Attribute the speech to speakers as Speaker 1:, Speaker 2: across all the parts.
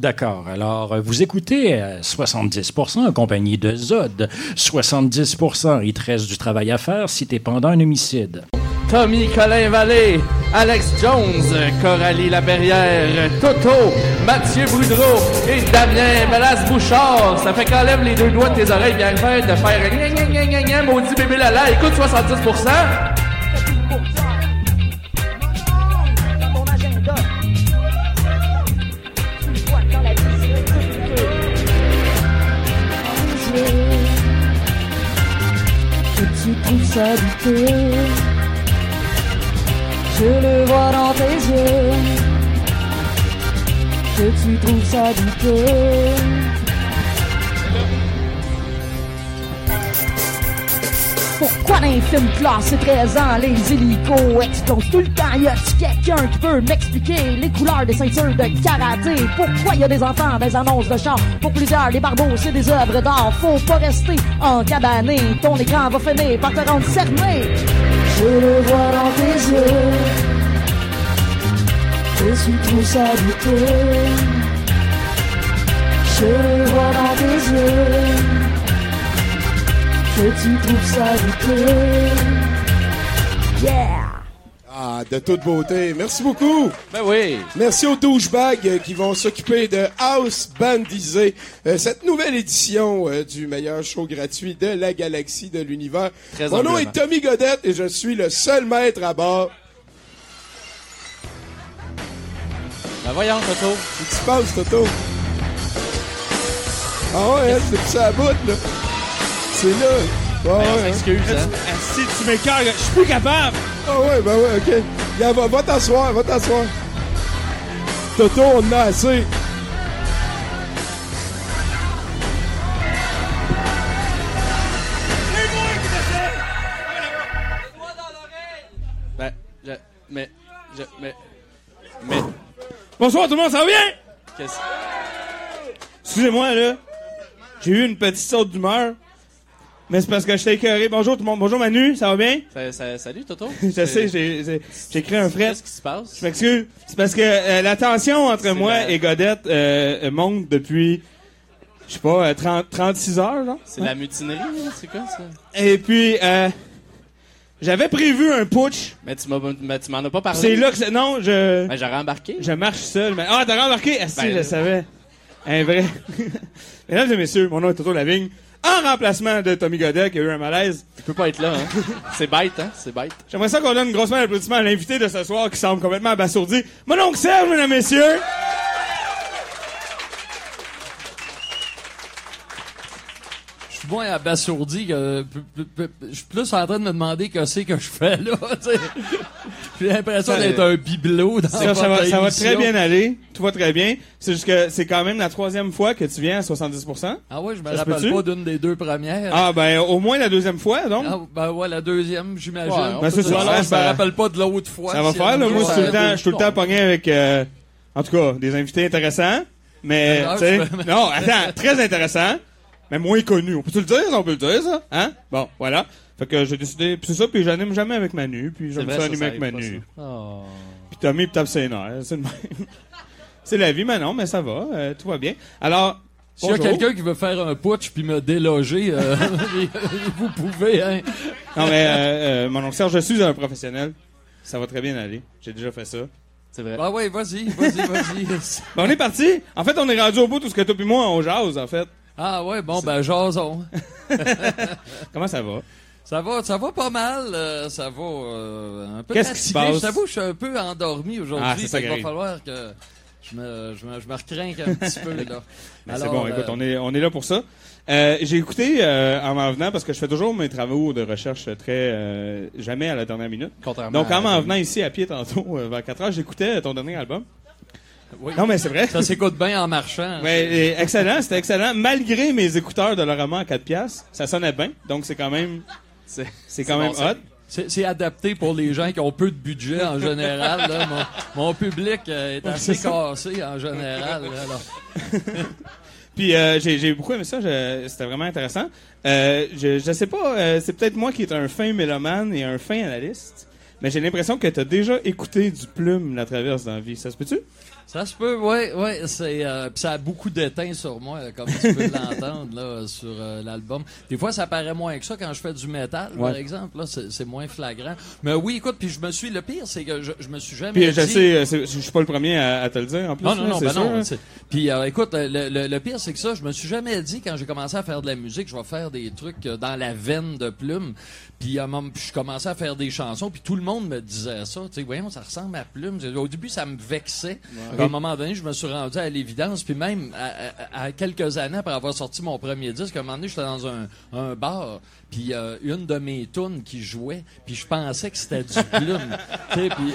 Speaker 1: D'accord. Alors, euh, vous écoutez euh, 70% en compagnie de Zod. 70%, il te reste du travail à faire si t'es pendant un homicide.
Speaker 2: Tommy Colin Vallée, Alex Jones, Coralie Laperrière, Toto, Mathieu Boudreau et Damien Melas-Bouchard. Ça fait qu'enlève les deux doigts de tes oreilles bien faire de faire gna gna gna gna, maudit bébé lala, écoute 70%.
Speaker 3: Douteux Je le vois dans tes yeux. Que tu trouves ça douteux Pourquoi dans les films classés 13 ans, les hélicos explosent tout le temps? Y a-tu quelqu'un qui peut m'expliquer les couleurs des ceintures de karaté? Pourquoi y a des enfants dans les annonces de char? Pour plusieurs, les barbeaux, c'est des œuvres d'art. Faut pas rester en cabané. Ton écran va finir par te rendre cerné. Je le vois dans tes yeux. Trouves ça douteux. Je le vois dans tes yeux que tu trouves ça douteux. Yeah!
Speaker 4: Ah, de toute beauté. Merci beaucoup.
Speaker 2: Ben oui.
Speaker 4: Merci aux douchebags euh, qui vont s'occuper de House Bandisé, euh, cette nouvelle édition euh, du meilleur show gratuit de la galaxie de l'univers.
Speaker 2: Très
Speaker 4: Mon nom est Tommy Godette et je suis le seul maître à bord.
Speaker 2: Ben voyons, Toto.
Speaker 4: Qu'est-ce qui se passe, Toto? Ah ouais, hein, c'est ça à bout, là. C'est là.
Speaker 2: Ben,
Speaker 4: ouais, hein.
Speaker 2: s'excuse, hein.
Speaker 5: Si tu m'écœures, je suis plus capable.
Speaker 4: Ah ouais, ben ouais, ok. Va, va t'asseoir, va t'asseoir. Toto, on en a assez.
Speaker 2: Ben, je, mais, je, mais, mais,
Speaker 5: Bonsoir tout le monde, ça va bien?
Speaker 2: qu'est-ce...
Speaker 5: Excusez-moi, là. J'ai eu une petite saute d'humeur. Mais c'est parce que j'étais écœuré. Bonjour tout le monde. Bonjour Manu, ça va bien?
Speaker 2: Ça- ça- salut, Toto.
Speaker 5: Je sais, j'ai j'ai- écrit un fret.
Speaker 2: Qu'est-ce qui se passe?
Speaker 5: Je m'excuse. C'est parce que euh, la tension entre moi
Speaker 2: la-
Speaker 5: et Godette euh, euh, monte depuis, je sais pas, euh, 30, 36 heures, genre.
Speaker 2: C'est la mutinerie? C'est quoi, ça?
Speaker 5: Et puis, euh, j'avais prévu un putsch.
Speaker 2: Mais tu m'as, tu m'en as pas parlé.
Speaker 5: C'est là que c'est... Non, je...
Speaker 2: Ben, j'aurais embarqué.
Speaker 5: Je marche seul. Mais... Ah, t'as remarqué? Ah, si,
Speaker 2: Ben,
Speaker 5: je savais. Un vrai. Mesdames et messieurs, mon nom est Toto Lavigne. En remplacement de Tommy Godet qui a eu un malaise.
Speaker 2: Tu peux pas être là, hein? C'est bête, hein? C'est bête.
Speaker 5: J'aimerais ça qu'on donne une grosse main d'applaudissement à l'invité de ce soir qui semble complètement abasourdi. Mon oncle Serge, mesdames et messieurs.
Speaker 6: Je suis moins abasourdi que. Je suis plus en train de me demander que c'est que je fais là. J'ai l'impression d'être un bibelot dans
Speaker 5: Ça, ça va, ça va très bien aller. Tout va très bien. C'est juste que c'est quand même la troisième fois que tu viens à 70%.
Speaker 6: Ah ouais, je me rappelle pas d'une des deux premières.
Speaker 5: Ah, ben, au moins la deuxième fois, donc.
Speaker 6: Ah, ben ouais, la deuxième, j'imagine.
Speaker 2: Ouais,
Speaker 5: Ben, ça,
Speaker 6: alors, je me rappelle pas de l'autre fois.
Speaker 5: Ça va
Speaker 6: si
Speaker 5: faire, là. Moi, je suis tout le temps, je suis tout le temps pogné avec, euh, en tout cas, des invités intéressants. Mais, tu sais, non, attends, très intéressants, mais moins connus. On peut-tu le dire? On peut le dire, ça? Hein? Bon, voilà. Fait que j'ai décidé, puis c'est ça, puis j'anime jamais avec Manu, puis j'aime ça
Speaker 2: ça,
Speaker 5: animer
Speaker 2: ça
Speaker 5: avec Manu.
Speaker 2: Oh.
Speaker 5: Puis Tommy tape ses nerfs, c'est le même. c'est la vie, mais non, mais ça va, euh, tout va bien. Alors,
Speaker 6: S'il y a quelqu'un qui veut faire un putsch puis me déloger, euh, vous pouvez, hein.
Speaker 5: Non, mais, euh, euh, mon oncle Serge, je suis un professionnel. Ça va très bien aller. J'ai déjà fait ça.
Speaker 2: C'est vrai.
Speaker 6: Ah ouais, vas-y, vas-y, vas-y.
Speaker 5: Ben, on est parti. En fait, on est rendu au bout, tout ce que toi puis moi, on jase, en fait.
Speaker 6: Ah ouais, bon, ben, jason.
Speaker 5: Comment ça va?
Speaker 6: Ça va, ça va pas mal. euh, ça va euh, un peu
Speaker 5: Qu'est-ce qui se passe?
Speaker 6: Je t'avoue, je suis un peu endormi aujourd'hui.
Speaker 5: Ah, ça qui
Speaker 6: va falloir que je me, je me, je me recrinque un petit peu là.
Speaker 5: Ben, c'est bon, écoute,
Speaker 6: euh,
Speaker 5: on est, on est là pour ça. J'ai écouté en m'en venant parce que je fais toujours mes travaux de recherche très jamais à la dernière minute.
Speaker 2: Contrairement
Speaker 5: Donc en m'en venant ici à pied tantôt vers 4 heures, j'écoutais ton dernier album.
Speaker 6: Oui.
Speaker 5: Non, mais c'est vrai.
Speaker 6: Ça s'écoute bien en marchant.
Speaker 5: Ouais, excellent, c'était excellent. Malgré mes écouteurs de Laurent à 4 piastres, ça sonnait bien. Donc, c'est quand même,
Speaker 7: C'est
Speaker 5: c'est quand même hot.
Speaker 6: C'est adapté pour les gens qui ont peu de budget en général. là. Mon, mon public euh, est assez cassé en général. là.
Speaker 5: Puis euh, j'ai beaucoup aimé ça, c'était vraiment intéressant. Euh, je, je sais pas, c'est peut-être moi qui est un fin mélomane et un fin analyste, mais j'ai l'impression que t'as déjà écouté du plume la traverse dans la vie. Ça se peut-tu?
Speaker 6: Ça se peut, oui, oui. C'est, euh, ça a beaucoup d'étain sur moi, là, comme tu peux l'entendre là, sur euh, l'album. Des fois, ça paraît moins que ça quand je fais du métal,
Speaker 5: Ouais.
Speaker 6: par exemple. Là, c'est, c'est moins flagrant. Mais oui, écoute, puis je me suis. Le pire, c'est que je, je me suis jamais.
Speaker 5: Puis je
Speaker 6: dit-
Speaker 5: sais, euh, c'est- je suis pas le premier à, à te le dire en plus.
Speaker 6: Non, non,
Speaker 5: là,
Speaker 6: non,
Speaker 5: c'est
Speaker 6: ben
Speaker 5: sûr,
Speaker 6: non.
Speaker 5: hein.
Speaker 6: Puis euh, écoute, le, le- le pire, c'est que ça, je me suis jamais dit quand j'ai commencé à faire de la musique, je vais faire des trucs euh, dans la veine de plume. Puis je commençais à faire des chansons, puis tout le monde me disait ça. Tu sais, voyons, ça ressemble à plume. Au début, ça me vexait. Puis à un moment donné, je me suis rendu à l'évidence. Puis même à, à- à quelques années après avoir sorti mon premier disque, à un moment donné, j'étais dans un, un bar, puis euh, une de mes tunes qui jouait, puis je pensais que c'était du plume. tu sais, puis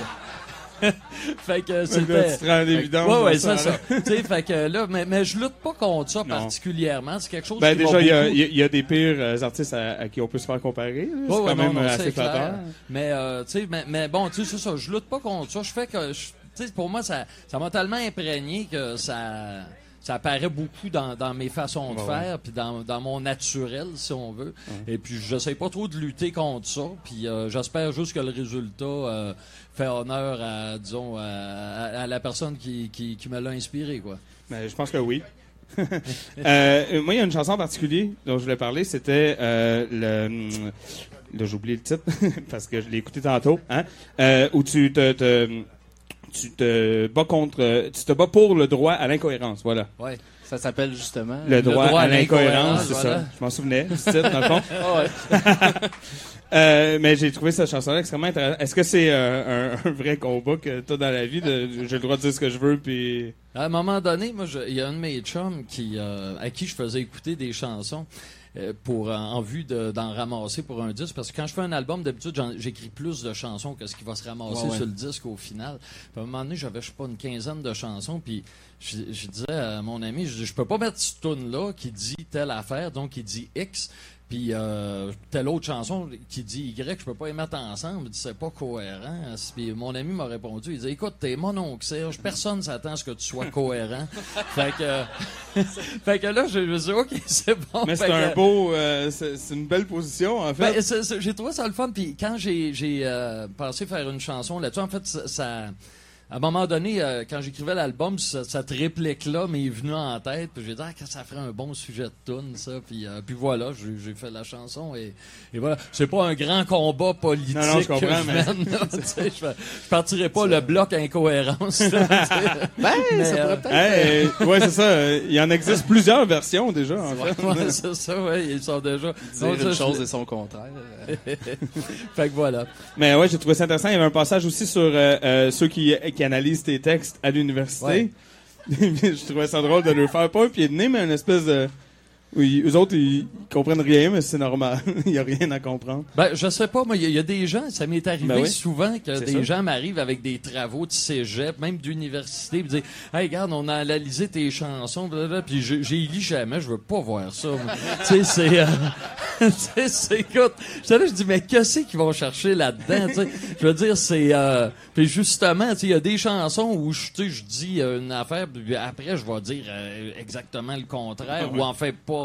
Speaker 6: fait que
Speaker 5: Là,
Speaker 6: c'était.
Speaker 5: tu te rends à l'évidence
Speaker 6: Ouais, ouais,
Speaker 5: ça,
Speaker 6: c'est
Speaker 5: là.
Speaker 6: ça. tu sais, fait que là, mais, mais je lutte pas contre ça
Speaker 5: Non.
Speaker 6: particulièrement. C'est quelque chose
Speaker 5: Ben
Speaker 6: qui
Speaker 5: déjà, il y, a- il y a- des pires euh, artistes à, à qui on peut se faire comparer. C'est
Speaker 6: Ouais, ouais,
Speaker 5: quand
Speaker 6: non,
Speaker 5: même
Speaker 6: non,
Speaker 5: euh,
Speaker 6: c'est
Speaker 5: assez flatteur.
Speaker 6: Mais, euh, tu sais, mais, mais bon, tu sais, c'est ça. Je lutte pas contre ça. Je fais que, je- tu sais, pour moi, ça, ça m'a tellement imprégné que ça, ça apparaît beaucoup dans, dans mes façons de
Speaker 5: Ouais,
Speaker 6: faire, puis dans, dans mon naturel, si on veut. Et puis, j'essaie pas trop de lutter contre ça. Puis, euh, j'espère juste que le résultat euh, fait honneur à, disons, à, à- à la personne qui, qui, qui me l'a inspiré, quoi.
Speaker 5: Ben, je pense que oui. Euh, moi, il y a une chanson en particulier dont je voulais parler. C'était le. Là, j'ai oublié le titre parce que je l'ai écouté tantôt. Hein? Où tu te- tu te bats contre. Tu te bats pour le droit à l'incohérence. Voilà.
Speaker 6: Ouais.
Speaker 7: Ça s'appelle justement.
Speaker 5: Le droit,
Speaker 6: droit
Speaker 5: à
Speaker 6: à
Speaker 5: l'incohérence, c'est
Speaker 6: voilà.
Speaker 5: ça. Je m'en souvenais du titre, dans le fond.
Speaker 7: Ah ouais.
Speaker 5: Euh, mais j'ai trouvé cette chanson-là extrêmement intéressante. Est-ce que c'est euh, un, un vrai combat que t'as dans la vie de j'ai le droit de dire ce que je veux puis
Speaker 6: À un moment donné, moi, il y a un de mes chums qui, euh, à qui je faisais écouter des chansons pour en, en vue de- d'en ramasser pour un disque. Parce que quand je fais un album, d'habitude, j'écris plus de chansons que ce qui va se ramasser
Speaker 7: Ouais, ouais.
Speaker 6: sur le disque au final. Puis à un moment donné, j'avais, je sais pas, une quinzaine de chansons. Puis je, je disais à mon ami, je, je peux pas mettre cette tune-là qui dit telle affaire, donc qui dit X. Puis euh, telle autre chanson qui dit Y, je peux pas les mettre ensemble. Il C'est pas cohérent. Puis mon ami m'a répondu, il dit écoute, t'es mon oncle Serge, personne s'attend à ce que tu sois cohérent. fait que fait que là, je me suis dit ok, c'est bon.
Speaker 5: Mais c'est un
Speaker 6: que-
Speaker 5: beau euh, c'est une belle position en fait.
Speaker 6: ben, j'ai trouvé ça le fun. Puis quand j'ai j'ai euh, pensé faire une chanson là-dessus, en fait, ça, ça- à un moment donné, euh, quand j'écrivais l'album, ça- cette réplique-là m'est venue en tête. Puis j'ai dit, ah, que ça ferait un bon sujet de tune, ça. Puis, euh, puis voilà, j'ai fait la chanson. Et, et voilà, c'est pas un grand combat politique
Speaker 5: Non, non, je comprends,
Speaker 6: que je
Speaker 5: mais-
Speaker 6: je, je partirai pas le bloc incohérence.
Speaker 7: Ben,
Speaker 6: Mais,
Speaker 7: ça
Speaker 6: euh,
Speaker 7: pourrait peut-être.
Speaker 5: Hey, euh, ouais, c'est ça. euh, Il y en existe plusieurs versions déjà en fait.
Speaker 6: Ouais, c'est ça, ouais, ils sont déjà.
Speaker 7: dire
Speaker 6: Donc, ça,
Speaker 7: une
Speaker 6: je-
Speaker 7: chose et son contraire.
Speaker 6: Fait que voilà.
Speaker 5: Mais ouais, j'ai trouvé ça intéressant. Il y avait un passage aussi sur euh, euh, ceux qui, qui analysent tes textes à l'université.
Speaker 6: Ouais.
Speaker 5: je trouvais ça drôle de leur faire pas un pied de nez, mais une espèce de. Oui, eux autres, ils comprennent rien, mais c'est normal. Il y a rien à comprendre.
Speaker 6: Ben, je sais pas, moi, il y, a- il y a des gens, ça m'est arrivé
Speaker 5: Ben oui.
Speaker 6: souvent que des
Speaker 5: ça.
Speaker 6: gens m'arrivent avec des travaux de cégep, même d'université, puis disent Hey, regarde, on a analysé tes chansons, blablabla, puis je- j'ai lu jamais, je veux pas voir ça. tu sais, c'est. euh, tu sais, c'est. Écoute, je dis, mais qu'est-ce qu'ils vont chercher là-dedans, tu sais? Je veux dire, c'est. euh, puis justement, tu sais, il y a des chansons où je, dis une affaire, puis après, je vais dire euh, exactement le contraire, ou en fait pas.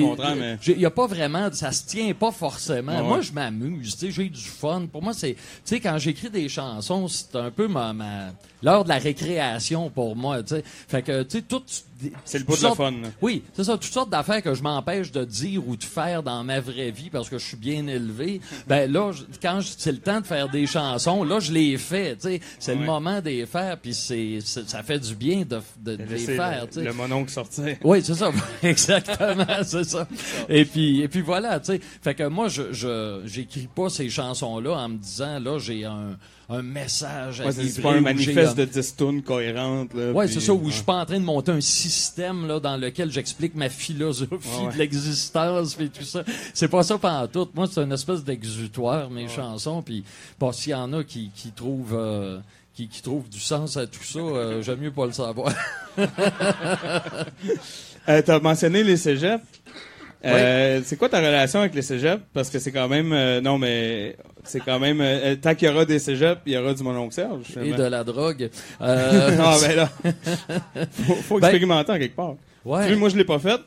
Speaker 5: Contraire, mais-
Speaker 6: Il y a pas vraiment, ça se tient pas forcément.
Speaker 5: Ouais,
Speaker 6: Moi, je m'amuse, tu sais, j'ai du fun. Pour moi, c'est, tu sais, quand j'écris des chansons, c'est un peu ma, ma- l'heure de la récréation pour moi, tu sais. Fait que, tu sais, tout.
Speaker 5: C'est le bout de la fun.
Speaker 6: Oui, c'est ça, toutes sortes d'affaires que je m'empêche de dire ou de faire dans ma vraie vie parce que je suis bien élevé. Ben là, je- quand je- c'est le temps de faire des chansons, là, je les fais, tu sais. C'est le moment de les faire, puis c'est, ça fait du bien de, de, de les faire,
Speaker 5: le,
Speaker 6: tu sais.
Speaker 5: le mononcle sortir.
Speaker 6: Oui, c'est ça. Exactement, c'est ça. Et puis, et puis voilà, tu sais. Fait que moi, je, je, j'écris pas ces chansons-là en me disant, là, j'ai un, un message à
Speaker 5: Ouais, c'est pas un manifeste de 10 tunes cohérentes. Là,
Speaker 6: Ouais,
Speaker 5: puis-
Speaker 6: c'est ça, où
Speaker 5: ouais.
Speaker 6: je suis pas en train de monter un système là, dans lequel j'explique ma philosophie
Speaker 5: Ouais,
Speaker 6: de l'existence et tout ça. C'est pas ça pendant tout. Moi, c'est une espèce d'exutoire, mes chansons. Puis, bon, s'il y en a qui, qui trouvent... euh, qui, du sens à tout ça, euh, j'aime mieux pas le savoir.
Speaker 5: Euh, T'as mentionné les cégeps. Euh, C'est quoi ta relation avec les cégeps? Parce que c'est quand même... euh, non, mais c'est quand même... euh, tant qu'il y aura des cégeps, il y aura du mononcle Serge.
Speaker 6: Et de la drogue. Euh,
Speaker 5: non, ben là, faut, faut
Speaker 6: Ben-
Speaker 5: expérimenter en quelque part.
Speaker 6: ouais.
Speaker 5: Moi, je l'ai pas fait.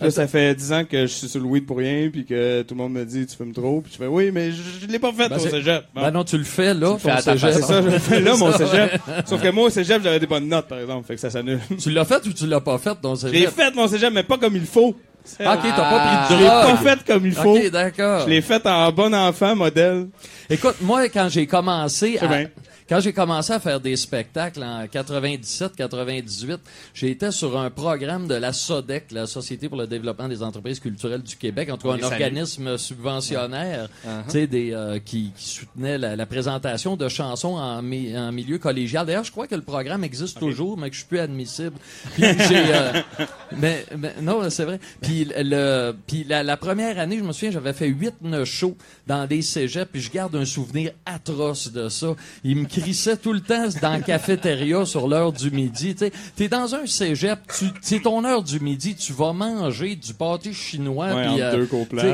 Speaker 5: Puis là, ça fait 10 ans que je suis sur le weed pour rien, puis que tout le monde me dit tu fumes trop, puis je fais oui, mais je, je l'ai pas fait
Speaker 6: Ben,
Speaker 5: au cégep. Bon.
Speaker 6: Ben non, tu le fais là,
Speaker 7: fais
Speaker 6: ton cégep.
Speaker 5: c'est ça, je le fais là, mon cégep. Sauf que moi, au cégep, j'avais des bonnes notes, par exemple, fait que ça s'annule.
Speaker 6: Tu l'as fait ou tu l'as pas fait, ton
Speaker 5: Je l'ai
Speaker 6: cégep?
Speaker 5: fait, mon cégep, mais pas comme il faut.
Speaker 6: Ah, ok, t'as pas
Speaker 5: Je
Speaker 6: pris
Speaker 5: l'ai
Speaker 6: de drogue.
Speaker 5: pas fait comme il faut.
Speaker 6: Ok, d'accord.
Speaker 5: Je l'ai fait en bon enfant, modèle.
Speaker 6: Écoute, moi, quand j'ai commencé à,
Speaker 5: bien.
Speaker 6: Quand j'ai commencé à faire des spectacles en 97, 98, j'ai été sur un programme de la SODEC, la Société pour le développement des entreprises culturelles du Québec, en tout cas un
Speaker 7: salue.
Speaker 6: organisme subventionnaire, tu sais, des, euh, qui, qui soutenait la, la présentation de chansons en, mi- en milieu collégial. D'ailleurs, je crois que le programme existe toujours, mais que je suis plus admissible. Puis euh, mais, mais non, c'est vrai. Puis le, puis la, la première année, je me souviens, j'avais fait huit neuf shows dans des cégeps, puis je garde un souvenir atroce de ça. Me crissaient tout le temps dans la cafétéria sur l'heure du midi. Tu sais, t'es dans un cégep, tu, c'est ton heure du midi, tu vas manger du pâté chinois.
Speaker 5: Ouais, entre deux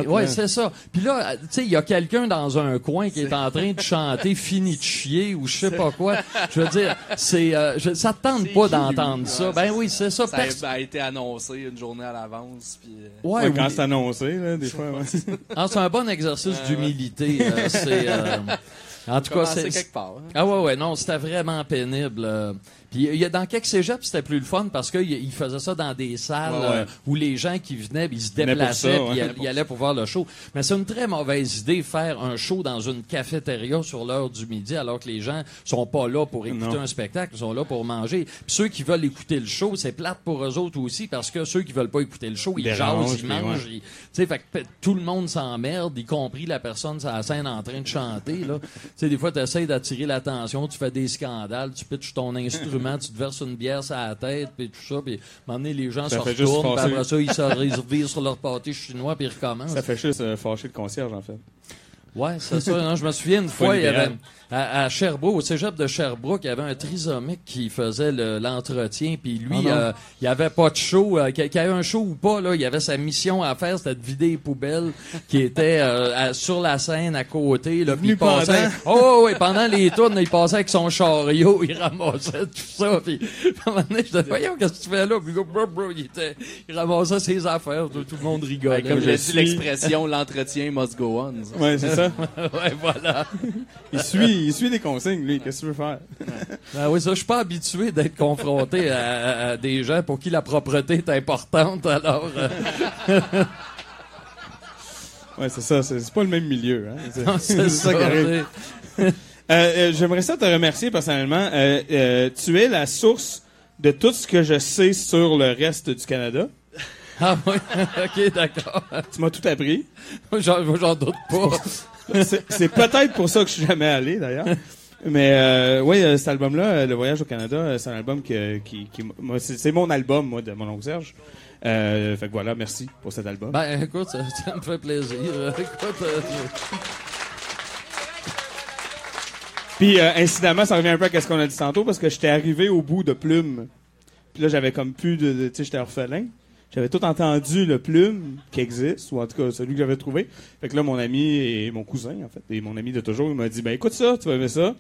Speaker 6: Ouais,
Speaker 5: hein.
Speaker 6: c'est ça. Puis là, euh, tu sais, il y a quelqu'un dans un coin qui est en train de chanter Fini de chier ou je sais pas quoi. Je veux dire, c'est, euh, ça te tente pas d'entendre ça.
Speaker 7: Ouais,
Speaker 6: Ben oui, c'est ça.
Speaker 7: Ça
Speaker 6: Pers-
Speaker 7: a, a été annoncé une journée à l'avance. Puis, euh,
Speaker 6: Ouais,
Speaker 5: Ouais, quand
Speaker 6: oui.
Speaker 5: c'est annoncé, là, des fois. ouais.
Speaker 6: Ah, c'est un bon exercice d'humilité. euh, c'est, euh, en tout cas, c'est,
Speaker 7: quelque part. hein.
Speaker 6: Ah ouais, ouais, non, c'était vraiment pénible. Puis il y a dans quelques cégeps, c'était plus le fun parce qu'ils faisaient ça dans des salles
Speaker 5: Ouais, ouais.
Speaker 6: euh, où les gens qui venaient, ils se déplaçaient, puis ils all- ils allaient pour voir le show. Mais c'est une très mauvaise idée faire un show dans une cafétéria sur l'heure du midi alors que les gens sont pas là pour écouter
Speaker 5: Non.
Speaker 6: un spectacle, ils sont là pour manger. Puis ceux qui veulent écouter le show, c'est plate pour eux autres aussi parce que ceux qui veulent pas écouter le show, ils jasent, ils mangent,
Speaker 5: ouais.
Speaker 6: ils- tu sais, fait que tout le monde s'emmerde, y compris la personne sur la scène en train de chanter, là. Tu sais, des fois, tu essaies d'attirer l'attention, tu fais des scandales, tu pitches ton instrument, tu te verses une bière sur la tête, puis tout ça, puis donné, les gens se retournent, puis après ça, ils se revirent sur leur pâté chinois, puis ils recommencent.
Speaker 5: Ça fait juste euh, fâcher le concierge, en fait.
Speaker 6: Ouais, c'est ça. Non, je me souviens une fois, il y avait à, à Sherbrooke, au cégep de Sherbrooke, il y avait un trisomique qui faisait le- l'entretien, puis lui,
Speaker 5: Ah
Speaker 6: euh, il y avait pas de show, euh, qu'il y avait un show ou pas, là, il y avait sa mission à faire, c'était de vider les poubelles qui étaient euh, à- sur la scène à côté, là, puis il
Speaker 5: Venu pendant.
Speaker 6: passait. Oh oui, pendant les tours, il passait avec son chariot, il ramassait tout ça, puis à un moment donné, je disais, voyons, qu'est-ce que tu fais là? Puis le gars, bro, bro, il, était, il ramassait ses affaires, tout, tout le monde rigolait.
Speaker 7: Ben, comme
Speaker 5: je
Speaker 7: j'ai dit
Speaker 5: suis-
Speaker 7: l'expression, l'entretien must go on. ça.
Speaker 5: Ouais, c'est ça.
Speaker 6: ouais, voilà.
Speaker 5: Il suit, il suit des consignes, lui. Qu'est-ce que tu veux faire?
Speaker 6: Ah oui, ça, je suis pas habitué d'être confronté à, des gens pour qui la propreté est importante, alors... euh,
Speaker 5: Ouais, c'est ça. C'est pas le même milieu. Hein? C'est
Speaker 6: ça,
Speaker 5: qui arrive. Euh, euh, J'aimerais ça te remercier personnellement. Euh, tu es la source de tout ce que je sais sur le reste du Canada.
Speaker 6: Ah oui, ok, d'accord.
Speaker 5: Tu m'as tout appris.
Speaker 6: J'en doute pas.
Speaker 5: C'est peut-être pour ça que je suis jamais allé d'ailleurs. Mais euh, oui, euh, cet album-là, euh, Le Voyage au Canada, euh, c'est un album que, qui, qui moi, c'est c'est mon album, moi, de mon oncle Serge. Fait que voilà, merci pour cet album.
Speaker 6: Ben, écoute, ça, ça me fait plaisir. Écoute,
Speaker 5: Puis euh, incidemment, ça revient un peu à ce qu'on a dit tantôt parce que j'étais arrivé au bout de Plume. Puis là, j'avais comme plus de, de- tu sais, j'étais orphelin. J'avais tout entendu le Plume qui existe ou en tout cas celui que j'avais trouvé. Fait que là, mon ami et mon cousin en fait et mon ami de toujours, il m'a dit ben écoute ça, tu vas aimer ça.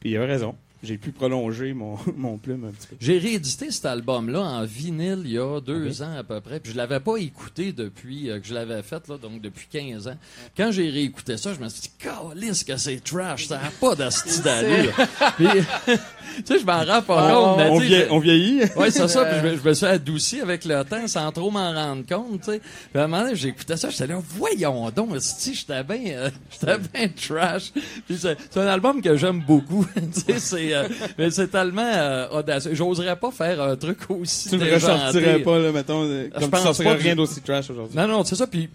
Speaker 5: Puis il avait raison. J'ai pu prolonger mon, mon Plume un petit peu.
Speaker 6: J'ai réédité cet album-là en vinyle il y a deux ans à peu près. Puis je l'avais pas écouté depuis euh, que je l'avais fait, là, donc depuis 15 ans. Quand j'ai réécouté ça, je me suis dit, calisse que c'est trash, ça n'a pas d'asti d'allure. Puis, tu sais, je m'en rends pas compte. mais
Speaker 5: on, vie- vieillit.
Speaker 6: Ouais, c'est ça. Puis je, me- je me suis adouci avec le temps sans trop m'en rendre compte, tu sais. Puis à un moment donné, j'écoutais ça, j'étais là, voyons donc, si j'étais bien, euh, j'étais bien trash. Puis c'est, c'est un album que j'aime beaucoup, tu sais, c'est, euh, mais c'est tellement euh, audacieux. J'oserais pas faire un truc aussi
Speaker 5: tu ne ressortirais pas là, mettons, euh,
Speaker 6: Je
Speaker 5: comme tu
Speaker 6: pense
Speaker 5: sortirais
Speaker 6: pas
Speaker 5: rien
Speaker 6: je-
Speaker 5: d'aussi trash aujourd'hui.
Speaker 6: Non, non, c'est ça. Puis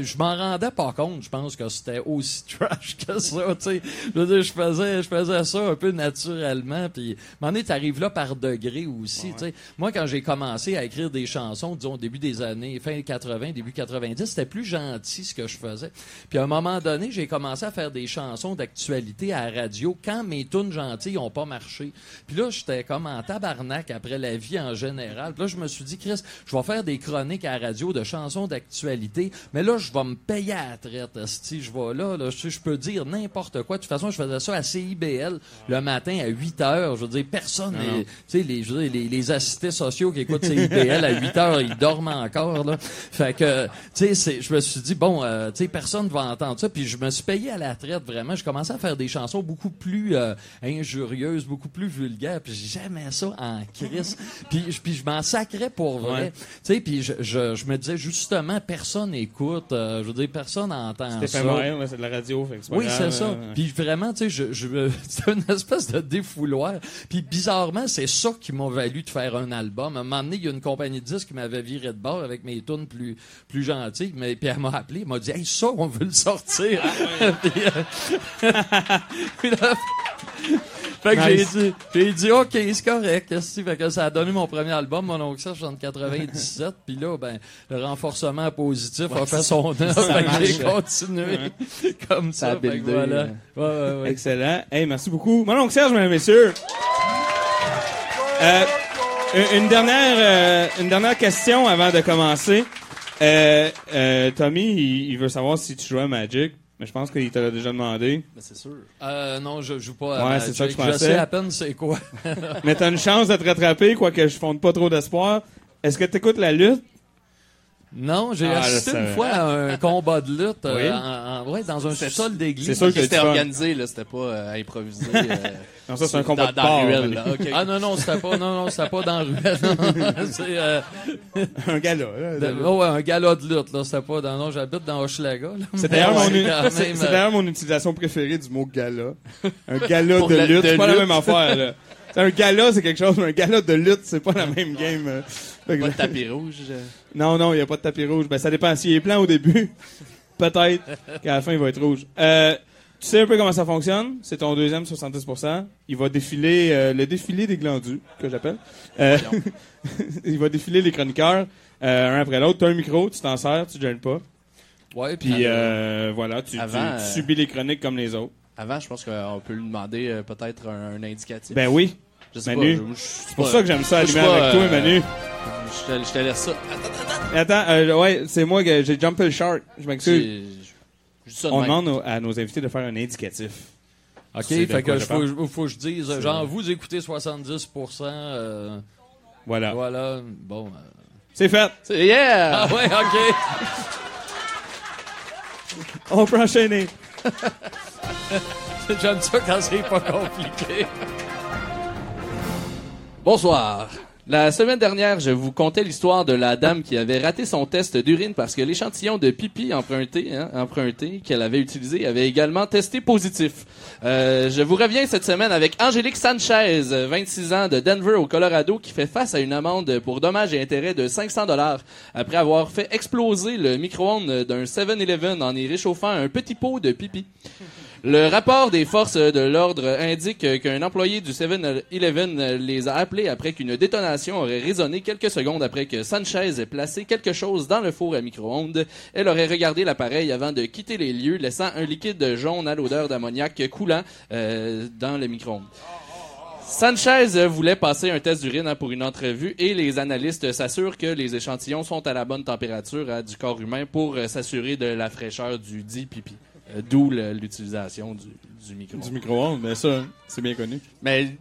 Speaker 6: je m'en rendais pas compte. Je pense que c'était aussi trash que ça. Tu sais, je veux dire, je faisais, je faisais ça un peu naturellement. Puis, moment donné, t'arrives là par degré aussi. Tu sais, moi, quand j'ai commencé à écrire des chansons, disons au début des années fin 80, début 90, c'était plus gentil ce que je faisais. Puis à un moment donné, j'ai commencé à faire des chansons d'actualité à la radio quand mes tunes gentilles ont pas marché. Puis là, j'étais comme en tabarnak après la vie en général. Puis là, je me suis dit, Chris, je vais faire des chroniques à la radio de chansons d'actualité, mais là, je vais me payer à la traite. esti. Je vais là, là je, peux dire n'importe quoi. De toute façon, je faisais ça à CIBL le matin à 8 heures. Je veux dire, personne, tu sais, les, je veux dire, les, les assistés sociaux qui écoutent CIBL à 8 heures, ils dorment encore, là. Fait que, tu sais, je me suis dit, bon, euh, tu sais, personne va entendre ça. Puis je me suis payé à la traite, vraiment. Je commençais à faire des chansons beaucoup plus euh, injurieuses, beaucoup plus vulgaires. Puis j'aimais ça en crise. puis, je- puis je m'en sacrais pour vrai.
Speaker 5: Ouais.
Speaker 6: Tu sais, puis je, je, je me disais, justement, personne écoute. euh, je veux dire, personne entend
Speaker 5: C'est
Speaker 6: ça.
Speaker 5: éphémère, là, c'est de la radio, fait que pas
Speaker 6: Oui, c'est ça.
Speaker 5: euh,
Speaker 6: Puis vraiment, tu sais, je, je, c'est une espèce de défouloir. Puis bizarrement, c'est ça qui m'a valu de faire un album. À un moment donné, il y a une compagnie de disques qui m'avait viré de bord avec mes tunes plus, plus gentilles. Mais, puis elle m'a appelé, elle m'a dit, hey, ça, on veut le sortir. Puis, euh, puis là, fait que
Speaker 5: Nice.
Speaker 6: j'ai dit, j'ai dit, OK, c'est correct. qu'est-ce que Fait que ça a donné mon premier album, mon oncle Serge, en 97. Puis là, ben, le renforcement positif a fait son œuvre. Fait que j'ai continué comme ça. Fait que voilà. Ouais, ouais, ouais.
Speaker 5: Excellent. Hey, merci beaucoup. Mon oncle Serge, mesdames et messieurs. Euh, une- une dernière, euh, une dernière question avant de commencer. Euh, euh, Tommy, il, il veut savoir si tu joues à Magic, mais je pense qu'il te l'a déjà demandé.
Speaker 7: Mais c'est sûr.
Speaker 6: Euh, non, je joue pas à
Speaker 5: Ouais, c'est ça que je
Speaker 6: Je
Speaker 5: pensais.
Speaker 6: sais à peine c'est quoi.
Speaker 5: mais t'as une chance de te rattraper, quoique je fonde pas trop d'espoir. Est-ce que t'écoutes la lutte?
Speaker 6: Non, j'ai
Speaker 5: Ah,
Speaker 6: assisté une fois à un combat de lutte euh,
Speaker 5: Oui.
Speaker 6: en- en- ouais, dans un
Speaker 7: C'est-
Speaker 6: sous-sol d'église.
Speaker 5: c'est sûr que
Speaker 7: C'était
Speaker 5: tu vas-
Speaker 7: organisé, là. C'était pas euh, improvisé. euh,
Speaker 5: Non, ça, c'est un
Speaker 7: dans-
Speaker 5: combat de
Speaker 7: dans ruelle, là.
Speaker 6: Ah non, non, c'était pas, non, non, c'était pas dans la ruelle. c'est, euh,
Speaker 5: un gala. là.
Speaker 6: de- oh, ouais, un gala de lutte, là. C'était pas dans, non, j'habite dans Hochelaga.
Speaker 5: C'est d'ailleurs, mon, c'est-
Speaker 6: euh,
Speaker 5: d'ailleurs mon utilisation préférée du mot gala. Un gala de
Speaker 7: la-
Speaker 5: lutte,
Speaker 7: de
Speaker 5: c'est pas la même affaire, là. C'est un gala, c'est quelque chose, mais un gala de lutte, c'est pas la même game. euh.
Speaker 7: Pas de tapis rouge.
Speaker 5: non, non, il n'y a pas de tapis rouge. Ben, ça dépend. S'il est plein au début, peut-être qu'à la fin, il va être rouge. Euh, tu sais un peu comment ça fonctionne? C'est ton deuxième 70%. Il va défiler euh, le défilé des glandus, que j'appelle. Euh, il va défiler les chroniqueurs, euh, un après l'autre. Tu as un micro, tu t'en sers, tu ne gênes pas.
Speaker 6: Ouais,
Speaker 5: Puis euh, voilà, tu, tu-
Speaker 7: Avant,
Speaker 5: tu subis les chroniques comme les autres.
Speaker 7: Avant, je pense qu'on peut lui demander peut-être un, un indicatif.
Speaker 5: Ben oui.
Speaker 7: je sais
Speaker 5: Manu, C'est pour ça que j'aime ça
Speaker 7: pas,
Speaker 5: avec toi, Manu.
Speaker 7: Je te, je te laisse ça. Attends,
Speaker 5: Attends, euh, ouais, c'est moi que j'ai jumpé le shark. Je m'excuse. On
Speaker 7: même.
Speaker 5: demande à nos invités de faire un indicatif.
Speaker 6: OK, fait
Speaker 5: quoi
Speaker 6: que
Speaker 5: je
Speaker 6: faut, que je dise, genre, vous écoutez 70%, euh,
Speaker 5: Voilà.
Speaker 6: voilà, bon. euh.
Speaker 5: C'est fait.
Speaker 7: Yeah!
Speaker 6: Ah ouais, OK.
Speaker 5: On peut enchaîner.
Speaker 6: J'aime ça quand c'est pas compliqué.
Speaker 7: Bonsoir. La semaine dernière, je vous contais l'histoire de la dame qui avait raté son test d'urine parce que l'échantillon de pipi emprunté, hein, qu'elle avait utilisé avait également testé positif. Euh, je vous reviens cette semaine avec Angélique Sanchez, 26 ans de Denver au Colorado, qui fait face à une amende pour dommages et intérêts de 500 dollars après avoir fait exploser le micro-ondes d'un 7-Eleven en y réchauffant un petit pot de pipi. Le rapport des forces de l'ordre indique qu'un employé du 7-Eleven les a appelés après qu'une détonation aurait résonné quelques secondes après que Sanchez ait placé quelque chose dans le four à micro-ondes. Elle aurait regardé l'appareil avant de quitter les lieux, laissant un liquide jaune à l'odeur d'ammoniac coulant euh, dans le micro-ondes. Sanchez voulait passer un test d'urine hein, pour une entrevue et les analystes s'assurent que les échantillons sont à la bonne température hein, du corps humain pour euh, s'assurer de la fraîcheur du dit pipi. Euh, D'où l'utilisation du, du micro.
Speaker 5: Du micro-ondes, mais ça, c'est bien connu.
Speaker 7: Mais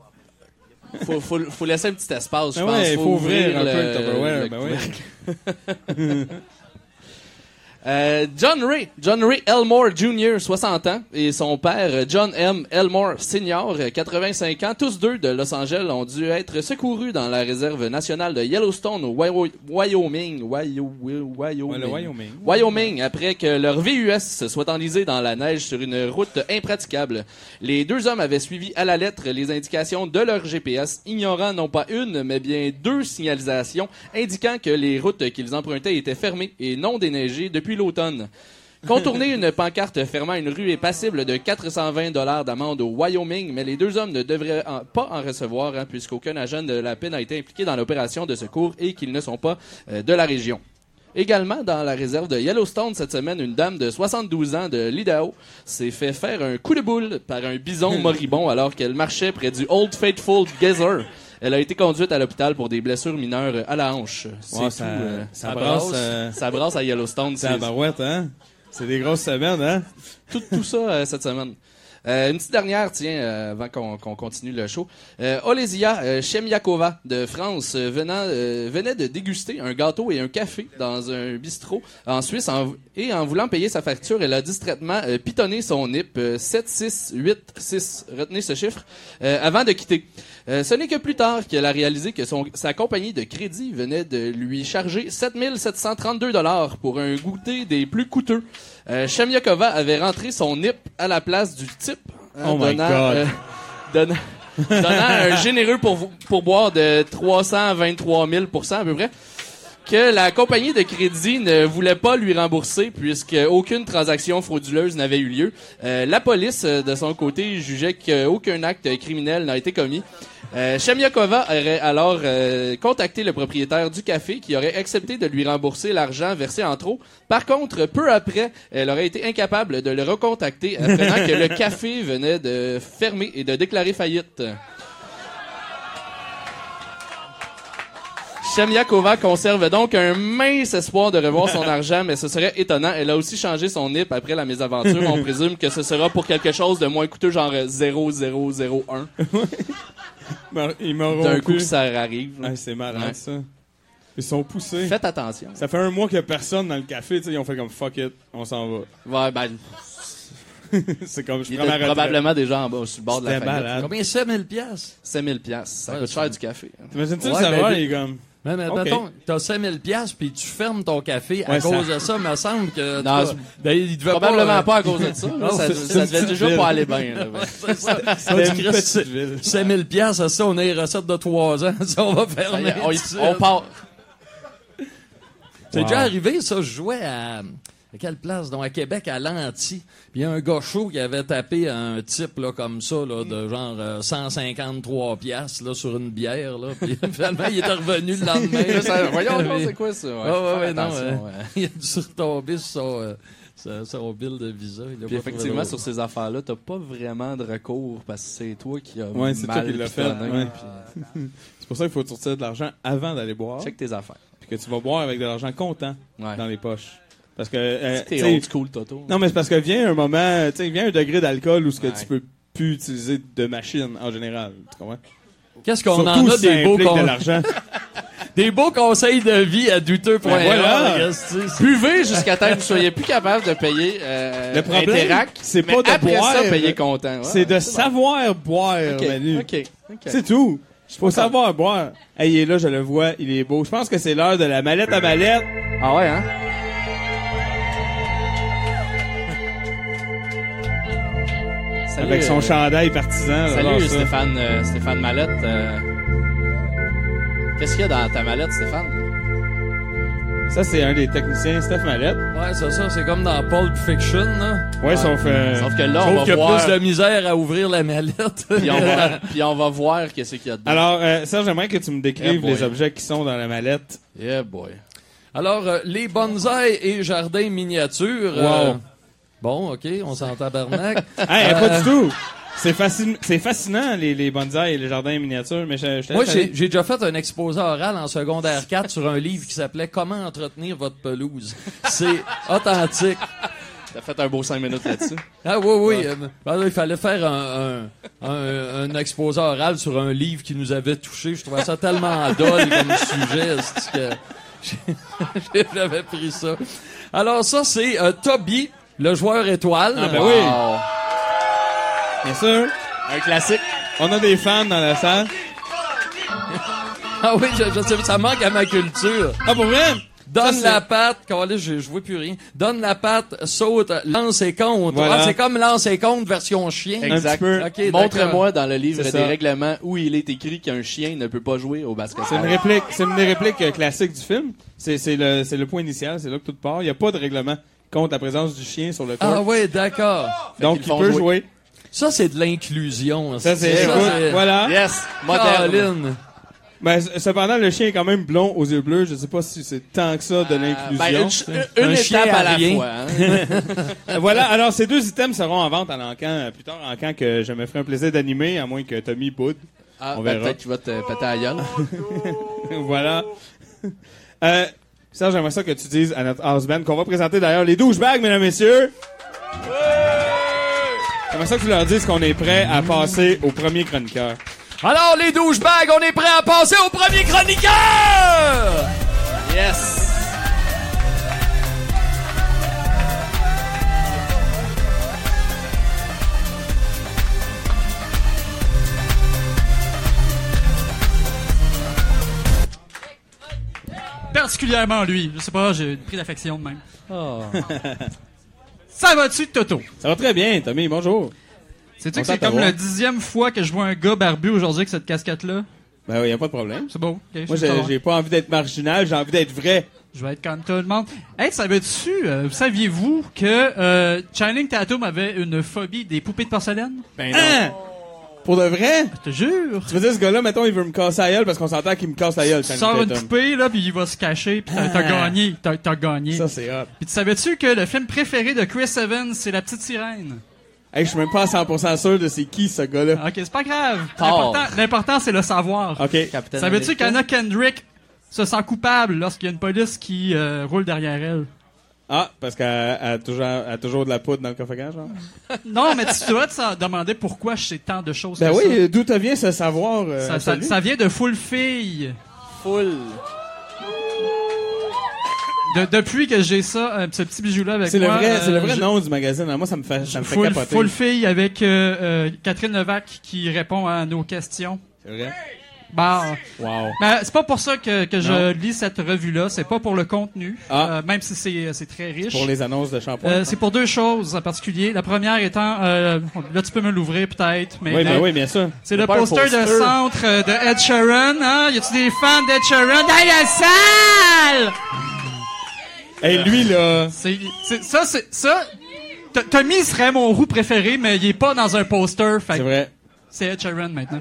Speaker 7: faut, faut, faut laisser un petit espace, je
Speaker 5: Ben
Speaker 7: pense.
Speaker 5: ouais, il faut ouvrir un peu le Tupperware, ben ouais.
Speaker 7: Euh, John Ray, John Ray Elmore Jr., 60 ans, et son père, John M. Elmore Sr., 85 ans, tous deux de Los Angeles, ont dû être secourus dans la réserve nationale de Yellowstone au Wyo- Wyoming. Wyoming.
Speaker 5: Wyoming,
Speaker 7: après que leur VUS se soit enlisé dans la neige sur une route impraticable. Les deux hommes avaient suivi à la lettre les indications de leur GPS, ignorant non pas une, mais bien deux signalisations indiquant que les routes qu'ils empruntaient étaient fermées et non déneigées depuis l'automne. Contourner une pancarte fermant une rue est passible de 420 dollars d'amende au Wyoming, mais les deux hommes ne devraient en- pas en recevoir hein, puisqu'aucun agent de la paix n'a été impliqué dans l'opération de secours et qu'ils ne sont pas euh, de la région. Également, dans la réserve de Yellowstone cette semaine, une dame de 72 ans de l'Idaho s'est fait faire un coup de boule par un bison moribond alors qu'elle marchait près du Old Faithful Geyser. Elle a été conduite à l'hôpital pour des blessures mineures à la hanche. C'est
Speaker 5: Ouais,
Speaker 7: tout,
Speaker 5: ça,
Speaker 7: euh,
Speaker 5: ça brasse. euh,
Speaker 7: ça brasse à Yellowstone.
Speaker 5: C'est barouette, hein? C'est des grosses semaines, hein?
Speaker 7: tout, tout ça euh, cette semaine. Euh, une petite dernière, tiens, euh, avant qu'on continue le show. Euh, Olesia Chemiakova de France venant, euh, venait de déguster un gâteau et un café dans un bistrot en Suisse en- et en voulant payer sa facture, elle a distraitement pitonné son NIP euh, 7686, retenez ce chiffre, euh, avant de quitter. Euh, ce n'est que plus tard qu'elle a réalisé que son, sa compagnie de crédit venait de lui charger 7732 dollars pour un goûter des plus coûteux. Euh, avait rentré son NIP à la place du type, hein,
Speaker 5: Oh my
Speaker 7: donnant,
Speaker 5: God.
Speaker 7: euh, donnant, donnant un généreux pour, pourboire de 323 000% à peu près que la compagnie de crédit ne voulait pas lui rembourser puisque aucune transaction frauduleuse n'avait eu lieu. Euh, la police, euh, de son côté, jugeait qu'aucun acte criminel n'a été commis. Euh, Chemiakova aurait alors euh, contacté le propriétaire du café qui aurait accepté de lui rembourser l'argent versé en trop. Par contre, peu après, elle aurait été incapable de le recontacter apprenant que le café venait de fermer et de déclarer faillite. Chemiakova conserve donc un mince espoir de revoir son argent, mais ce serait étonnant. Elle a aussi changé son NIP après la mésaventure. On présume que ce sera pour quelque chose de moins coûteux, genre euh, 0001.
Speaker 5: Mar- Ils m'auront
Speaker 7: D'un coup ça arrive.
Speaker 5: Ah, c'est malade,
Speaker 7: Ouais.
Speaker 5: ça. Ils sont poussés.
Speaker 7: Faites attention.
Speaker 5: Ça fait un mois qu'il y a personne dans le café, tu sais, ils ont fait comme fuck it, on s'en va.
Speaker 7: Ouais, ben,
Speaker 5: c'est comme, je
Speaker 7: il
Speaker 5: prends
Speaker 7: était probablement déjà en bas, sur le bord de la faillite.
Speaker 6: Combien c'est 1000 pièces
Speaker 7: 5000 piastres. Ça
Speaker 6: Ouais,
Speaker 7: coûte
Speaker 6: c'est-
Speaker 7: cher du café. hein.
Speaker 5: T'imagines-tu
Speaker 6: Ouais,
Speaker 5: le savoir,
Speaker 6: ben,
Speaker 5: les comme.
Speaker 6: Mais, mais
Speaker 5: Ok.
Speaker 6: mettons, t'as 5000 pièces puis tu fermes ton café à
Speaker 5: Ouais, ça-
Speaker 6: cause de ça, me semble que
Speaker 7: Non,
Speaker 6: toi,
Speaker 7: c'est-
Speaker 6: ben, il devait
Speaker 7: Probablement
Speaker 6: pas,
Speaker 7: pas à cause de ça.
Speaker 6: Non,
Speaker 7: ça,
Speaker 5: c'est-
Speaker 7: ça
Speaker 5: c'est une
Speaker 7: devait déjà
Speaker 5: ville.
Speaker 7: pas aller bien. ouais.
Speaker 6: c'est ça.
Speaker 5: Ville.
Speaker 6: 5000 pièces, ça, on a les recettes de 3 ans, ça, on va
Speaker 7: Ça
Speaker 6: fermer.
Speaker 7: on, on part.
Speaker 6: C'est
Speaker 5: Wow.
Speaker 6: déjà arrivé, ça, je jouais à, à quelle place? Donc, à Québec, à Lanty. Puis il y a un gars chaud qui avait tapé un type, là, comme ça, là, de genre euh, 153 piastres, là, sur une bière, là. Puis finalement, il était revenu le lendemain.
Speaker 7: Ça- Voyons, c'est quoi ça? Ouais,
Speaker 6: Ouais,
Speaker 7: faut
Speaker 6: ouais, non, il a dû retomber sur son, euh, son, bill de visa.
Speaker 7: Puis effectivement, sur ces affaires-là, t'as pas vraiment de recours parce que c'est toi qui as
Speaker 5: Ouais, c'est toi
Speaker 7: mal
Speaker 5: qui l'as fait, ouais.
Speaker 7: puis
Speaker 5: C'est pour ça qu'il faut sortir de l'argent avant d'aller boire.
Speaker 7: Check tes affaires.
Speaker 5: Puis que tu vas boire avec de l'argent comptant
Speaker 7: Ouais.
Speaker 5: dans les poches. Parce que. euh,
Speaker 7: T'es old school, Toto.
Speaker 5: Non, mais c'est parce que vient un moment, tu sais, vient un degré d'alcool où ce que
Speaker 7: Ouais.
Speaker 5: tu peux plus utiliser de machine en général. Tu comprends?
Speaker 6: Qu'est-ce qu'on en a des beaux,
Speaker 5: implique
Speaker 6: con-
Speaker 5: de
Speaker 6: des beaux conseils de vie à douteux pour
Speaker 5: Ben voilà.
Speaker 7: Buvez jusqu'à temps que vous soyez plus capable de payer euh,
Speaker 5: Le problème, c'est pas de
Speaker 7: après
Speaker 5: boire,
Speaker 7: ça, payer comptant. Ouais,
Speaker 5: c'est de
Speaker 7: bon.
Speaker 5: savoir boire, Manu. C'est tout. Faut savoir boire. Hey, il est là, je le vois, il est beau. Je pense que c'est l'heure de la mallette à mallette.
Speaker 7: Ah ouais, hein? Salut,
Speaker 5: avec son
Speaker 7: euh,
Speaker 5: chandail partisan.
Speaker 7: Salut. Stéphane, euh, Stéphane Mallette. euh, Qu'est-ce qu'il y a dans ta mallette, Stéphane?
Speaker 5: Ça, c'est un des techniciens, Steph Mallette.
Speaker 6: Ouais, c'est ça. C'est comme dans Pulp Fiction, là.
Speaker 5: Ouais, sauf, euh,
Speaker 7: Sauf que là,
Speaker 6: Sauf
Speaker 7: on
Speaker 6: qu'il y
Speaker 7: va voir.
Speaker 6: plus de misère à ouvrir la mallette.
Speaker 7: Puis on va, puis on va voir qu'est-ce qu'il y a dedans.
Speaker 5: Alors, euh, Serge, j'aimerais que tu me décrives
Speaker 7: Eh
Speaker 5: les objets qui sont dans la mallette.
Speaker 7: Yeah, boy.
Speaker 6: Alors, euh, les bonsaïs et jardins miniatures. euh,
Speaker 5: Wow.
Speaker 6: Bon, OK, on s'en tabarnak.
Speaker 5: Hey,
Speaker 6: Euh,
Speaker 5: pas du tout. C'est fascin- c'est fascinant, les, les bonsaïs et les jardins miniatures, mais je, je
Speaker 6: Moi, j'ai déjà fait un exposé oral en secondaire 4 sur un livre qui s'appelait Comment entretenir votre pelouse. C'est authentique.
Speaker 7: T'as fait un beau 5 minutes là-dessus.
Speaker 6: Ah oui, oui. euh, ben là, il fallait faire un, un, un, un exposé oral sur un livre qui nous avait touché. Je trouvais ça tellement dole comme sujet c'est que j'ai- j'avais pris ça. Alors ça, c'est euh, Toby, le joueur étoile.
Speaker 5: Ah, ben oui. Bien sûr.
Speaker 7: Un classique.
Speaker 5: On a des fans dans la salle.
Speaker 6: Ah oui, je, je sais, ça manque à ma culture.
Speaker 5: Ah, pour vrai?
Speaker 6: Donne
Speaker 5: Ça,
Speaker 6: la patte, Calais, je, je vois plus rien. Donne la patte, saute, lance et compte.
Speaker 5: Voilà.
Speaker 6: Ah, c'est comme lance et compte version chien.
Speaker 7: Exact.
Speaker 5: petit peu.
Speaker 6: Ok,
Speaker 7: Montre-moi dans le livre des règlements où il est écrit qu'un chien ne peut pas jouer au
Speaker 5: C'est une
Speaker 7: basketball.
Speaker 5: réplique, c'est une euh, classiques du film. C'est, c'est le, c'est le point initial, c'est là que tout part. Il n'y a pas de règlement contre la présence du chien sur le
Speaker 6: Ah
Speaker 5: court.
Speaker 6: ouais, d'accord.
Speaker 5: Donc, il peut
Speaker 7: jouer.
Speaker 6: Ça, c'est de l'inclusion.
Speaker 5: Ça, c'est,
Speaker 6: Ça,
Speaker 5: écoute,
Speaker 6: c'est-
Speaker 5: voilà.
Speaker 7: Yes, moderne.
Speaker 5: Ben, cependant, le chien est quand même blond aux yeux bleus. Je sais pas si c'est tant que ça de
Speaker 7: Ben,
Speaker 5: l'inclusion.
Speaker 7: une une
Speaker 6: Un chien
Speaker 7: étape à
Speaker 6: à
Speaker 7: la
Speaker 6: rien.
Speaker 7: fois. hein.
Speaker 5: Euh, voilà, alors ces deux items seront en vente à l'encan euh, plus tard en camp que je me ferai un plaisir d'animer, à moins que Tommy boude.
Speaker 7: Ah,
Speaker 5: On
Speaker 7: ben,
Speaker 5: verra.
Speaker 7: peut-être qu'il va te péter à la gueule.
Speaker 5: voilà. Euh, Serge, j'aimerais ça que tu dises à notre house band qu'on va présenter d'ailleurs les douchebags, mesdames et messieurs. J'aimerais ça que tu leur dises qu'on est prêt à passer au premier chroniqueur.
Speaker 6: Alors, les douchebags, on est prêts à passer au premier chroniqueur!
Speaker 7: Yes!
Speaker 8: Particulièrement lui. Je sais pas, j'ai pris d'affection de même. Ça va-tu, Toto?
Speaker 5: Ça va très bien, Tommy, bonjour.
Speaker 8: Sais-tu que c'est comme la dixième fois que je vois un gars barbu aujourd'hui avec cette casquette-là?
Speaker 5: Ben oui, y a pas de problème.
Speaker 8: C'est beau. ok,
Speaker 5: Moi, j'ai pas envie d'être marginal, j'ai envie d'être vrai.
Speaker 8: Je vais être comme tout le monde. Hey, savais-tu, euh, saviez-vous que euh, Channing Tatum avait une phobie des poupées de porcelaine?
Speaker 5: Ben non. Pour de vrai?
Speaker 8: Je te jure.
Speaker 5: Tu veux dire, ce gars-là, mettons, il veut me casser la gueule parce qu'on s'entend qu'il me casse la gueule.
Speaker 8: Tu sors une poupée, là, puis il va se cacher, puis t'as t'as gagné. T'as gagné.
Speaker 5: Ça, c'est hot.
Speaker 8: Puis tu savais-tu que le film préféré de Chris Evans, c'est La Petite Sirène?
Speaker 5: Hey, je suis même pas à 100% sûr de c'est qui, ce gars-là.
Speaker 8: Ok, c'est pas grave. L'important- L'important, c'est le savoir.
Speaker 5: OK.
Speaker 7: Capitaine
Speaker 8: Savais-tu qu'Anna Kendrick se sent coupable lorsqu'il y a une police qui euh, roule derrière elle?
Speaker 5: Ah, parce qu'elle elle a toujours, a toujours de la poudre dans le coffre-fort, genre?
Speaker 8: Non, mais tu dois te demander pourquoi je sais tant de choses
Speaker 5: Ben
Speaker 8: que
Speaker 5: oui, euh, d'où te vient ce savoir? euh,
Speaker 8: Ça, ça,
Speaker 5: absolu?
Speaker 8: ça vient de Full Fille.
Speaker 7: Full.
Speaker 8: De- depuis que j'ai ça, euh, ce petit bijou-là avec
Speaker 5: C'est le
Speaker 8: moi.
Speaker 5: vrai,
Speaker 8: euh,
Speaker 5: c'est le vrai
Speaker 8: je-
Speaker 5: nom du magazine. hein. Moi, ça me fait, ça me fait
Speaker 8: Full,
Speaker 5: capoter.
Speaker 8: Full Fille avec euh, euh, Catherine Levac qui répond à nos questions.
Speaker 5: C'est vrai?
Speaker 8: Bah,
Speaker 5: Wow.
Speaker 8: ben, c'est pas pour ça que, que je lis cette revue-là. C'est pas pour le contenu,
Speaker 5: Ah.
Speaker 8: euh, même si c'est c'est très riche.
Speaker 5: Pour les annonces de shampoing.
Speaker 8: Euh, c'est pour deux choses en particulier. La première étant, euh, là tu peux me l'ouvrir peut-être, mais
Speaker 5: oui, ben oui, bien sûr.
Speaker 8: c'est le
Speaker 7: un
Speaker 8: poster, de
Speaker 7: poster.
Speaker 8: centre euh, de Ed Sheeran. Hein? Y a-tu des fans d'Ed Sheeran? Dans la salle?
Speaker 5: Et lui, là,
Speaker 8: C'est, c'est- ça, c'est ça. Tommy serait mon roux préféré, mais il est pas dans un poster. Fait
Speaker 5: c'est vrai.
Speaker 8: c'est Ed Sheeran maintenant.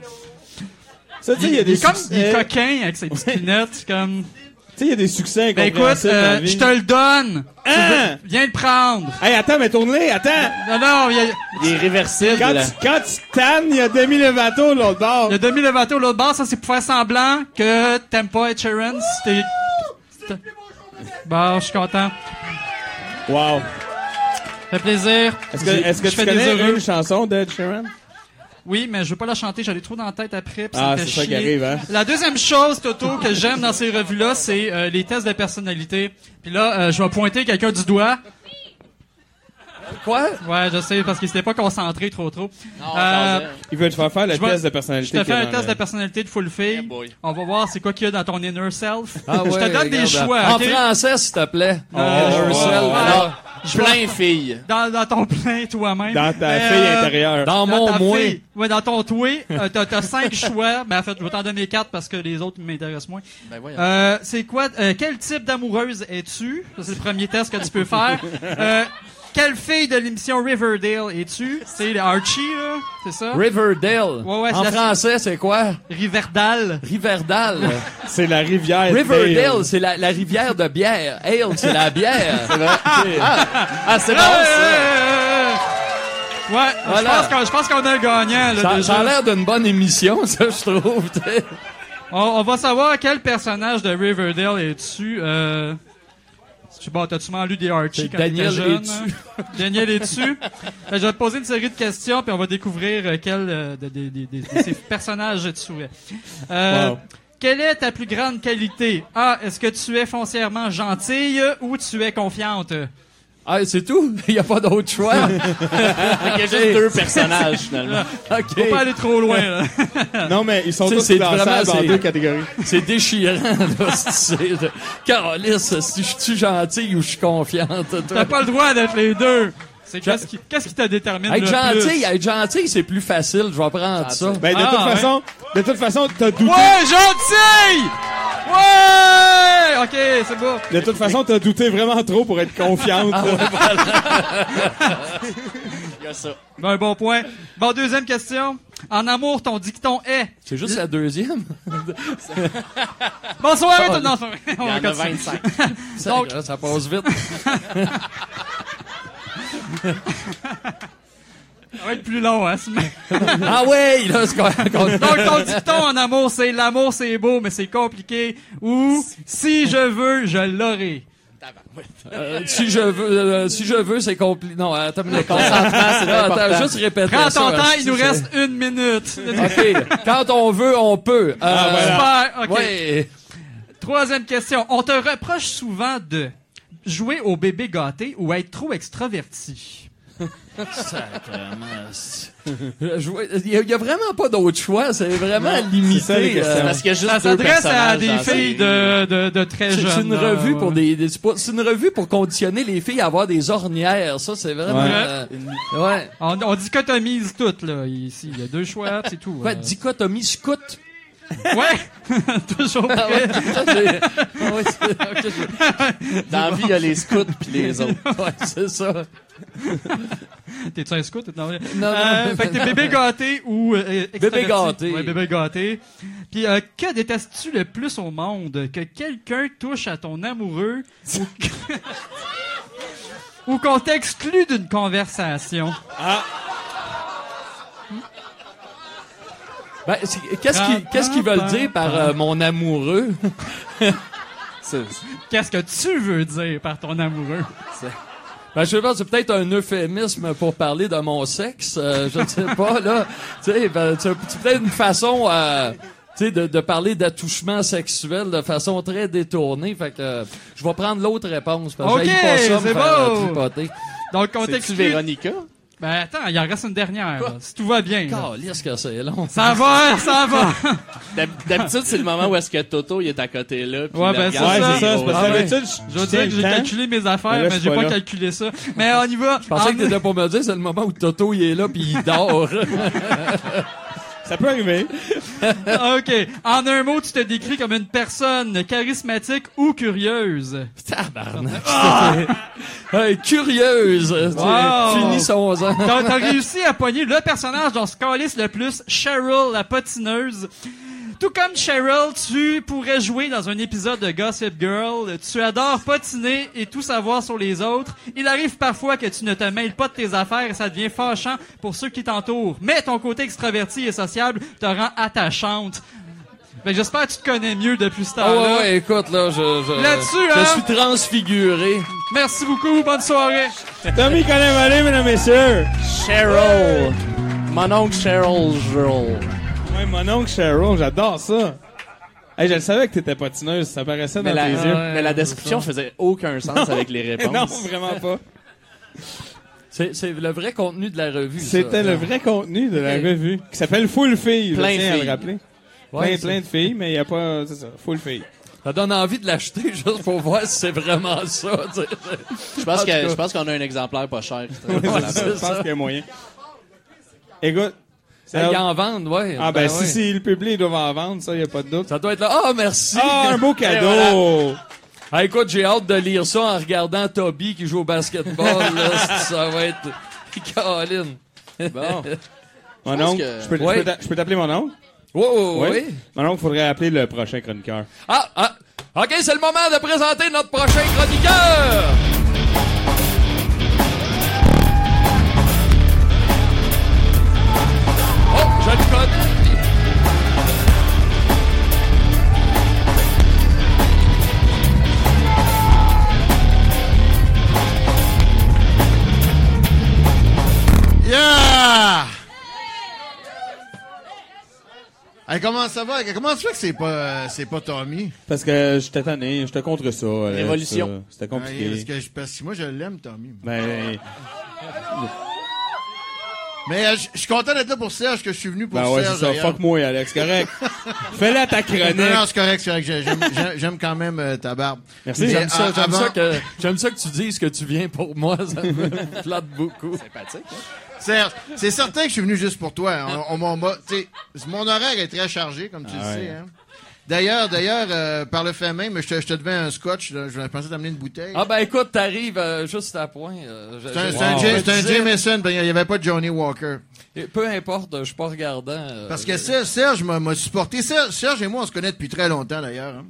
Speaker 5: Ça, tu sais,
Speaker 8: Il,
Speaker 5: il y a
Speaker 8: il
Speaker 5: des
Speaker 8: est comme, il est coquin avec ses petites lunettes, comme.
Speaker 5: Tu sais, il y a des succès
Speaker 8: Ben écoute, euh, je te le donne.
Speaker 5: Hein?
Speaker 8: veux- Viens le prendre.
Speaker 5: Hey, attends, mais tourne-les, attends!
Speaker 8: Non, non, il y a,
Speaker 7: Il est réversible.
Speaker 5: Quand tu, quand tu tannes, il y a Demi Lovato de l'autre bord.
Speaker 8: il y a Demi Lovato l'autre bord. Ça, c'est pour faire semblant que t'aimes pas Ed Sheeran. Bon, je suis content.
Speaker 5: Wow.
Speaker 8: Ça fait plaisir.
Speaker 5: Est-ce que, est-ce que tu
Speaker 8: fais des
Speaker 5: connais
Speaker 8: heureux.
Speaker 5: une chanson d'Ed Sheeran?
Speaker 8: Oui, mais je veux pas la chanter, j'allais trop dans la tête après.
Speaker 5: Ah, c'est ça qui arrive, hein?
Speaker 8: La deuxième chose, Toto, que j'aime dans ces revues-là, c'est euh, les tests de personnalité. Puis là, euh, je vais pointer quelqu'un du doigt.
Speaker 7: Quoi?
Speaker 8: Ouais, je sais, parce qu'il s'était pas concentré trop trop.
Speaker 7: Non,
Speaker 8: Euh,
Speaker 5: Il veut te faire faire le
Speaker 8: Je
Speaker 5: test de
Speaker 8: je
Speaker 5: personnalité.
Speaker 8: te fais un test de personnalité de full fille.
Speaker 7: Yeah, boy.
Speaker 8: On va voir c'est quoi qu'il y a dans ton inner self.
Speaker 6: Ah
Speaker 8: je
Speaker 6: ouais,
Speaker 8: te donne des choix,
Speaker 6: En français, s'il te plaît.
Speaker 8: Euh,
Speaker 6: Yourself.
Speaker 8: ouais.
Speaker 6: Alors,
Speaker 8: Je
Speaker 7: Plein filles.
Speaker 8: Dans, dans ton plein toi-même.
Speaker 5: Dans ta
Speaker 8: Mais,
Speaker 5: fille
Speaker 8: euh,
Speaker 5: intérieure.
Speaker 6: dans
Speaker 8: Dans
Speaker 6: mon moi.
Speaker 8: fille. Ouais, dans ton toi, euh, t'as, t'as cinq choix. Mais en fait, je vais t'en donner quatre parce que les autres m'intéressent moins.
Speaker 7: Ben voyons.
Speaker 8: Euh, c'est quoi, euh, quel type d'amoureuse es-tu? Ça, c'est le premier test que tu peux faire. Quelle fille de l'émission Riverdale es-tu? C'est Archie, là. C'est ça?
Speaker 6: Riverdale.
Speaker 8: Ouais, ouais,
Speaker 6: en
Speaker 8: la-
Speaker 6: français, c'est quoi?
Speaker 8: Riverdale.
Speaker 6: Riverdale.
Speaker 5: C'est la rivière.
Speaker 6: Riverdale,
Speaker 5: Dale.
Speaker 6: c'est la, la rivière de bière. Ale, c'est la bière. c'est vrai.
Speaker 7: Ah, c'est bon,
Speaker 8: Ouais,
Speaker 7: ça.
Speaker 8: ouais, ouais, ouais. Ouais, je pense qu'on, je pense qu'on a un gagnant, là,
Speaker 6: Ça, a l'air d'une bonne émission, ça, je trouve. t'sais.
Speaker 8: On, on va savoir quel personnage de Riverdale es-tu. Euh... Je sais pas, t'as-tu lu des Archie quand
Speaker 6: Daniel
Speaker 8: t'étais jeune? hein? Daniel es-tu? Euh, je vais te poser une série de questions, puis on va découvrir euh, quel euh, de, de- de- de- de ces personnages tu es. Euh,
Speaker 5: Wow.
Speaker 8: Quelle est ta plus grande qualité? A. Est-ce que tu es foncièrement gentille ou tu es confiante?
Speaker 6: Ah, c'est tout? Il n'y a pas d'autre choix?
Speaker 7: Il y a juste deux personnages, finalement.
Speaker 6: OK.
Speaker 8: Faut pas aller trop loin, là.
Speaker 5: Non, mais ils sont tous classables en deux catégories.
Speaker 6: C'est déchirant, là, si tu sais. Carolis, si je suis gentille ou je suis confiante, toi?
Speaker 8: T'as pas le droit d'être les deux. Qu'est-ce qui, qu'est-ce qui te détermine
Speaker 6: Être
Speaker 8: le
Speaker 6: gentil,
Speaker 8: plus?
Speaker 6: être gentil, c'est plus facile. Je vais prendre ça.
Speaker 5: Ben, de
Speaker 8: Ah,
Speaker 5: toute
Speaker 8: ouais.
Speaker 5: façon, de toute façon, t'as douté.
Speaker 8: Ouais, gentil! Ouais! Ok, c'est beau.
Speaker 5: De toute façon, t'as douté vraiment trop pour être confiante.
Speaker 7: Il y a ça.
Speaker 8: Ben, un bon point. Bon, deuxième question. En amour, ton dicton est?
Speaker 6: C'est juste la deuxième?
Speaker 8: Bonsoir,
Speaker 6: Ah,
Speaker 8: tout le monde.
Speaker 7: Il y en a 25.
Speaker 6: Ça,
Speaker 8: Donc-
Speaker 6: ça passe vite.
Speaker 8: Ça va être plus long, hein, ce
Speaker 6: ah ouais, là, c'est
Speaker 8: Donc, ton dicton en amour, c'est l'amour, c'est beau, mais c'est compliqué. Ou, si je veux, je l'aurai.
Speaker 6: Euh, si je veux, euh, si je veux, c'est compliqué. Non, attends,
Speaker 7: consentement, c'est.
Speaker 6: Attends, juste répéter
Speaker 8: Prends
Speaker 6: ça,
Speaker 8: ton temps, il nous reste une minute.
Speaker 6: OK. Quand on veut, on peut. Euh,
Speaker 8: Super, ok.
Speaker 6: Ouais.
Speaker 8: Troisième question. On te reproche souvent de jouer au bébé gâté ou être trop extraverti.
Speaker 6: Il y, a- vraiment pas d'autre choix. C'est vraiment limité.
Speaker 5: ça,
Speaker 6: euh,
Speaker 7: Parce a juste
Speaker 8: Ça s'adresse à des filles de, de, de très
Speaker 6: C'est
Speaker 8: jeunes.
Speaker 6: c'est une
Speaker 8: là,
Speaker 6: revue pour
Speaker 8: ouais.
Speaker 6: des, des- c'est une revue pour conditionner les filles à avoir des ornières. Ça, c'est vraiment.
Speaker 5: Ouais.
Speaker 6: euh, ouais.
Speaker 8: On, on dichotomise tout, là, ici. Il y a deux choix, c'est tout.
Speaker 6: Quoi,
Speaker 8: euh.
Speaker 6: dichotomie scout?
Speaker 8: Ouais! Toujours
Speaker 6: Ah
Speaker 8: prêt.
Speaker 6: ah
Speaker 7: Dans la vie, il y a les scouts puis les autres.
Speaker 6: ouais, c'est ça.
Speaker 8: T'es-tu un scout? Non,
Speaker 6: Non,
Speaker 8: Euh,
Speaker 6: non.
Speaker 8: fait que t'es bébé gâté ou euh, extraverti?
Speaker 6: gâté.
Speaker 8: Ouais, bébé gâté. Puis euh, que détestes-tu le plus au monde? Que quelqu'un touche à ton amoureux ou ou qu'on t'exclue d'une conversation?
Speaker 6: Ben, c'est- qu'est-ce qu'ils qu'est-ce qu'ils veulent dire par euh, mon amoureux?
Speaker 8: Qu'est-ce que tu veux dire par ton amoureux?
Speaker 6: Ben, je sais pas, c'est peut-être un euphémisme pour parler de mon sexe. euh, je ne sais pas, là. Tu sais, ben, c'est peut-être une façon, euh, de, de parler d'attouchement sexuel de façon très détournée. Fait que euh, je vais prendre l'autre réponse parce que
Speaker 8: Ok,
Speaker 6: j'haïs pas ça, me faire.
Speaker 8: Donc, on
Speaker 7: C'est-tu. Véronica?
Speaker 8: Ben attends, il en reste une dernière. là, si tout va bien. là.
Speaker 6: Calisse que c'est long.
Speaker 8: Ça va, ça va.
Speaker 7: D'hab- D'habitude, c'est le moment où est-ce que Toto il est à côté là. puis
Speaker 8: Ouais, ben, c'est
Speaker 5: Ouais,
Speaker 8: ça.
Speaker 5: ça. Parce
Speaker 6: Ah
Speaker 5: que
Speaker 6: ouais.
Speaker 5: d'habitude,
Speaker 8: Je veux dire que j'ai calculé mes affaires,
Speaker 5: Mais
Speaker 8: j'ai
Speaker 5: pas
Speaker 8: calculé ça. Mais on y va.
Speaker 6: Je pensais
Speaker 8: En-
Speaker 6: que t'étais pour me dire c'est le moment où Toto il est là puis il dort.
Speaker 5: Ça peut arriver.
Speaker 8: OK. En un mot, tu te décris comme une personne charismatique ou curieuse.
Speaker 6: Tabarnak. Hey, curieuse.
Speaker 8: Wow.
Speaker 6: Finissons-en.
Speaker 8: T'as t'as réussi à pogner le personnage dont se calisse le plus, Cheryl, la patineuse. Tout comme Cheryl, tu pourrais jouer dans un épisode de Gossip Girl. Tu adores patiner et tout savoir sur les autres. Il arrive parfois que tu ne te mêles pas de tes affaires et ça devient fâchant pour ceux qui t'entourent. Mais ton côté extraverti et sociable te rend attachante. Ben, j'espère que tu te connais mieux depuis ce
Speaker 6: Ah
Speaker 8: temps-là.
Speaker 6: ouais, ouais, écoute, là, je, je,
Speaker 8: Là-dessus,
Speaker 6: je
Speaker 8: hein?
Speaker 6: suis transfiguré.
Speaker 8: Merci beaucoup. Bonne soirée.
Speaker 5: Tommy connaît Malé, mesdames et messieurs.
Speaker 7: Cheryl. Mon oncle Cheryl Joel.
Speaker 5: Ouais, mon oncle Cheryl, j'adore ça. Hey, je le savais que t'étais patineuse, ça paraissait
Speaker 7: Mais
Speaker 5: dans
Speaker 7: la,
Speaker 5: tes yeux.
Speaker 7: mais la description faisait aucun sens avec les réponses.
Speaker 5: non, vraiment pas.
Speaker 6: C'est, c'est le vrai contenu de la revue. ça.
Speaker 5: C'était le vrai contenu de la
Speaker 6: Ouais.
Speaker 5: revue, qui s'appelle Full Fille.
Speaker 7: Plein
Speaker 5: je
Speaker 7: de
Speaker 5: tiens à
Speaker 7: filles.
Speaker 5: le rappeler.
Speaker 6: Ouais,
Speaker 5: plein, plein de filles, mais il y a pas, c'est ça, Full Fille.
Speaker 6: Ça donne envie de l'acheter juste pour voir si c'est vraiment ça.
Speaker 7: Je pense qu'on a un exemplaire pas cher. qui
Speaker 5: Ouais, ça, je pense qu'il y a moyen. Écoute.
Speaker 6: Ah, Ils en vendent, ouais.
Speaker 5: Ah, ben,
Speaker 6: ouais.
Speaker 5: si, si le public doit en vendre, ça, il y a pas de doute.
Speaker 6: Ça doit être là. Ah, merci.
Speaker 5: Ah, un beau
Speaker 6: voilà.
Speaker 5: cadeau!
Speaker 6: Ah, écoute, j'ai hâte de lire ça en regardant Toby qui joue au basketball. là. ça va être... Caroline.
Speaker 7: Bon.
Speaker 5: Mon oncle,
Speaker 7: que-
Speaker 5: je peux,
Speaker 6: Ouais.
Speaker 5: peux t'a- je peux t'appeler mon oncle?
Speaker 6: Oui. Oui.
Speaker 5: Mon oncle, faudrait appeler le prochain chroniqueur.
Speaker 6: Ah, ah. OK, c'est le moment de présenter notre prochain chroniqueur.
Speaker 9: Hey, comment ça va? Comment tu fais que c'est pas, euh, c'est pas Tommy?
Speaker 5: Parce que j'étais tanné, j'étais contre ça.
Speaker 7: Révolution.
Speaker 5: C'était
Speaker 9: Ouais,
Speaker 5: compliqué.
Speaker 9: parce, que je, parce que moi, je l'aime, Tommy.
Speaker 5: Ben,
Speaker 9: Mais euh, je je suis content d'être là pour Serge, que je suis venu pour
Speaker 5: ben ouais, c'est
Speaker 9: Serge.
Speaker 5: ça.
Speaker 9: d'ailleurs.
Speaker 5: Fuck moi, Alex, correct. Fais-la ta chronique.
Speaker 9: Non, non, c'est correct, c'est correct. J'ai- J'aime, j'aime- j'aime quand même euh, ta barbe.
Speaker 5: Merci.
Speaker 9: Mais,
Speaker 6: J'aime ça,
Speaker 9: euh,
Speaker 6: j'aime
Speaker 9: avant-
Speaker 6: ça que j'aime ça que tu dises que tu viens pour moi, ça me flatte beaucoup.
Speaker 7: Sympathique. hein?
Speaker 9: Serge, c'est certain que je suis venu juste pour toi. On, on, sais, mon horaire est très chargé, comme tu
Speaker 5: Ah
Speaker 9: le sais.
Speaker 5: ouais.
Speaker 9: Hein. D'ailleurs, d'ailleurs, euh, par le fait même, je te, je te devais un scotch. là. Je pensais t'amener une bouteille.
Speaker 6: Ah ben écoute, t'arrives euh, juste à point. euh, je-
Speaker 9: c'est un,
Speaker 6: disais,
Speaker 9: Jameson, ben, il n'y avait pas de Johnny Walker.
Speaker 6: et Peu importe, je suis pas regardant. euh,
Speaker 9: Parce que Serge, Serge m'a m'a supporté. Serge, Serge et moi, on se connaît depuis très longtemps d'ailleurs. hein.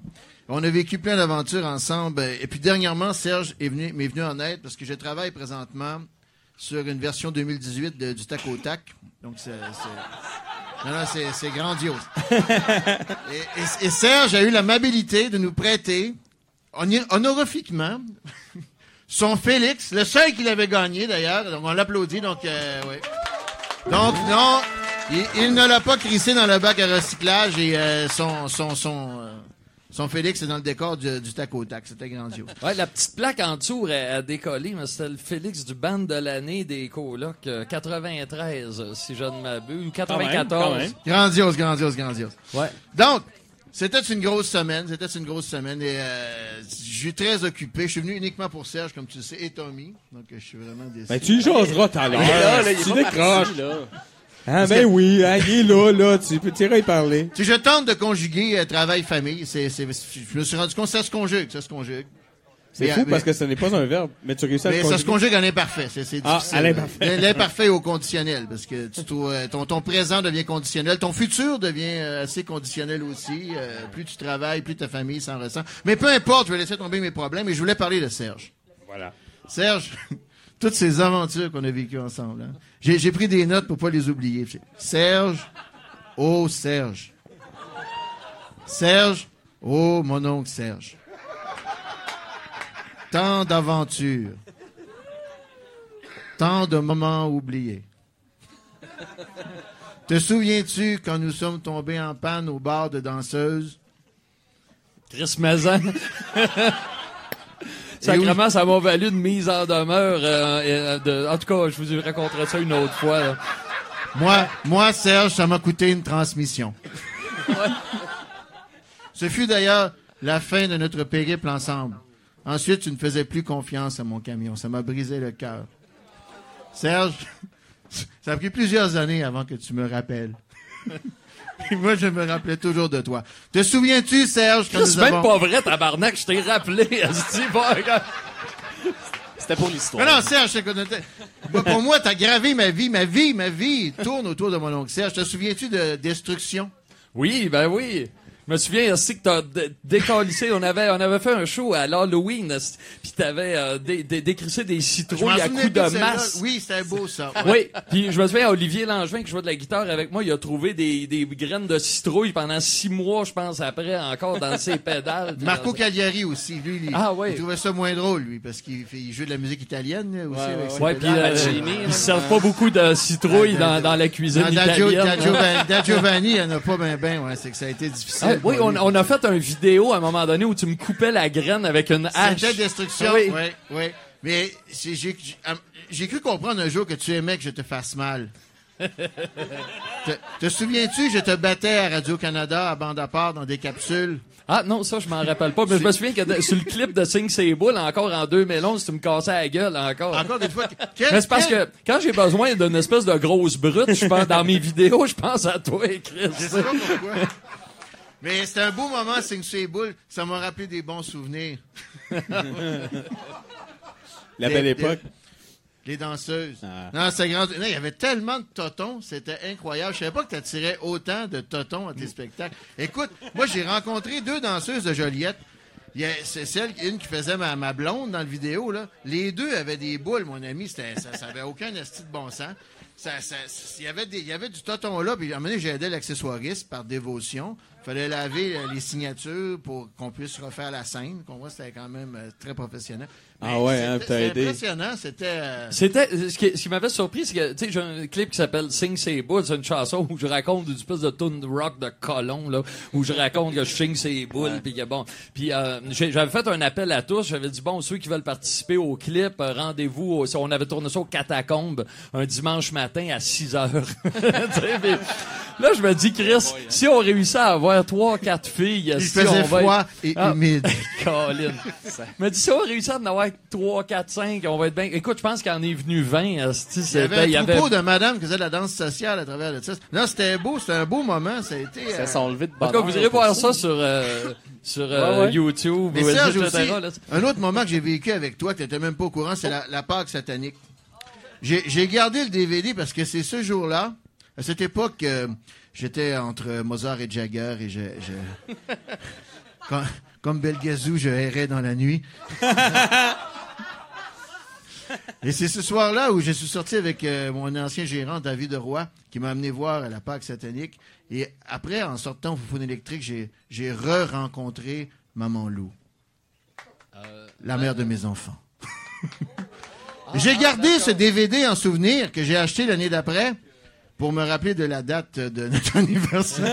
Speaker 9: On a vécu plein d'aventures ensemble. Et puis dernièrement, Serge est venu, m'est venu en aide parce que je travaille présentement sur une version 2018 de- du Tac au Tac. Donc c'est... Non, non, c'est, grandiose. et, et- et Serge a eu l'amabilité de nous prêter, honorifiquement, son Félix, le seul qu'il avait gagné d'ailleurs. Donc on l'applaudit. Donc, euh, oui. Donc, non, il, il ne l'a pas crissé dans le bac à recyclage et euh, son, son, son, euh, son Félix est dans le décor du, du tac au tac. C'était grandiose.
Speaker 6: Ouais, la petite plaque en dessous a, a décollé, mais c'était le Félix du band de l'année des colocs, euh, 93, euh, si je ne m'abuse, ou 94.
Speaker 9: Grandiose, grandiose, grandiose.
Speaker 6: Ouais.
Speaker 9: Donc, c'était une grosse semaine. C'était une grosse semaine et euh, je suis très occupé. Je suis venu uniquement pour Serge, comme tu le sais, et Tommy. Donc, je suis vraiment déçu.
Speaker 5: Ben, tu y jaseras tout à l'heure. Tu décroches.
Speaker 7: parti, là.
Speaker 5: Ah, ben oui, hein, il est là, là. Tu peux tirer y parler.
Speaker 9: Si je tente de conjuguer euh, travail-famille, c'est, c'est, je me suis rendu compte que ça se conjugue, ça se conjugue.
Speaker 5: C'est fou
Speaker 9: mais-
Speaker 5: parce que ce n'est pas un verbe, mais tu réussis à
Speaker 9: Mais
Speaker 5: le
Speaker 9: ça se conjugue à l'imparfait. C'est, c'est
Speaker 5: Ah,
Speaker 9: difficile.
Speaker 5: à l'imparfait.
Speaker 9: L'imparfait au conditionnel, parce que tu euh, ton, ton présent devient conditionnel, ton futur devient euh, assez conditionnel aussi. Euh, plus tu travailles, plus ta famille s'en ressent. Mais peu importe, je vais laisser tomber mes problèmes et je voulais parler de Serge.
Speaker 5: Voilà.
Speaker 9: Serge, toutes ces aventures qu'on a vécues ensemble. hein. J'ai, pris des notes pour pas les oublier. Serge, oh Serge. Serge, oh mon oncle Serge. Tant d'aventures. Tant de moments oubliés. Te souviens-tu quand nous sommes tombés en panne au bar de danseuse?
Speaker 6: Chris Mazan. Sacrement, ça m'a valu une mise en demeure. euh, euh, de- en tout cas, je vous raconterai ça une autre fois. là.
Speaker 9: Moi, moi, Serge, ça m'a coûté une transmission. Ce fut d'ailleurs la fin de notre périple ensemble. Ensuite, tu ne faisais plus confiance à mon camion. Ça m'a brisé le cœur. Serge, ça a pris plusieurs années avant que tu me rappelles. Et moi, je me rappelais toujours de toi. Te souviens-tu, Serge, quand
Speaker 6: C'est même
Speaker 9: avons...
Speaker 6: pas vrai, tabarnak, je t'ai rappelé.
Speaker 7: C'était pour l'histoire.
Speaker 9: Mais non, Serge, je connaissais. Bah, Pour moi, t'as gravé ma vie. Ma vie, ma vie tourne autour de mon oncle Serge. Te souviens-tu de Destruction?
Speaker 6: Oui, ben oui. Je me souviens aussi que t'as dé- décalissé. On avait, on avait fait un show à l'Halloween, puis t'avais euh, dé, dé- décrissé des citrouilles à coups de masse.
Speaker 9: Oui, c'était beau, ça. Ouais.
Speaker 6: Oui, puis je me souviens, Olivier Langevin, qui jouait de la guitare avec moi, il a trouvé des, des graines de citrouille pendant six mois, je pense, après, encore dans ses pédales.
Speaker 9: Marco
Speaker 6: dans-
Speaker 9: Cagliari aussi, lui, il,
Speaker 6: Ah, ouais.
Speaker 9: il trouvait ça moins drôle, lui, parce qu'il fait- il joue de la musique italienne là, aussi.
Speaker 7: Ouais,
Speaker 9: avec
Speaker 7: ouais,
Speaker 9: ses
Speaker 6: Ouais,
Speaker 9: pédales.
Speaker 6: euh,
Speaker 7: Mancini,
Speaker 6: ils
Speaker 7: là.
Speaker 6: servent pas beaucoup de citrouilles
Speaker 9: Ah,
Speaker 6: dans, dans la cuisine
Speaker 9: Non, Da Gio-
Speaker 6: italienne.
Speaker 9: Da Giovanni, Da Giovanni, il n'y en a pas ben ben, ouais, c'est que ça a été difficile.
Speaker 6: Ah, oui, on, a fait une vidéo à un moment donné où tu me coupais la graine avec une hache.
Speaker 9: C'était destruction,
Speaker 6: Ah oui.
Speaker 9: oui, oui. Mais c'est- j'ai cru comprendre un jour que tu aimais que je te fasse mal. te, te souviens-tu, je te battais à Radio-Canada à bande à part dans des capsules?
Speaker 6: Ah non, ça je m'en rappelle pas, mais je me souviens que de- sur le clip de Sing C'est Boules, encore en 2011, tu me cassais la gueule encore.
Speaker 9: Encore des fois.
Speaker 6: Mais c'est parce que quand j'ai besoin d'une espèce de grosse brute, je pense dans mes vidéos, je pense à toi, Chris.
Speaker 9: Je sais pas pourquoi. Mais c'était un beau moment, Sing Say Bull. Ça m'a rappelé des bons souvenirs.
Speaker 5: La belle époque.
Speaker 9: Les danseuses.
Speaker 5: Ah.
Speaker 9: Non, c'est grand. Non, il y avait tellement de totons, c'était incroyable. Je savais pas que tu attirais autant de totons à tes spectacles. Écoute, moi j'ai rencontré deux danseuses de Joliette. Il y a- C'est celle, une qui faisait ma, ma blonde dans le vidéo, là. Les deux avaient des boules, mon ami. Ça, ça avait aucun esti de bon sens. Ça, ça, il y avait des, il y avait du toton là, puis à un moment donné, j'ai aidé l'accessoiriste par dévotion. Fallait laver euh, les signatures pour qu'on puisse refaire la scène. Qu'on voit, c'était quand même euh, très professionnel.
Speaker 5: Ah ouais, hein,
Speaker 9: c'était-
Speaker 5: t'as aidé.
Speaker 9: impressionnant, c'était... euh,
Speaker 6: C'était ce qui, ce qui m'avait surpris, c'est que tu sais j'ai un clip qui s'appelle Sing Ses Boules, c'est une chanson où je raconte une espèce de tune rock de colon là, où je raconte que je sing ses boules puis que bon, puis euh, j'avais fait un appel à tous, j'avais dit bon ceux qui veulent participer au clip, euh, rendez-vous, au- on avait tourné ça au Catacombe un dimanche matin à 6 heures. Tu sais, mais là, je me dis, Chris, si on réussit à avoir trois, quatre filles,
Speaker 9: Il
Speaker 6: si
Speaker 9: faisait froid
Speaker 6: être-
Speaker 9: et
Speaker 6: Ah.
Speaker 9: humide.
Speaker 6: Colin. Mais dis si on réussit à en avoir 3, 4, 5, on va être bien. Écoute, je pense qu'il en est venu 20. esti,
Speaker 9: Il y avait
Speaker 6: c'était-
Speaker 9: un
Speaker 6: il avait-
Speaker 9: de madame qui faisait de la danse sociale à travers le test. Non, c'était beau, c'était un beau moment. Ça a été.
Speaker 7: Ça
Speaker 9: euh,
Speaker 7: sont levés de
Speaker 6: En tout cas,
Speaker 7: bonheur
Speaker 6: vous irez voir ça sur, euh, sur euh,
Speaker 7: Ouais, ouais.
Speaker 6: YouTube,
Speaker 9: Mais
Speaker 6: ou
Speaker 9: Serge
Speaker 6: etc.,
Speaker 9: aussi,
Speaker 6: là.
Speaker 9: un autre moment que j'ai vécu avec toi, que tu n'étais même pas au courant, c'est la, la Pâque satanique. J'ai j'ai gardé le DVD parce que c'est ce jour-là, à cette époque, euh, j'étais entre Mozart et Jagger et je... je- Comme, comme Belgazou, je errais dans la nuit. Et c'est ce soir-là où je suis sorti avec euh, mon ancien gérant, David Roy, qui m'a amené voir la Pâque satanique. Et après, en sortant au Foufoune électrique, j'ai, j'ai re-rencontré Maman Lou, la mère de mes enfants. j'ai gardé ce DVD en souvenir que j'ai acheté l'année d'après pour me rappeler de la date de notre anniversaire.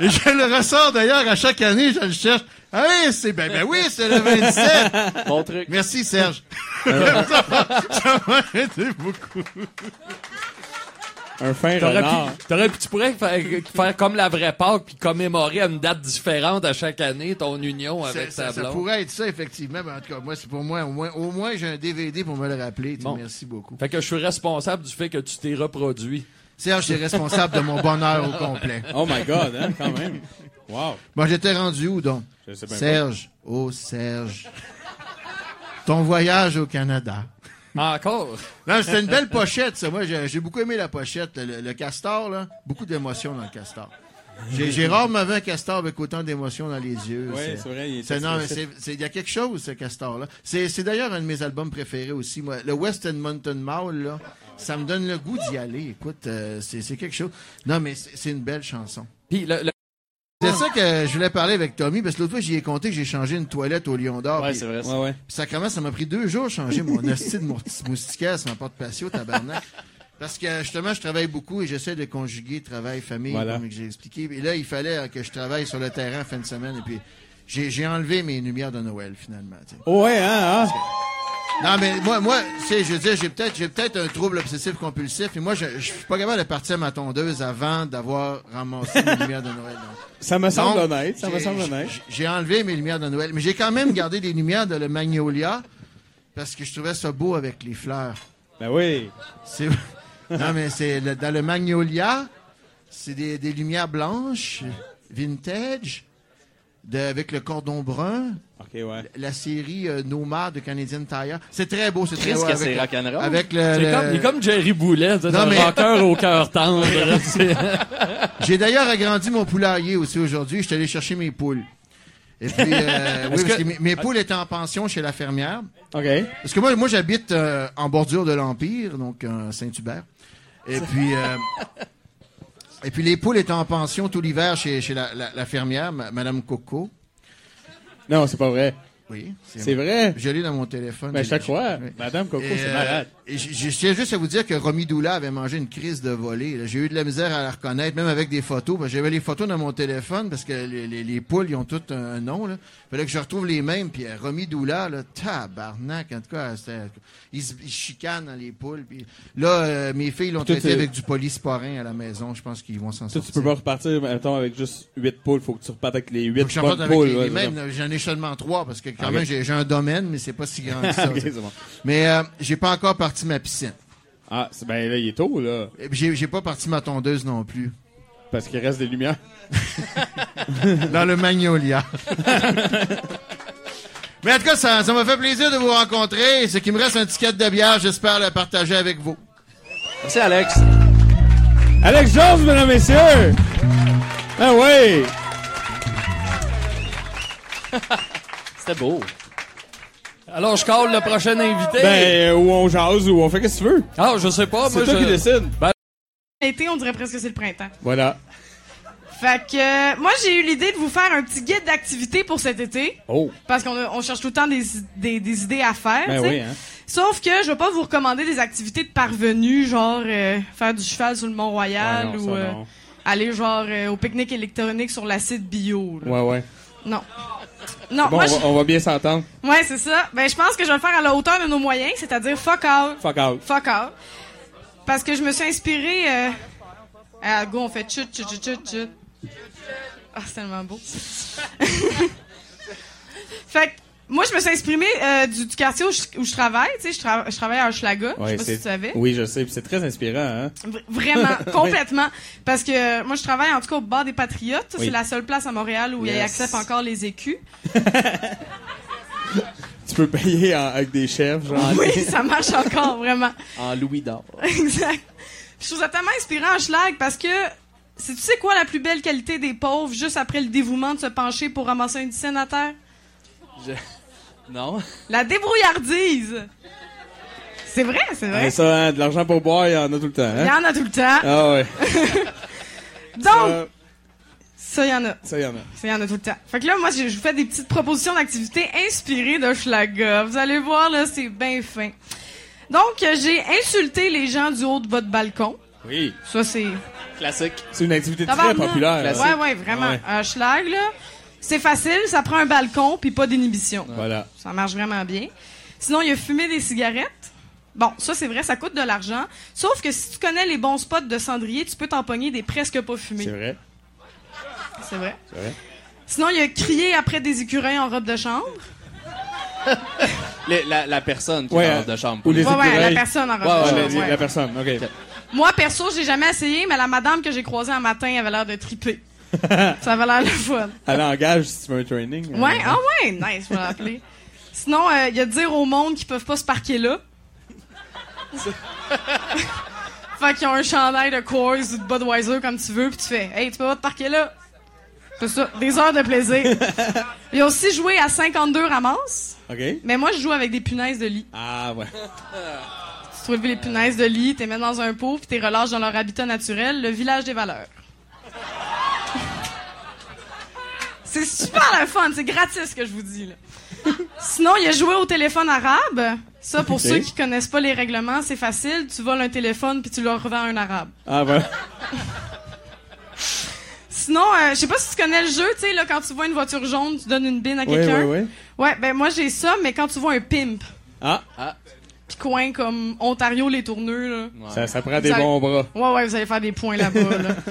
Speaker 9: Et je le ressors d'ailleurs à chaque année, je le cherche. Ah oui, c'est ben, ben oui, c'est le 27.
Speaker 7: Bon truc.
Speaker 9: Merci Serge. ça m'a- ça m'a aidé beaucoup.
Speaker 5: Un fin renard.
Speaker 6: pu, tu pourrais faire, faire comme la vraie Pâque puis commémorer à une date différente à chaque année ton union avec
Speaker 9: Ça,
Speaker 6: ta
Speaker 9: ça
Speaker 6: blonde.
Speaker 9: pourrait être ça, effectivement. Mais en tout cas, moi, c'est pour moi, au moins, au moins j'ai un DVD pour me le rappeler.
Speaker 6: Bon.
Speaker 9: Merci beaucoup.
Speaker 6: Fait que je suis responsable du fait que tu t'es reproduit.
Speaker 9: Serge, c'est responsable de mon bonheur au complet.
Speaker 5: Oh my God, hein, quand même. Wow.
Speaker 9: Bon, j'étais rendu où, donc?
Speaker 5: Je sais
Speaker 9: Serge. Oh, Serge. Ton voyage au Canada.
Speaker 6: Encore?
Speaker 9: Non, c'était une belle pochette, ça. Moi, j'ai j'ai beaucoup aimé la pochette. Le, le castor, là. Beaucoup d'émotions dans le castor. J'ai rarement vu un castor avec autant d'émotions dans les yeux.
Speaker 5: Oui, c'est vrai, il est
Speaker 9: c'est- non, mais
Speaker 5: expressif.
Speaker 9: c'est- c'est- Il y a quelque chose, ce castor-là. C'est c'est d'ailleurs un de mes albums préférés aussi. Moi. Le Western Mountain Mall, là, ça me donne le goût d'y aller. Écoute, euh, c'est c'est quelque chose. Non, mais c'est c'est une belle chanson.
Speaker 6: Puis le, le-
Speaker 9: C'est ça que je voulais parler avec Tommy, parce que l'autre fois, j'y ai compté que j'ai changé une toilette au Lion d'Or.
Speaker 7: Ouais, c'est vrai. ça.
Speaker 5: Ouais, ouais.
Speaker 9: puis sacrément, ça m'a pris deux jours de changer mon hostie de moustiquaire sur ma porte patio, tabarnak. Parce que justement, je travaille beaucoup et j'essaie de conjuguer travail, famille,
Speaker 5: Voilà.
Speaker 9: comme j'ai expliqué. Et là, il fallait euh, que je travaille sur le terrain en fin de semaine. Et puis, j'ai enlevé mes lumières de Noël, finalement.
Speaker 5: ouais, hein, hein?
Speaker 9: Non, mais moi, moi, tu sais, je veux dire, j'ai peut-être, j'ai peut-être un trouble obsessif compulsif. Et moi, je, je suis pas capable de partir à ma tondeuse avant d'avoir ramassé mes lumières de Noël. Donc,
Speaker 5: Ça me semble
Speaker 9: donc,
Speaker 5: honnête, ça me semble honnête.
Speaker 9: j'ai- J'ai enlevé mes lumières de Noël. Mais j'ai quand même gardé les lumières de le Magnolia parce que je trouvais ça beau avec les fleurs.
Speaker 5: Ben oui.
Speaker 9: C'est... Non, mais c'est le- dans le Magnolia, c'est des, des lumières blanches, vintage, de, avec le cordon brun,
Speaker 5: ouais.
Speaker 9: la série euh, Nomad de Canadian Tire. C'est très beau, c'est très beau. avec,
Speaker 7: c'est rock'n'roll?
Speaker 9: avec le,
Speaker 6: c'est
Speaker 9: le-
Speaker 6: comme, il est comme Jerry Boulet, c'est un
Speaker 9: mais-
Speaker 6: rocker au cœur tendre.
Speaker 9: J'ai d'ailleurs agrandi mon poulailler aussi aujourd'hui. Je suis allé chercher mes poules. Et puis, euh, oui, parce
Speaker 5: que-
Speaker 9: que mes, mes poules étaient en pension chez la fermière.
Speaker 5: OK.
Speaker 9: Parce que moi, moi j'habite euh, en bordure de l'Empire, donc euh, Saint-Hubert. Et puis, euh, et puis les poules étaient en pension tout l'hiver chez, chez la, la- la fermière, ma- Madame Coco.
Speaker 5: Non, c'est pas vrai.
Speaker 9: Oui,
Speaker 5: C'est vrai.
Speaker 9: Je l'ai dans mon téléphone.
Speaker 5: Ben, chaque fois.
Speaker 9: Oui.
Speaker 5: Madame Coco, c'est
Speaker 9: euh,
Speaker 5: malade.
Speaker 9: je je tiens juste à vous dire que Romy Doula avait mangé une crise de volée. J'ai eu de la misère à la reconnaître, même avec des photos. J'avais les photos dans mon téléphone parce que les, les- les poules, ils ont toutes un, un nom. Là. Fallait que je retrouve les mêmes. Puis euh, Romy Doula, là, tabarnak, en tout cas, c'était- ils, se- ils chicanent dans les poules. Puis là, euh, mes filles l'ont traité avec du polysporin à la maison. Je pense qu'ils vont s'en sortir.
Speaker 5: tu peux pas repartir, mettons, avec juste 8 poules. Faut que tu repartes avec les 8
Speaker 9: Faut que j'en parte
Speaker 5: bonnes
Speaker 9: avec
Speaker 5: poules.
Speaker 9: J'en ai seulement trois parce que quand même, j'ai j'ai un domaine, mais c'est pas si grand que ça.
Speaker 5: Bon.
Speaker 9: Mais euh, j'ai pas encore parti ma piscine.
Speaker 5: Ah, c'est ben là, il est tôt, là.
Speaker 9: Et puis, J'ai j'ai pas parti ma tondeuse non plus.
Speaker 5: Parce qu'il reste des lumières.
Speaker 9: Dans le Magnolia. Mais en tout cas, ça ça m'a fait plaisir de vous rencontrer. Ce qui me reste un ticket de bière, j'espère le partager avec vous.
Speaker 7: Merci, Alex.
Speaker 5: Alex Jones, mesdames et messieurs! Ah oui!
Speaker 7: C'était beau.
Speaker 6: Alors, je call le prochain invité.
Speaker 5: Ben, ou on jase, ou on fait qu'est-ce que tu veux.
Speaker 6: ah, je sais pas.
Speaker 5: C'est
Speaker 6: moi,
Speaker 5: toi
Speaker 6: je-
Speaker 5: qui décides.
Speaker 8: L'été, on dirait presque que c'est le printemps.
Speaker 5: Voilà.
Speaker 8: Fait que euh, moi, j'ai eu l'idée de vous faire un petit guide d'activités pour cet été.
Speaker 5: Oh.
Speaker 8: Parce qu'on on cherche tout le temps des, des, des idées à faire.
Speaker 5: Ben
Speaker 8: tu sais.
Speaker 5: oui, hein.
Speaker 8: Sauf que je vais pas vous recommander des activités de parvenus, genre euh, faire du cheval sur le Mont-Royal
Speaker 5: Ouais, non,
Speaker 8: ou euh, aller genre euh, au pique-nique électronique sur l'acide bio. là.
Speaker 5: Ouais, ouais.
Speaker 8: Non. Non,
Speaker 5: Bon,
Speaker 8: moi,
Speaker 5: on va, on va bien s'entendre.
Speaker 8: ouais, c'est ça. Ben, je pense que je vais le faire à la hauteur de nos moyens, c'est-à-dire fuck out.
Speaker 5: Fuck out.
Speaker 8: Fuck out.
Speaker 10: parce que je me suis inspirée. Euh... À go, on fait chut, chut, chut, chut, chut. Ah, c'est tellement beau. fait que, moi, je me suis inspirée euh, du, du quartier où je, où je travaille. Tu sais, je, trava- je travaille à Hochelaga. je
Speaker 5: Ouais,
Speaker 10: sais pas si tu savais.
Speaker 5: Oui, je sais. C'est très inspirant, hein?
Speaker 10: V- Vraiment, complètement. Parce que moi, je travaille en tout cas au bar des Patriotes.
Speaker 5: Oui.
Speaker 10: C'est la seule place à Montréal où ils
Speaker 5: Yes.
Speaker 10: acceptent encore les écus.
Speaker 5: Tu peux payer en- avec des chefs, genre.
Speaker 10: Oui, ça marche encore, vraiment.
Speaker 7: En louis d'or.
Speaker 10: Exact. Je trouve ça tellement inspirant schlag parce que c'est tu sais quoi la plus belle qualité des pauvres juste après le dévouement de se pencher pour ramasser une dizaine à terre?
Speaker 7: Non?
Speaker 10: La débrouillardise. C'est vrai, c'est vrai.
Speaker 5: Ouais, ça, hein, de l'argent pour boire, il y en a tout le temps,
Speaker 10: Il y
Speaker 5: hein?
Speaker 10: en a tout le temps.
Speaker 5: Ah ouais.
Speaker 10: Donc, ça, il y en a.
Speaker 5: Ça, il y en a.
Speaker 10: Ça, il y en a tout le temps. Fait que là, moi, je vous fais des petites propositions d'activités inspirées de Schlaga. Vous allez voir, là, c'est bien fin. Donc, euh, j'ai insulté les gens du haut de votre balcon.
Speaker 5: Oui.
Speaker 10: Ça, c'est...
Speaker 7: Classique.
Speaker 5: C'est une activité très populaire.
Speaker 10: Ouais, ouais, vraiment.
Speaker 5: Ouais.
Speaker 10: Un schlag, là, c'est facile, ça prend un balcon puis pas d'inhibition.
Speaker 5: Voilà.
Speaker 10: Ça marche vraiment bien. Sinon, il y a fumer des cigarettes. Bon, ça, c'est vrai, ça coûte de l'argent. Sauf que si tu connais les bons spots de cendrier, tu peux t'en pogner des presque pas fumés.
Speaker 5: C'est vrai.
Speaker 10: C'est vrai.
Speaker 5: C'est vrai.
Speaker 10: Sinon, il y a crier après des écureuils en robe de chambre.
Speaker 7: Les- la, la personne qui
Speaker 5: Ouais,
Speaker 7: est en robe de chambre.
Speaker 5: ou les
Speaker 10: Ouais, ouais,
Speaker 5: écureuils.
Speaker 10: la personne en robe
Speaker 7: Ouais,
Speaker 10: de chambre.
Speaker 5: La personne, OK.
Speaker 10: Moi, perso, j'ai jamais essayé, mais la madame que j'ai croisée un matin avait l'air de triper. ça avait l'air le fun.
Speaker 5: Elle engage si tu veux un training. euh,
Speaker 10: Ouais, ah ouais, nice, je vais l'appeler. Sinon, euh, il y a de dire au monde qu'ils peuvent pas se parquer là. fait qu'ils ont un chandail de Coors ou de Budweiser comme tu veux, puis tu fais Hey, tu peux pas te parquer là. C'est ça, des heures de plaisir. Il y a aussi joué à 52 ramasses,
Speaker 5: OK.
Speaker 10: mais moi je joue avec des punaises de lit.
Speaker 5: Ah, ouais.
Speaker 10: Tu trouves les punaises de lit, t'es mets dans un pot, puis t'es relâches dans leur habitat naturel, le village des valeurs. C'est super le fun, c'est gratis ce que je vous dis là. Sinon, il y a joué au téléphone arabe. Ça, pour ceux qui connaissent pas les règlements, c'est facile. Tu voles un téléphone puis tu le revends à un arabe.
Speaker 5: Ah, voilà.
Speaker 10: Sinon, euh, je sais pas si tu connais le jeu, tu sais, là, quand tu vois une voiture jaune, tu donnes une bine à
Speaker 5: Oui,
Speaker 10: quelqu'un.
Speaker 5: oui, oui.
Speaker 10: Ouais, ben moi j'ai ça, mais quand tu vois un pimp,
Speaker 5: Ah,
Speaker 10: puis coin comme Ontario les tourneux, là.
Speaker 5: ça, ça prend des
Speaker 10: allez-
Speaker 5: bons bras.
Speaker 10: Ouais, ouais, vous allez faire des points là-bas. là.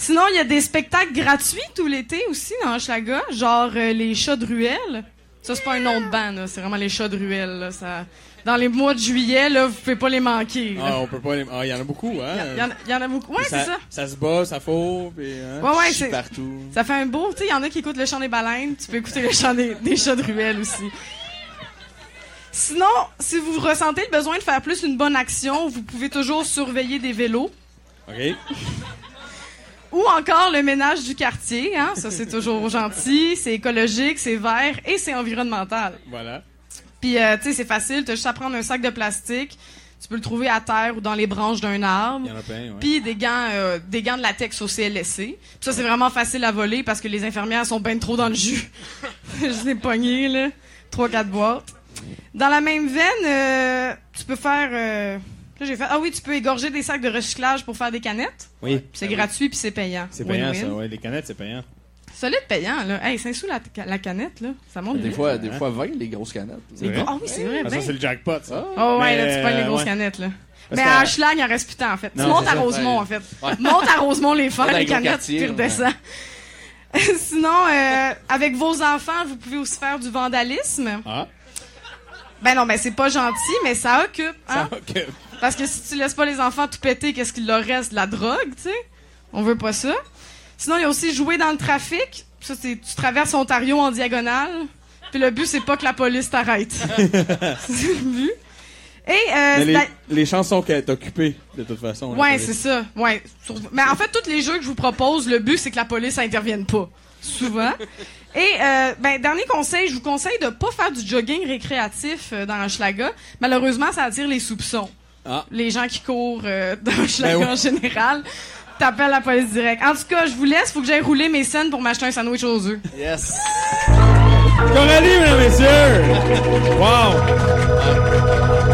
Speaker 10: Sinon, il y a des spectacles gratuits tout l'été aussi dans Hochelaga, genre euh, les chats de ruelle. Ça, c'est pas un nom de band, là, c'est vraiment les chats de ruelle. Là, ça... Dans les mois de juillet, là, vous pouvez pas les manquer. là.
Speaker 5: Ah, on peut pas les... Ah, il y en a beaucoup, hein?
Speaker 10: Il y, en a- il y en a beaucoup. Ouais, c'est ça.
Speaker 5: Ça se bat, ça faut, puis... Hein?
Speaker 10: Ouais, ouais, c'est.
Speaker 7: partout.
Speaker 10: Ça fait un beau. Tu sais, il y en a qui écoutent le chant des baleines. Tu peux écouter le chant des, des chats de ruelle aussi. Sinon, si vous ressentez le besoin de faire plus une bonne action, vous pouvez toujours surveiller des vélos.
Speaker 5: OK.
Speaker 10: Ou encore le ménage du quartier, hein? Ça, c'est toujours gentil, c'est écologique, c'est vert et c'est environnemental.
Speaker 5: Voilà.
Speaker 10: Puis, euh, tu sais, c'est facile, t'as juste à prendre un sac de plastique, tu peux le trouver à terre ou dans les branches d'un arbre.
Speaker 5: Il y en a plein, ouais.
Speaker 10: Puis des gants, euh, des gants de latex au CLSC. Puis ça, c'est vraiment facile à voler parce que les infirmières sont ben trop dans le jus. Je l'ai pogné, là. Trois, quatre boîtes. Dans la même veine, euh, tu peux faire... Là, j'ai fait... Ah oui, tu peux égorger des sacs de recyclage pour faire des canettes?
Speaker 5: Oui.
Speaker 10: Puis C'est gratuit puis c'est payant.
Speaker 5: C'est payant, ça, ouais. Les canettes, c'est payant.
Speaker 10: Solide payant, là. Hey, 5 sous la, la canette, là. Ça monte
Speaker 7: Des
Speaker 10: vite.
Speaker 7: fois, des fois 20, les grosses canettes.
Speaker 10: Ah oui, c'est vrai,
Speaker 5: Ah,
Speaker 10: ben.
Speaker 5: ça, c'est le jackpot, ça.
Speaker 10: Oh ouais,
Speaker 5: Mais,
Speaker 10: là, tu pognes les grosses
Speaker 5: ouais.
Speaker 10: canettes, là.
Speaker 5: Parce
Speaker 10: Mais à Hochelag, il en reste plus tant, en fait.
Speaker 5: Non,
Speaker 10: tu montes à. Rosemont, en fait.
Speaker 7: Ouais.
Speaker 10: Monte à Rosemont les
Speaker 7: Dans
Speaker 10: les canettes,
Speaker 7: ouais.
Speaker 10: redescends. Sinon, euh, avec vos enfants, vous pouvez aussi faire du vandalisme.
Speaker 5: Ah,
Speaker 10: Ben non, ben c'est pas gentil, mais ça occupe, hein?
Speaker 5: ça occupe.
Speaker 10: Parce que si tu laisses pas les enfants tout péter, qu'est-ce qu'il leur reste? De la drogue, tu sais? On veut pas ça. Sinon, il y a aussi jouer dans le trafic. Ça, c'est, tu traverses Ontario en diagonale. Puis le but, c'est pas que la police t'arrête. c'est le but. Et, euh,
Speaker 5: les, les chansons qu'elle est occupée, de toute façon.
Speaker 10: Ouais, c'est ça. Ouais. Mais en fait, tous les jeux que je vous propose, le but, c'est que la police intervienne pas. Souvent. Et, euh, ben, dernier conseil, je vous conseille de pas faire du jogging récréatif euh, dans Hochelaga. Malheureusement, ça attire les soupçons.
Speaker 5: Ah.
Speaker 10: Les gens qui courent euh, dans Hochelaga
Speaker 5: Ben oui.
Speaker 10: en général. T'appelles la police direct. En tout cas, je vous laisse. Faut que j'aille rouler mes scènes pour m'acheter un sandwich aux œufs.
Speaker 7: Yes.
Speaker 5: Coralie, mesdames et messieurs! Wow!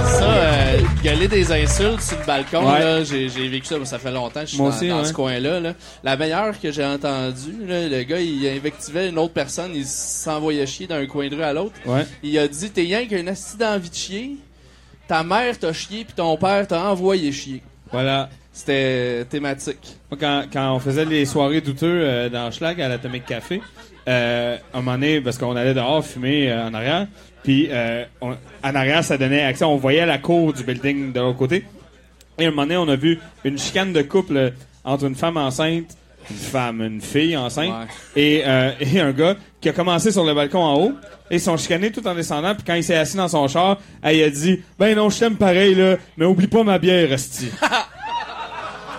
Speaker 7: Ça, euh, gueuler des insultes sur le balcon,
Speaker 5: Ouais.
Speaker 7: là, j'ai, j'ai vécu ça, ça fait longtemps que je suis
Speaker 5: Moi
Speaker 7: dans,
Speaker 5: aussi,
Speaker 7: dans
Speaker 5: ouais.
Speaker 7: ce coin-là. Là. La meilleure que j'ai entendue, là, le gars, il invectivait une autre personne, il s'envoyait chier d'un coin de rue à l'autre.
Speaker 5: Ouais.
Speaker 7: Il a dit, t'es rien qu'un accident d'envie de chier, ta mère t'a chié, puis ton père t'a envoyé chier.
Speaker 5: Voilà.
Speaker 7: C'était thématique.
Speaker 5: Moi, quand, quand on faisait les soirées douteux euh, dans Schlag à l'Atomic Café, euh, à un moment donné, parce qu'on allait dehors fumer euh, en arrière, puis euh, en arrière, ça donnait accès, on voyait la cour du building de l'autre côté. Et à un moment donné, on a vu une chicane de couple euh, entre une femme enceinte, une femme, une fille enceinte, et, euh, et un gars qui a commencé sur le balcon en haut, et ils sont chicanés tout en descendant, puis quand il s'est assis dans son char, elle a dit « Ben non, je t'aime pareil, là, mais oublie pas ma bière, Esti. »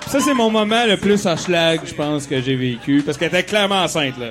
Speaker 5: Ça, c'est mon moment le plus à schlag, je pense, que j'ai vécu. Parce qu'elle était clairement enceinte, là.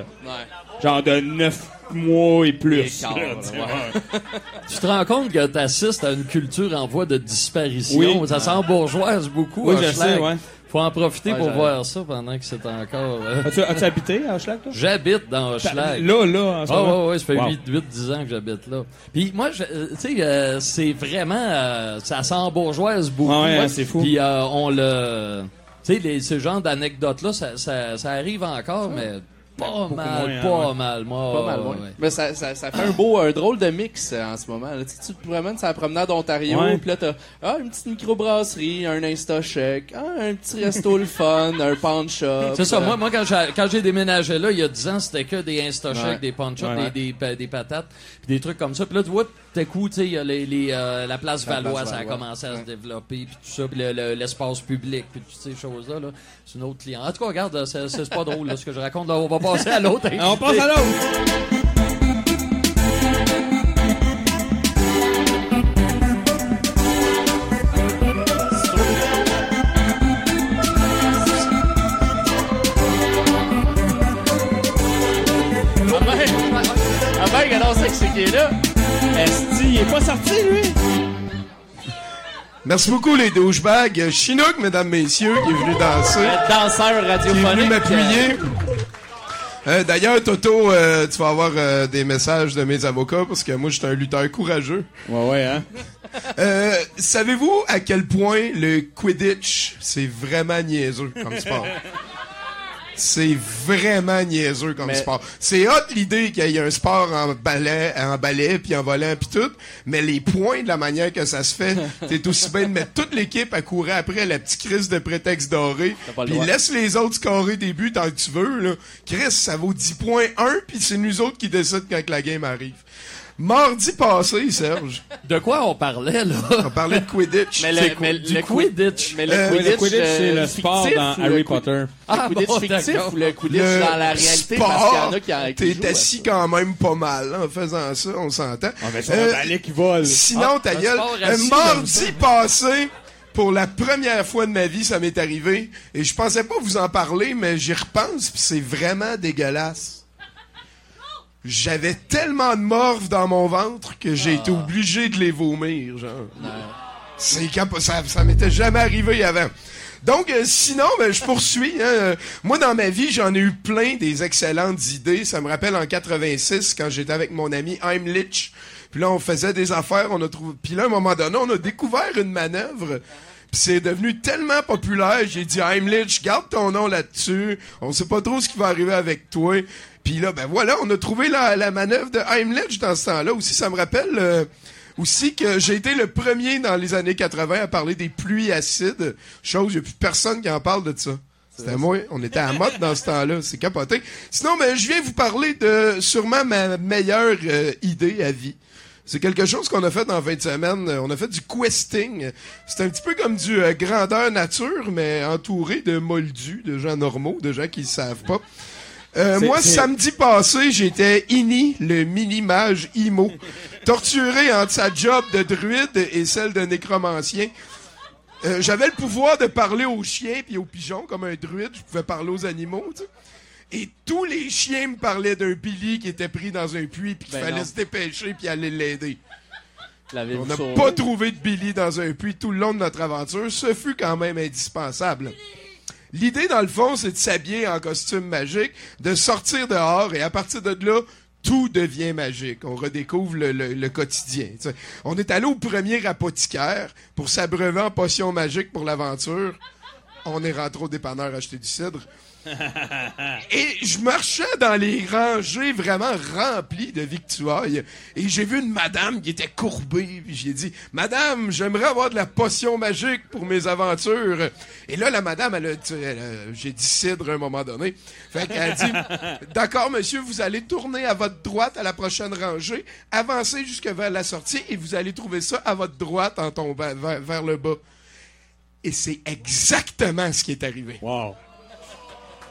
Speaker 5: Genre de 9 mois et plus. là, tu
Speaker 6: ouais.
Speaker 5: vois.
Speaker 6: Tu te rends compte que t'assistes à une culture en voie de disparition?
Speaker 5: Oui.
Speaker 6: Ça s'embourgeoise beaucoup.
Speaker 5: Oui, je sais, ouais.
Speaker 6: Faut en profiter
Speaker 5: Ouais,
Speaker 6: pour voir ça pendant que c'est encore... euh,
Speaker 5: As-tu, as-tu habité à Schlag, toi?
Speaker 6: J'habite dans Hochelag.
Speaker 5: Là, là, en ce
Speaker 6: Ah,
Speaker 5: moment?
Speaker 6: ouais, ouais, ça fait
Speaker 5: Wow.
Speaker 6: 8-10 ans que j'habite là. Puis moi, je- euh, tu sais, euh, c'est vraiment... euh, ça s'embourgeoise beaucoup.
Speaker 5: Ah ouais,
Speaker 6: Ouais.
Speaker 5: c'est fou.
Speaker 6: Puis euh, on le... Tu sais, les- ce genre d'anecdotes-là, ça, ça, ça arrive encore, mais pas mal,
Speaker 7: moins, hein,
Speaker 6: pas mal. Moi,
Speaker 7: Pas mal,
Speaker 6: ouais.
Speaker 7: Mais ça, ça, ça fait un beau, un drôle de mix euh, en ce moment. Là. Tu, sais, tu te promènes sur la promenade d'Ontario, puis là, t'as ah, une petite microbrasserie, un Insta-Chèque, ah, un petit resto le fun, un pawn shop.
Speaker 6: C'est ça,
Speaker 7: euh,
Speaker 6: moi, moi quand j'ai quand j'ai déménagé là, il y a 10 ans, c'était que des Instashakes,
Speaker 7: Ouais.
Speaker 6: des
Speaker 7: Ouais, ouais.
Speaker 6: des, des, des patates, puis des trucs comme ça. Puis là, tu vois, à coup, tu sais, les, les, euh, la place
Speaker 7: La
Speaker 6: Valois,
Speaker 7: place
Speaker 6: ça a
Speaker 7: Valois.
Speaker 6: commencé à se développer, puis tout ça, puis le- le- l'espace public, puis toutes ces choses-là. Là. C'est une autre client. En tout cas, regarde, c'est c'est pas drôle là, ce que je raconte. Là, on va passer à l'autre.
Speaker 5: Ah, on passe à l'autre.
Speaker 7: Ah ben, alors c'est que c'est qui est là.
Speaker 5: Esti, il est pas sorti, lui.
Speaker 4: Merci beaucoup, les douchebags. Chinook, mesdames, messieurs, qui est venu danser.
Speaker 7: Le danseur
Speaker 4: Qui est
Speaker 7: radiophonique.
Speaker 4: venu m'appuyer. Euh, D'ailleurs, Toto, euh, tu vas avoir euh, des messages de mes avocats parce que moi, je suis un lutteur courageux.
Speaker 5: Ouais, ouais, hein?
Speaker 4: Euh, Savez-vous à quel point le Quidditch, c'est vraiment niaiseux comme sport? C'est vraiment niaiseux comme
Speaker 7: Mais-
Speaker 4: sport. C'est hot l'idée qu'il y ait un sport en ballet, en ballet puis en volant puis tout, mais les points de la manière que ça se fait, t'es aussi bien de mettre toute l'équipe à courir après la petite crise de prétexte doré, puis laisse les autres scorer des buts tant que tu veux là. Chris, ça vaut 10 points 1 puis c'est nous autres qui décident quand la game arrive. Mardi passé, Serge.
Speaker 6: De quoi on parlait, là?
Speaker 4: On parlait de Quidditch.
Speaker 7: Mais le,
Speaker 4: C'est quoi?
Speaker 7: mais
Speaker 6: Du
Speaker 7: le
Speaker 6: Quidditch.
Speaker 7: Mais le
Speaker 4: Euh,
Speaker 7: Quidditch,
Speaker 5: le Quidditch, c'est le
Speaker 7: euh,
Speaker 5: sport
Speaker 7: fictif
Speaker 5: dans Harry Potter.
Speaker 6: Ah,
Speaker 7: Le Quidditch
Speaker 6: bon,
Speaker 7: fictif
Speaker 6: d'accord.
Speaker 7: ou le Quidditch
Speaker 4: Le
Speaker 7: dans la réalité parce qu'il y en a qui, qui
Speaker 4: T'es assis quand même pas mal hein, en faisant ça, on s'entend.
Speaker 5: On va sur
Speaker 4: Euh,
Speaker 5: un balai qui vole.
Speaker 4: Sinon,
Speaker 6: Ah,
Speaker 4: ta gueule,
Speaker 6: sport
Speaker 4: euh,
Speaker 6: assis,
Speaker 4: mardi passé, pour la première fois de ma vie, ça m'est arrivé. Et je pensais pas vous en parler, mais j'y repense, puis c'est vraiment dégueulasse. J'avais tellement de morve dans mon ventre que j'ai
Speaker 6: Ah.
Speaker 4: été obligé de les vomir, genre. C'est ça, ça m'était jamais arrivé avant. Donc, euh, sinon, ben, je poursuis. hein. Euh, Moi, dans ma vie, j'en ai eu plein des excellentes idées. Ça me rappelle en 86, quand j'étais avec mon ami Heimlich. Puis là, on faisait des affaires. On a trouvé. Puis là, à un moment donné, on a découvert une manœuvre. Puis c'est devenu tellement populaire. J'ai dit Heimlich, garde ton nom là-dessus. On sait pas trop ce qui va arriver avec toi. Puis là, ben voilà, on a trouvé la, la manœuvre de Heimlich dans ce temps-là. Aussi, ça me rappelle. euh, aussi que j'ai été le premier dans les années 80 à parler des pluies acides, chose, il n'y a plus personne qui en parle de ça. C'était moi, on était à mode dans ce temps-là, c'est capoté. Sinon, ben, je viens vous parler de sûrement ma meilleure euh, idée à vie. C'est quelque chose qu'on a fait en fin de semaine. Euh, On a fait du questing. C'est un petit peu comme du euh, grandeur nature, mais entouré de moldus, de gens normaux, de gens qui ne savent pas. Euh, moi, samedi passé, j'étais Ini, le mini-mage Imo, torturé entre sa job de druide et celle de nécromancien. Euh, J'avais le pouvoir de parler aux chiens puis aux pigeons comme un druide. Je pouvais parler aux animaux, tu sais. Et tous les chiens me parlaient d'un Billy qui était pris dans un puits puis qu'il
Speaker 7: Ben
Speaker 4: fallait
Speaker 7: non.
Speaker 4: se dépêcher puis aller l'aider. On n'a pas trouvé de Billy dans un puits tout le long de notre aventure. Ce fut quand même indispensable. L'idée, dans le fond, c'est de s'habiller en costume magique, de sortir dehors, et à partir de là, tout devient magique. On redécouvre le, quotidien. On est allé au premier apothicaire pour s'abreuver en potions magiques pour l'aventure. on est rentré au dépanneur acheter du cidre. Et je marchais dans les rangées vraiment remplies de victuailles. Et j'ai vu une madame qui était courbée. J'ai dit, Madame, j'aimerais avoir de la potion magique pour mes aventures. Et là, la madame, elle elle a- j'ai dit cidre à un moment donné. Fait qu'elle a dit, D'accord, monsieur, vous allez tourner à votre droite à la prochaine rangée, avancer jusque vers la sortie et vous allez trouver ça à votre droite en tombant vers, vers le bas. Et c'est exactement ce qui est arrivé.
Speaker 5: Wow.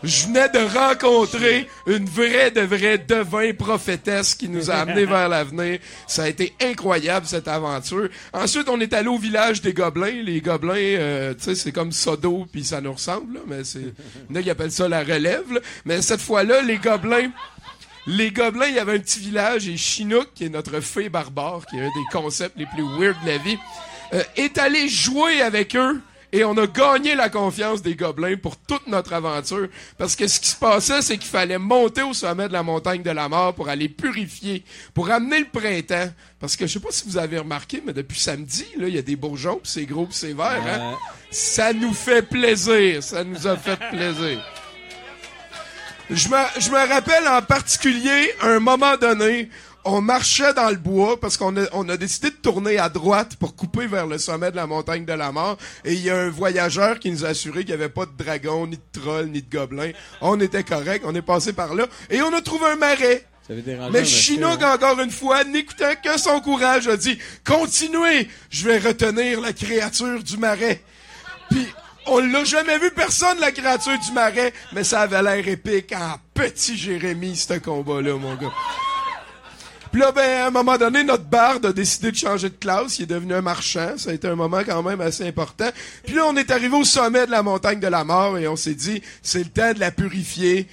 Speaker 4: Je venais de rencontrer une vraie de vraie devin prophétesse qui nous a amenés vers l'avenir. Ça a été incroyable cette aventure. Ensuite, on est allé au village des gobelins. Les gobelins, euh, tu sais, c'est comme Sodo puis ça nous ressemble, là, mais c'est il y en a qui appellent ça la relève. là. Mais cette fois-là, les gobelins les gobelins, il y avait un petit village et Chinook, qui est notre fée barbare, qui est un des concepts les plus weird de la vie, euh, est allé jouer avec eux et on a gagné la confiance des gobelins pour toute notre aventure. Parce que ce qui se passait, c'est qu'il fallait monter au sommet de la montagne de la mort pour aller purifier, pour amener le printemps. Parce que je sais pas si vous avez remarqué, mais depuis samedi, là, il y a des bourgeons, puis c'est gros, puis c'est vert. Hein? Ça nous fait plaisir. Ça nous a fait plaisir. Je me, je me rappelle en particulier, à un moment donné, on marchait dans le bois parce qu'on a, on a décidé de tourner à droite pour couper vers le sommet de la montagne de la mort. Et il y a un voyageur qui nous a assuré qu'il n'y avait pas de dragon, ni de troll, ni de gobelin. On était correct, on est passé par là. Et on a trouvé un marais. Mais Chinook, encore une fois, n'écoutant que son courage, a dit « Continuez, je vais retenir la créature du marais. » Puis, on l'a jamais vu personne, la créature du marais, mais ça avait l'air épique en petit Jérémy, ce combat-là, mon gars. Puis là, ben, à un moment donné, notre barde a décidé de changer de classe. Il est devenu un marchand. Ça a été un moment quand même assez important. Puis là, on est arrivé au sommet de la montagne de la mort et on s'est dit, c'est le temps de la purifier.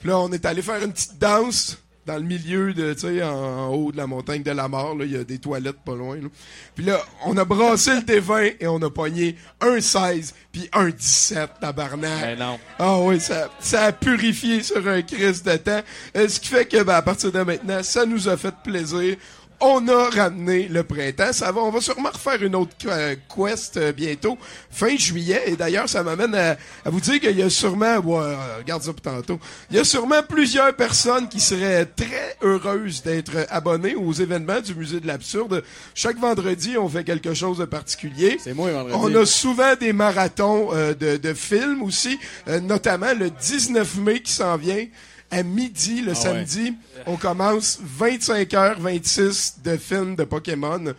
Speaker 4: Puis là, on est allé faire une petite danse dans le milieu de, tu sais, en, haut de la montagne de la mort. Là, il y a des toilettes pas loin. Là. Puis là, on a brassé le dévin et on a pogné un 16 puis un 17, tabarnak.
Speaker 7: Ben non.
Speaker 4: Ah oui, ça, ça a purifié sur un crise de temps. Euh, ce qui fait que, ben, à partir de maintenant, ça nous a fait plaisir. On a ramené le printemps. Ça va, on va sûrement refaire une autre euh, quest euh, bientôt, fin juillet. Et d'ailleurs, ça m'amène à, à vous dire qu'il y a sûrement, ouais, euh, regarde ça pour tantôt, il y a sûrement plusieurs personnes qui seraient très heureuses d'être abonnées aux événements du Musée de l'Absurde. Chaque vendredi, on fait quelque chose de particulier.
Speaker 5: C'est moi, vendredi.
Speaker 4: On a souvent des marathons euh, de, de films aussi, euh, notamment le 19 mai qui s'en vient. À midi, le
Speaker 5: Ah
Speaker 4: samedi, on commence 25h26 de films de Pokémon.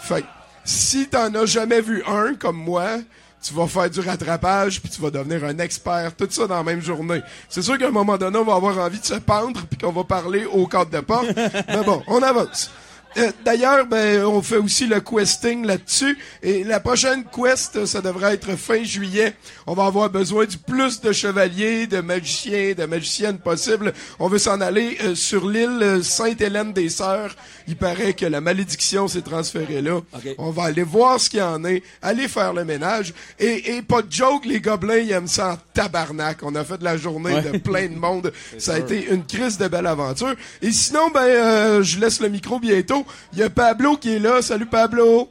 Speaker 4: Fait si t'en as jamais vu un comme moi, tu vas faire du rattrapage puis tu vas devenir un expert, tout ça dans la même journée. C'est sûr qu'à un moment donné, on va avoir envie de se pendre puis qu'on va parler au cadre de porte. Mais bon, on avance. Euh, D'ailleurs, ben, on fait aussi le questing là-dessus. Et la prochaine quest, ça devrait être fin juillet. On va avoir besoin du plus de chevaliers, de magiciens, de magiciennes possible. On veut s'en aller euh, sur l'île euh, Sainte-Hélène-des-Sœurs. Il paraît que la malédiction s'est transférée là. On va aller voir ce qu'il y en est, aller faire le ménage. Et, et pas de joke, les gobelins, ils aiment ça en tabarnak. On a fait de la journée
Speaker 5: Ouais.
Speaker 4: de plein de monde. Ça a été une crise de belle aventure. Et sinon, ben, euh, je laisse le micro bientôt. Il y a Pablo qui est là. Salut Pablo.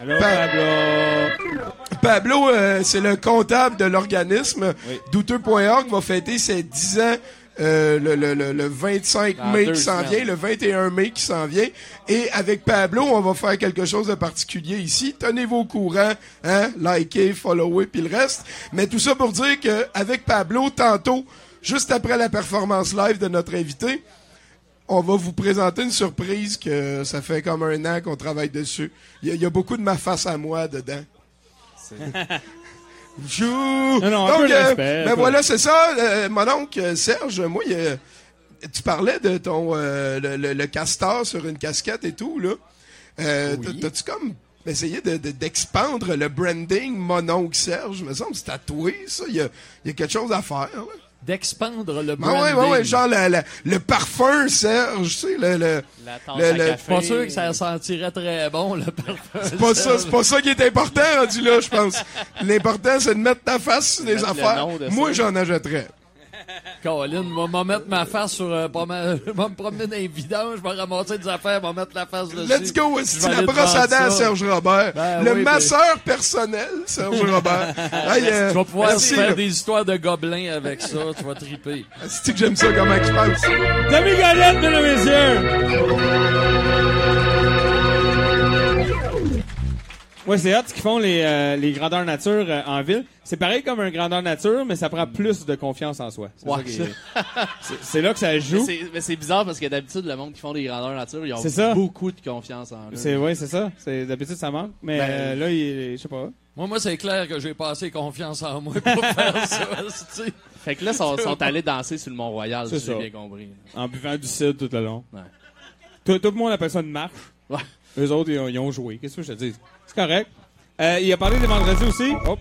Speaker 5: Allô,
Speaker 4: Pa-
Speaker 5: Pablo.
Speaker 4: Pablo, euh, c'est le comptable de l'organisme.
Speaker 5: Oui.
Speaker 4: Douteux.org va fêter ses 10 ans euh, le, le, le, le 25
Speaker 7: Dans
Speaker 4: mai qui s'en vient, le 21 mai qui s'en vient. Et avec Pablo, on va faire quelque chose de particulier ici. Tenez-vous au courant, hein, likez, followez, puis le reste. Mais tout ça pour dire que avec Pablo, tantôt, juste après la performance live de notre invité, on va vous présenter une surprise que ça fait comme un an qu'on travaille dessus. Il y, a- il y a beaucoup de ma face à moi dedans. Jou.
Speaker 5: Non, non, un
Speaker 4: Donc,
Speaker 5: peu de
Speaker 4: euh, ben voilà, c'est ça. euh, mon oncle Serge, moi, il, euh, tu parlais de ton euh, le, le- le castor sur une casquette et tout là. Euh,
Speaker 1: Oui.
Speaker 4: T'as-tu comme essayé de- de- d'expandre le branding mon oncle Serge? Me semble que c'est tatoué ça. Il y a, il y a quelque chose à faire. là.
Speaker 6: D'expandre le
Speaker 4: Ah
Speaker 6: branding.
Speaker 4: ouais, ouais, ouais, genre le, le, le parfum Serge, tu sais, le, le,
Speaker 7: La tasse
Speaker 4: Le-
Speaker 7: à
Speaker 4: le-
Speaker 7: café.
Speaker 6: Pas sûr que ça sentirait très bon, le parfum.
Speaker 4: C'est pas ça, c'est pas ça qui est important rendu là, je pense. L'important, c'est de mettre ta face sur des affaires. Moi, j'en achèterais.
Speaker 6: Colin, va m'en mettre ma face sur. Euh, pas ma- Je vais me promener dans les vidanges, je vais ramasser des affaires, je vais mettre la face dessus.
Speaker 4: Let's go,
Speaker 6: Je
Speaker 4: c'est la brosse à dents. Serge Robert.
Speaker 6: Ben
Speaker 4: le
Speaker 6: oui,
Speaker 4: masseur personnel, Serge Robert. Hey, euh,
Speaker 6: Tu vas pouvoir
Speaker 4: merci,
Speaker 6: faire
Speaker 4: là.
Speaker 6: des histoires de gobelins avec ça, tu vas triper.
Speaker 4: C'est que j'aime ça, comment il pense.
Speaker 5: Tommy Galette, mesdames et messieurs! Ouais, c'est hot ce qu'ils font les, euh, les grandeurs nature euh, en ville. C'est pareil comme un grandeur nature, mais ça prend plus de confiance en soi. C'est
Speaker 7: Ouais,
Speaker 5: ça c'est- c'est là que ça
Speaker 7: Mais
Speaker 5: joue.
Speaker 7: c'est- Mais c'est bizarre parce que d'habitude, le monde qui font des grandeurs nature, ils ont
Speaker 5: C'est ça.
Speaker 7: beaucoup de confiance en eux.
Speaker 5: C'est ouais, c'est ça. C'est d'habitude ça manque, mais
Speaker 7: Ben,
Speaker 5: euh, là, il, je sais pas.
Speaker 6: Moi, moi, c'est clair que j'ai pas assez confiance en moi pour faire ça.
Speaker 7: Fait que là, ils sont, sont allés danser sur le Mont-Royal,
Speaker 5: C'est
Speaker 7: si j'ai
Speaker 5: ça.
Speaker 7: bien compris.
Speaker 5: En buvant du cidre tout le long.
Speaker 7: Ouais.
Speaker 5: Tout, tout le monde appelle ça une marche.
Speaker 7: Ouais.
Speaker 5: Eux autres, ils ont, ils ont joué. Qu'est-ce que je te dis? C'est correct. Euh, il a parlé des vendredis aussi. Oh.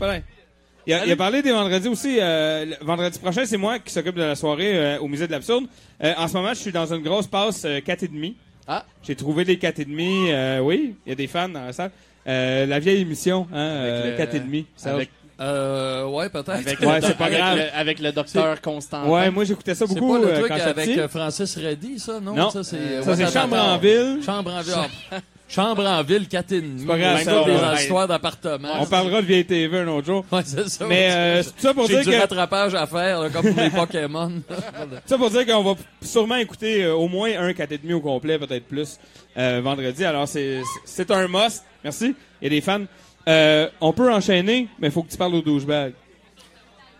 Speaker 5: Il a, il a parlé des vendredis aussi. Euh, vendredi prochain, c'est moi qui s'occupe de la soirée euh, au musée de l'absurde. Euh, en ce moment, je suis dans une grosse passe euh, 4,5.
Speaker 7: Ah.
Speaker 5: J'ai trouvé des 4,5. Euh, oui, il y a des fans dans la salle. La vieille émission, hein, euh,
Speaker 7: Avec le-
Speaker 5: 4,5. Serge.
Speaker 7: Avec,
Speaker 6: Euh, ouais, peut-être.
Speaker 7: avec,
Speaker 5: Ouais,
Speaker 7: le,
Speaker 5: c'est pas
Speaker 7: avec
Speaker 5: grave.
Speaker 7: le- avec le docteur Constant.
Speaker 5: Ouais, moi j'écoutais ça
Speaker 6: C'est
Speaker 5: beaucoup
Speaker 6: pas le
Speaker 5: euh,
Speaker 6: truc
Speaker 5: quand j'étais
Speaker 6: avec
Speaker 5: petit.
Speaker 6: euh, Francis Reddy, ça, non?
Speaker 5: Non.
Speaker 6: Ça, c'est,
Speaker 5: c'est Chambre en ville.
Speaker 6: Chambre en ville. Chambre en ville, 4 et demi.
Speaker 5: C'est pas grave, ça,
Speaker 6: des
Speaker 5: ouais.
Speaker 6: histoires d'appartements.
Speaker 5: On parlera de vieille TV un autre jour.
Speaker 6: Ouais, c'est ça.
Speaker 5: Mais euh, c'est tout ça pour
Speaker 6: J'ai
Speaker 5: dire
Speaker 6: du
Speaker 5: que
Speaker 6: rattrapage à faire, là, comme pour les Pokémon.
Speaker 5: ça pour dire qu'on va sûrement écouter euh, au moins un 4,5 au complet, peut-être plus, euh, vendredi. Alors c'est c'est un must. Merci. Il y a des fans. Euh, on peut enchaîner, mais faut que tu parles aux douchebags.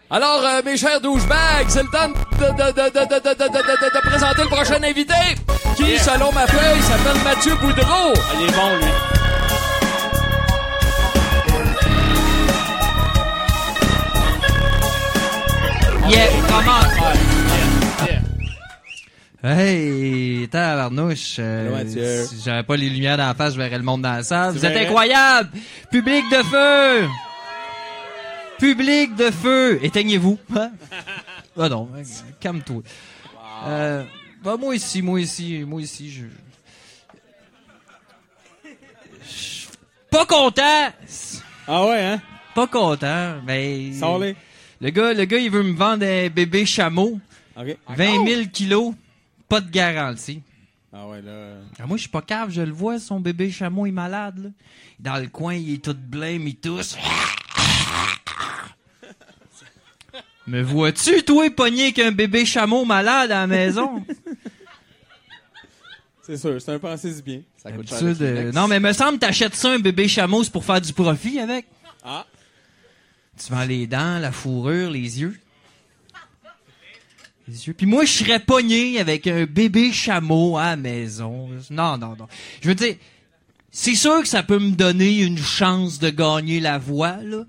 Speaker 6: Alors, euh, mes chers douchebags, c'est le temps de, de, de, de, présenter le prochain invité, qui, selon ma feuille, s'appelle Mathieu Boudreau.
Speaker 7: Il est bon, lui.
Speaker 11: Yeah,
Speaker 7: comment
Speaker 11: Hey, tabarnouche. euh, si j'avais pas les lumières dans la face, je verrais le monde dans la salle. Vous êtes
Speaker 5: verrais?
Speaker 11: incroyables! Public de feu! Public de feu! Éteignez-vous. Hein? Ah non, hein, calme-toi. Euh, bah, moi ici, moi ici, moi ici, je... je suis Pas content!
Speaker 5: Ah ouais, hein?
Speaker 11: Pas content, mais... Le gars, le gars, il veut me vendre un bébé chameau.
Speaker 5: OK.
Speaker 11: 20 000 kilos, pas de garantie.
Speaker 5: Ah ouais, là...
Speaker 11: Ah, moi, je suis pas cave, je le vois, son bébé chameau est malade. Là. Dans le coin, il est tout blême, il tousse. Me vois-tu, toi, pogné qu'un bébé chameau malade à la maison?
Speaker 5: C'est sûr, c'est un pensée du bien.
Speaker 7: Ça coûte cher.
Speaker 11: Euh, non, mais me semble t'achètes ça, un bébé chameau, c'est pour faire du profit avec.
Speaker 5: Ah.
Speaker 11: Tu vends les dents, la fourrure, les yeux. Puis moi, je serais pogné avec un bébé chameau à la maison. Non, non, non. Je veux dire, c'est sûr que ça peut me donner une chance de gagner la voie, là.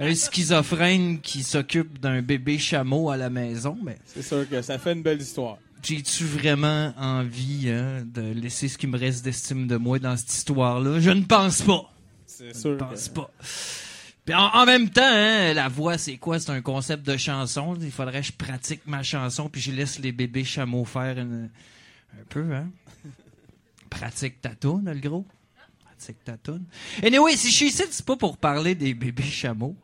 Speaker 11: Un schizophrène qui s'occupe d'un bébé chameau à la maison, mais
Speaker 5: C'est sûr que ça fait une belle histoire.
Speaker 11: j'ai-tu vraiment envie hein, de laisser ce qui me reste d'estime de moi dans cette histoire-là? Je ne pense pas.
Speaker 5: C'est
Speaker 11: Je
Speaker 5: sûr.
Speaker 11: ne pense pas. Puis en, même temps, hein, la voix, c'est quoi? C'est un concept de chanson. Il faudrait que je pratique ma chanson, puis je laisse les bébés chameaux faire un peu, hein? Pratique ta toune, le gros. Pratique ta toune. Anyway, si je suis ici, c'est pas pour parler des bébés chameaux.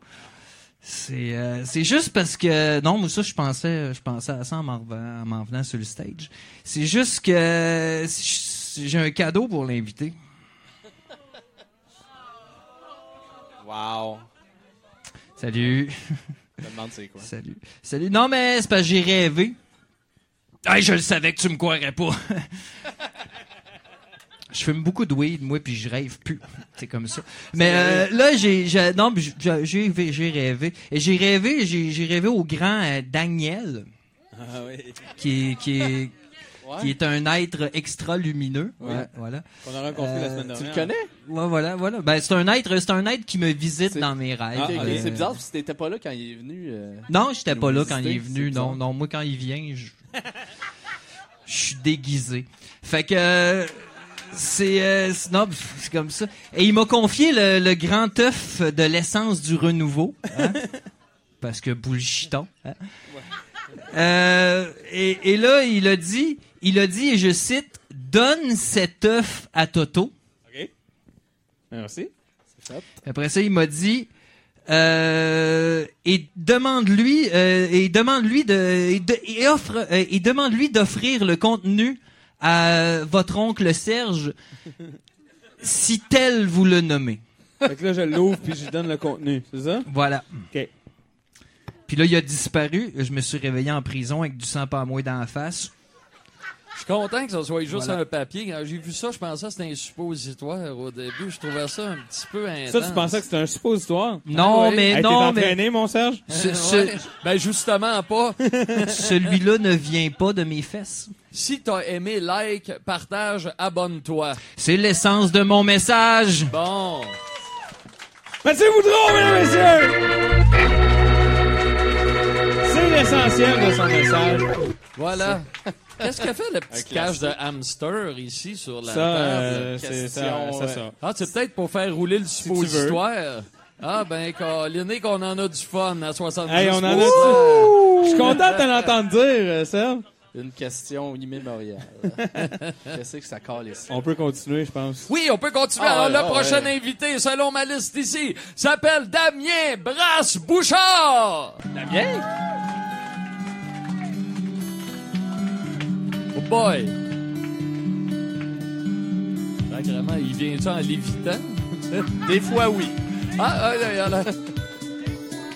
Speaker 11: C'est euh, c'est juste parce que non moi ça je pensais je pensais à ça en m'en venant sur le stage. C'est juste que j'ai un cadeau pour l'invité.
Speaker 7: Wow.
Speaker 11: Salut.
Speaker 7: Je me demande c'est quoi.
Speaker 11: Salut. Salut. Non, mais c'est parce que j'ai rêvé. Hey, je le savais que tu me croirais pas. je fume beaucoup de weed, moi, puis je rêve plus. C'est comme ça. Mais euh, là, j'ai, j'ai- non, j'ai, j'ai, rêvé. Et j'ai rêvé, j'ai, j'ai rêvé au grand euh, Daniel,
Speaker 5: Ah oui.
Speaker 11: qui est, qui est un être extra lumineux. Ouais, voilà.
Speaker 5: On a rencontré la
Speaker 11: Euh,
Speaker 5: semaine
Speaker 7: Tu
Speaker 5: dernière.
Speaker 7: le connais?
Speaker 11: Ouais, voilà, voilà. Ben, c'est un être, c'est un être qui me visite dans mes rêves.
Speaker 7: Ok.
Speaker 11: Euh,
Speaker 7: C'est bizarre parce que t'étais pas là quand il est venu. euh,
Speaker 11: Non, j'étais pas là quand il est venu. Non, non, moi quand il vient, je je suis déguisé. Fait que euh, c'est euh, c'est- non, pff, c'est comme ça. Et il m'a confié le, le grand œuf de l'essence du renouveau, hein? parce que bullshiton. Hein? Euh, et, et là, il a dit, il a dit, et je cite, donne cet œuf à Toto.
Speaker 5: OK. Merci.
Speaker 11: Après ça, il m'a dit
Speaker 12: Euh, et demande-lui euh, et demande-lui de et, de- et offre euh, et demande-lui d'offrir le contenu à votre oncle Serge si tel vous le nommez.
Speaker 5: Fait que là, je l'ouvre puis je lui donne le contenu, c'est ça?
Speaker 12: Voilà.
Speaker 5: OK.
Speaker 12: Puis là, il a disparu. Je me suis réveillé en prison avec du sang pas mouillé dans la face.
Speaker 6: Je suis content que ça soit juste
Speaker 12: Voilà.
Speaker 6: un papier. Quand j'ai vu ça, je pensais que c'était un suppositoire au début. Je trouvais ça un petit peu intense.
Speaker 5: Ça, tu pensais que c'était un suppositoire?
Speaker 12: Non, mais
Speaker 5: Hey,
Speaker 12: non, mais
Speaker 5: entraîné, mon Serge?
Speaker 12: Ce- ce-
Speaker 6: Ouais. Ben justement pas.
Speaker 12: celui-là ne vient pas de mes fesses.
Speaker 6: si t'as aimé, like, partage, abonne-toi.
Speaker 12: C'est l'essence de mon message.
Speaker 6: Bon.
Speaker 5: Mathieu Boudreau, mesdames et messieurs! C'est l'essentiel de son message.
Speaker 6: Voilà. Qu'est-ce que fait le petit cache de hamster ici sur la
Speaker 5: Ça,
Speaker 6: table?
Speaker 5: euh, c'est
Speaker 7: Question,
Speaker 5: ça, ça,
Speaker 7: ouais.
Speaker 5: ça.
Speaker 6: Ah, c'est peut-être pour faire rouler le suppositoire. Ah, ben, Linné, qu'on en a du fun à 70
Speaker 5: Hey, on en a Je suis content de te l'entendre dire, euh, Serge.
Speaker 7: Une question immémoriale. Qu'est-ce que ça colle ici?
Speaker 5: On peut continuer, je pense.
Speaker 6: Oui, on peut continuer.
Speaker 7: Ah
Speaker 6: Alors,
Speaker 7: ouais,
Speaker 6: le
Speaker 7: ah
Speaker 6: prochain
Speaker 7: ouais.
Speaker 6: invité, selon ma liste ici, s'appelle Damien Brasse-Bouchard.
Speaker 5: Damien?
Speaker 6: Oh boy. Sacrément, il vient-tu en lévitant?
Speaker 7: Des fois, oui.
Speaker 6: Ah, ah, là, là.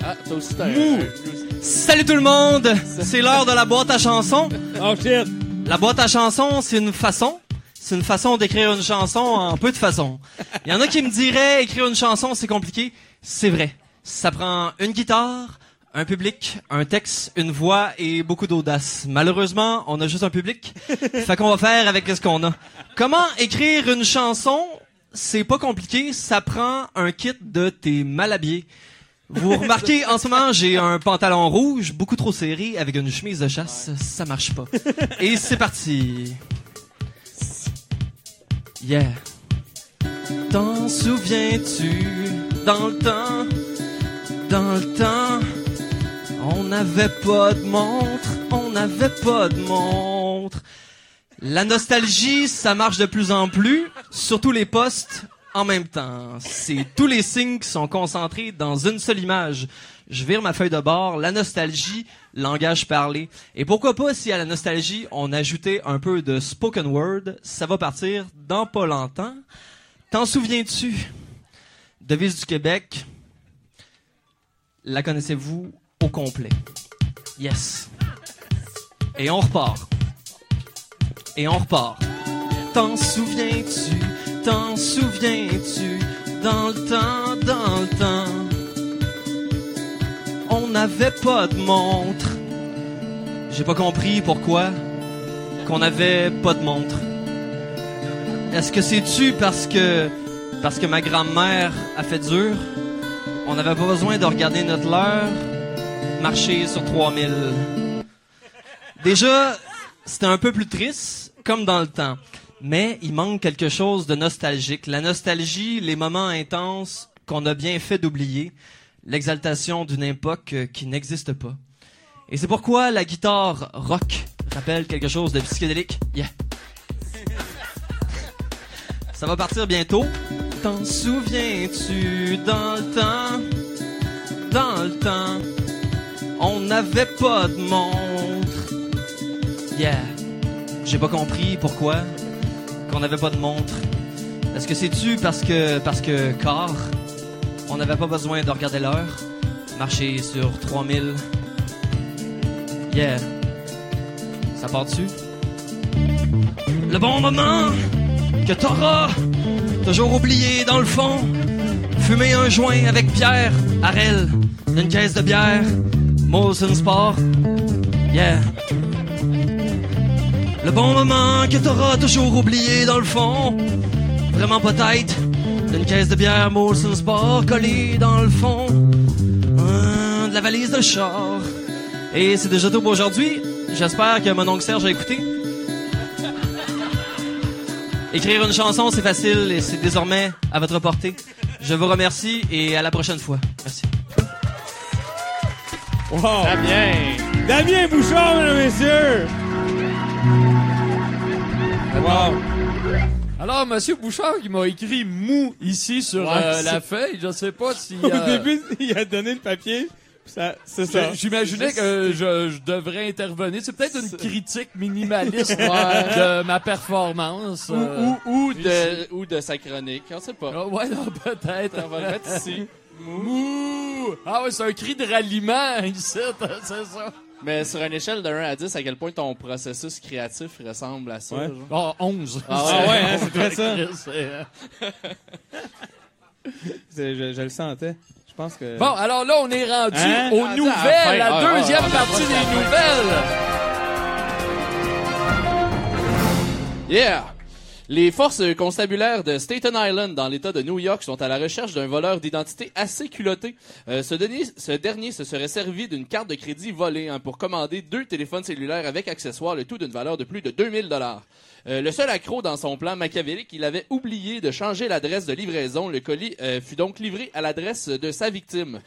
Speaker 7: Ah, toi aussi, t'as
Speaker 5: Mou.
Speaker 12: Salut tout le monde! C'est l'heure de la boîte à chansons.
Speaker 5: Oh shit!
Speaker 12: La boîte à chansons, c'est une façon. C'est une façon d'écrire une chanson en peu de façons. Il y en a qui me diraient écrire une chanson, c'est compliqué. C'est vrai. Ça prend une guitare, un public, un texte, une voix et beaucoup d'audace. Malheureusement, on a juste un public. fait qu'on va faire avec ce qu'on a. Comment écrire une chanson? C'est pas compliqué. Ça prend un kit de tes mal habillés. Vous remarquez, en ce moment, j'ai un pantalon rouge, beaucoup trop serré, avec une chemise de chasse. Ça marche pas. Et c'est parti. Yeah. T'en souviens-tu, dans le temps, dans le temps, on n'avait pas de montre, on n'avait pas de montre. La nostalgie, ça marche de plus en plus, surtout les postes en même temps. C'est tous les signes qui sont concentrés dans une seule image. Je vire ma feuille de bord, la nostalgie, langage parlé. Et pourquoi pas si à la nostalgie, on ajoutait un peu de spoken word, ça va partir dans pas longtemps. T'en souviens-tu? Devise du Québec. La connaissez-vous au complet? Yes. Et on repart. Et on repart. T'en souviens-tu? T'en souviens-tu? Dans le temps, dans le temps. On n'avait pas de montre. J'ai pas compris pourquoi qu'on n'avait pas de montre. Est-ce que c'est-tu parce que parce que ma grand-mère a fait dur? On n'avait pas besoin de regarder notre l'heure marcher sur 3000. Déjà, c'était un peu plus triste, comme dans le temps. Mais il manque quelque chose de nostalgique. La nostalgie, les moments intenses qu'on a bien fait d'oublier. L'exaltation d'une époque euh, qui n'existe pas. Et c'est pourquoi la guitare rock rappelle quelque chose de psychédélique. Yeah. Ça va partir bientôt. T'en souviens-tu dans le temps? Dans le temps, on n'avait pas de montre. Yeah. J'ai pas compris pourquoi qu'on n'avait pas de montre. Est-ce que c'est-tu parce que parce que car on n'avait pas besoin de regarder l'heure, marcher sur 3000. Yeah. Ça part dessus. Le bon moment que t'auras toujours oublié dans le fond. Fumer un joint avec Pierre, Arel, une caisse de bière, Molson Sport. Bon moment que t'auras toujours oublié dans le fond. Vraiment peut-être. Une caisse de bière Molson Sport collée dans le fond. Hum, de la valise de char. Et c'est déjà tout pour aujourd'hui. J'espère que mon oncle Serge a écouté. Écrire une chanson, c'est facile et c'est désormais à votre portée. Je vous remercie et à la prochaine fois. Merci.
Speaker 5: Wow! Damien! Damien Bouchard, mesdames et messieurs! Wow!
Speaker 6: Alors, Monsieur Bouchard, qui m'a écrit mou ici sur
Speaker 5: Ouais,
Speaker 6: euh, la feuille, je sais pas si...
Speaker 5: Au
Speaker 6: euh,
Speaker 5: début, il a donné le papier. ça- C'est ça.
Speaker 6: J'imaginais que je, je devrais intervenir. C'est peut-être une critique minimaliste de ma performance.
Speaker 7: Ou,
Speaker 6: euh,
Speaker 7: ou, ou, de, ou de sa chronique, on sait pas.
Speaker 6: Ah, ouais, non, peut-être.
Speaker 7: On va le mettre ici.
Speaker 6: Mou! Ah ouais, c'est un cri de ralliement ici, c'est ça.
Speaker 7: Mais sur une échelle de 1 à 10, à quel point ton processus créatif ressemble à ça?
Speaker 5: Ouais.
Speaker 7: genre?
Speaker 6: Ah, 11.
Speaker 7: Ah
Speaker 5: Ah ouais, hein, c'est très ça. Je, je le sentais. Je pense que.
Speaker 6: Bon, alors là, on est rendu
Speaker 5: Hein?
Speaker 6: aux
Speaker 7: Rendu à la
Speaker 6: nouvelles, la
Speaker 7: Ah,
Speaker 6: deuxième
Speaker 7: ah,
Speaker 6: partie
Speaker 7: ah,
Speaker 6: des nouvelles.
Speaker 7: Yeah! Les forces constabulaires de Staten Island dans l'État de New York sont à la recherche d'un voleur d'identité assez culotté. Euh, ce, dernier, ce dernier se serait servi d'une carte de crédit volée hein, pour commander deux téléphones cellulaires avec accessoires, le tout d'une valeur de plus de 2000 dollars. Euh, le seul accro dans son plan machiavélique, il avait oublié de changer l'adresse de livraison. Le colis euh, fut donc livré à l'adresse de sa victime.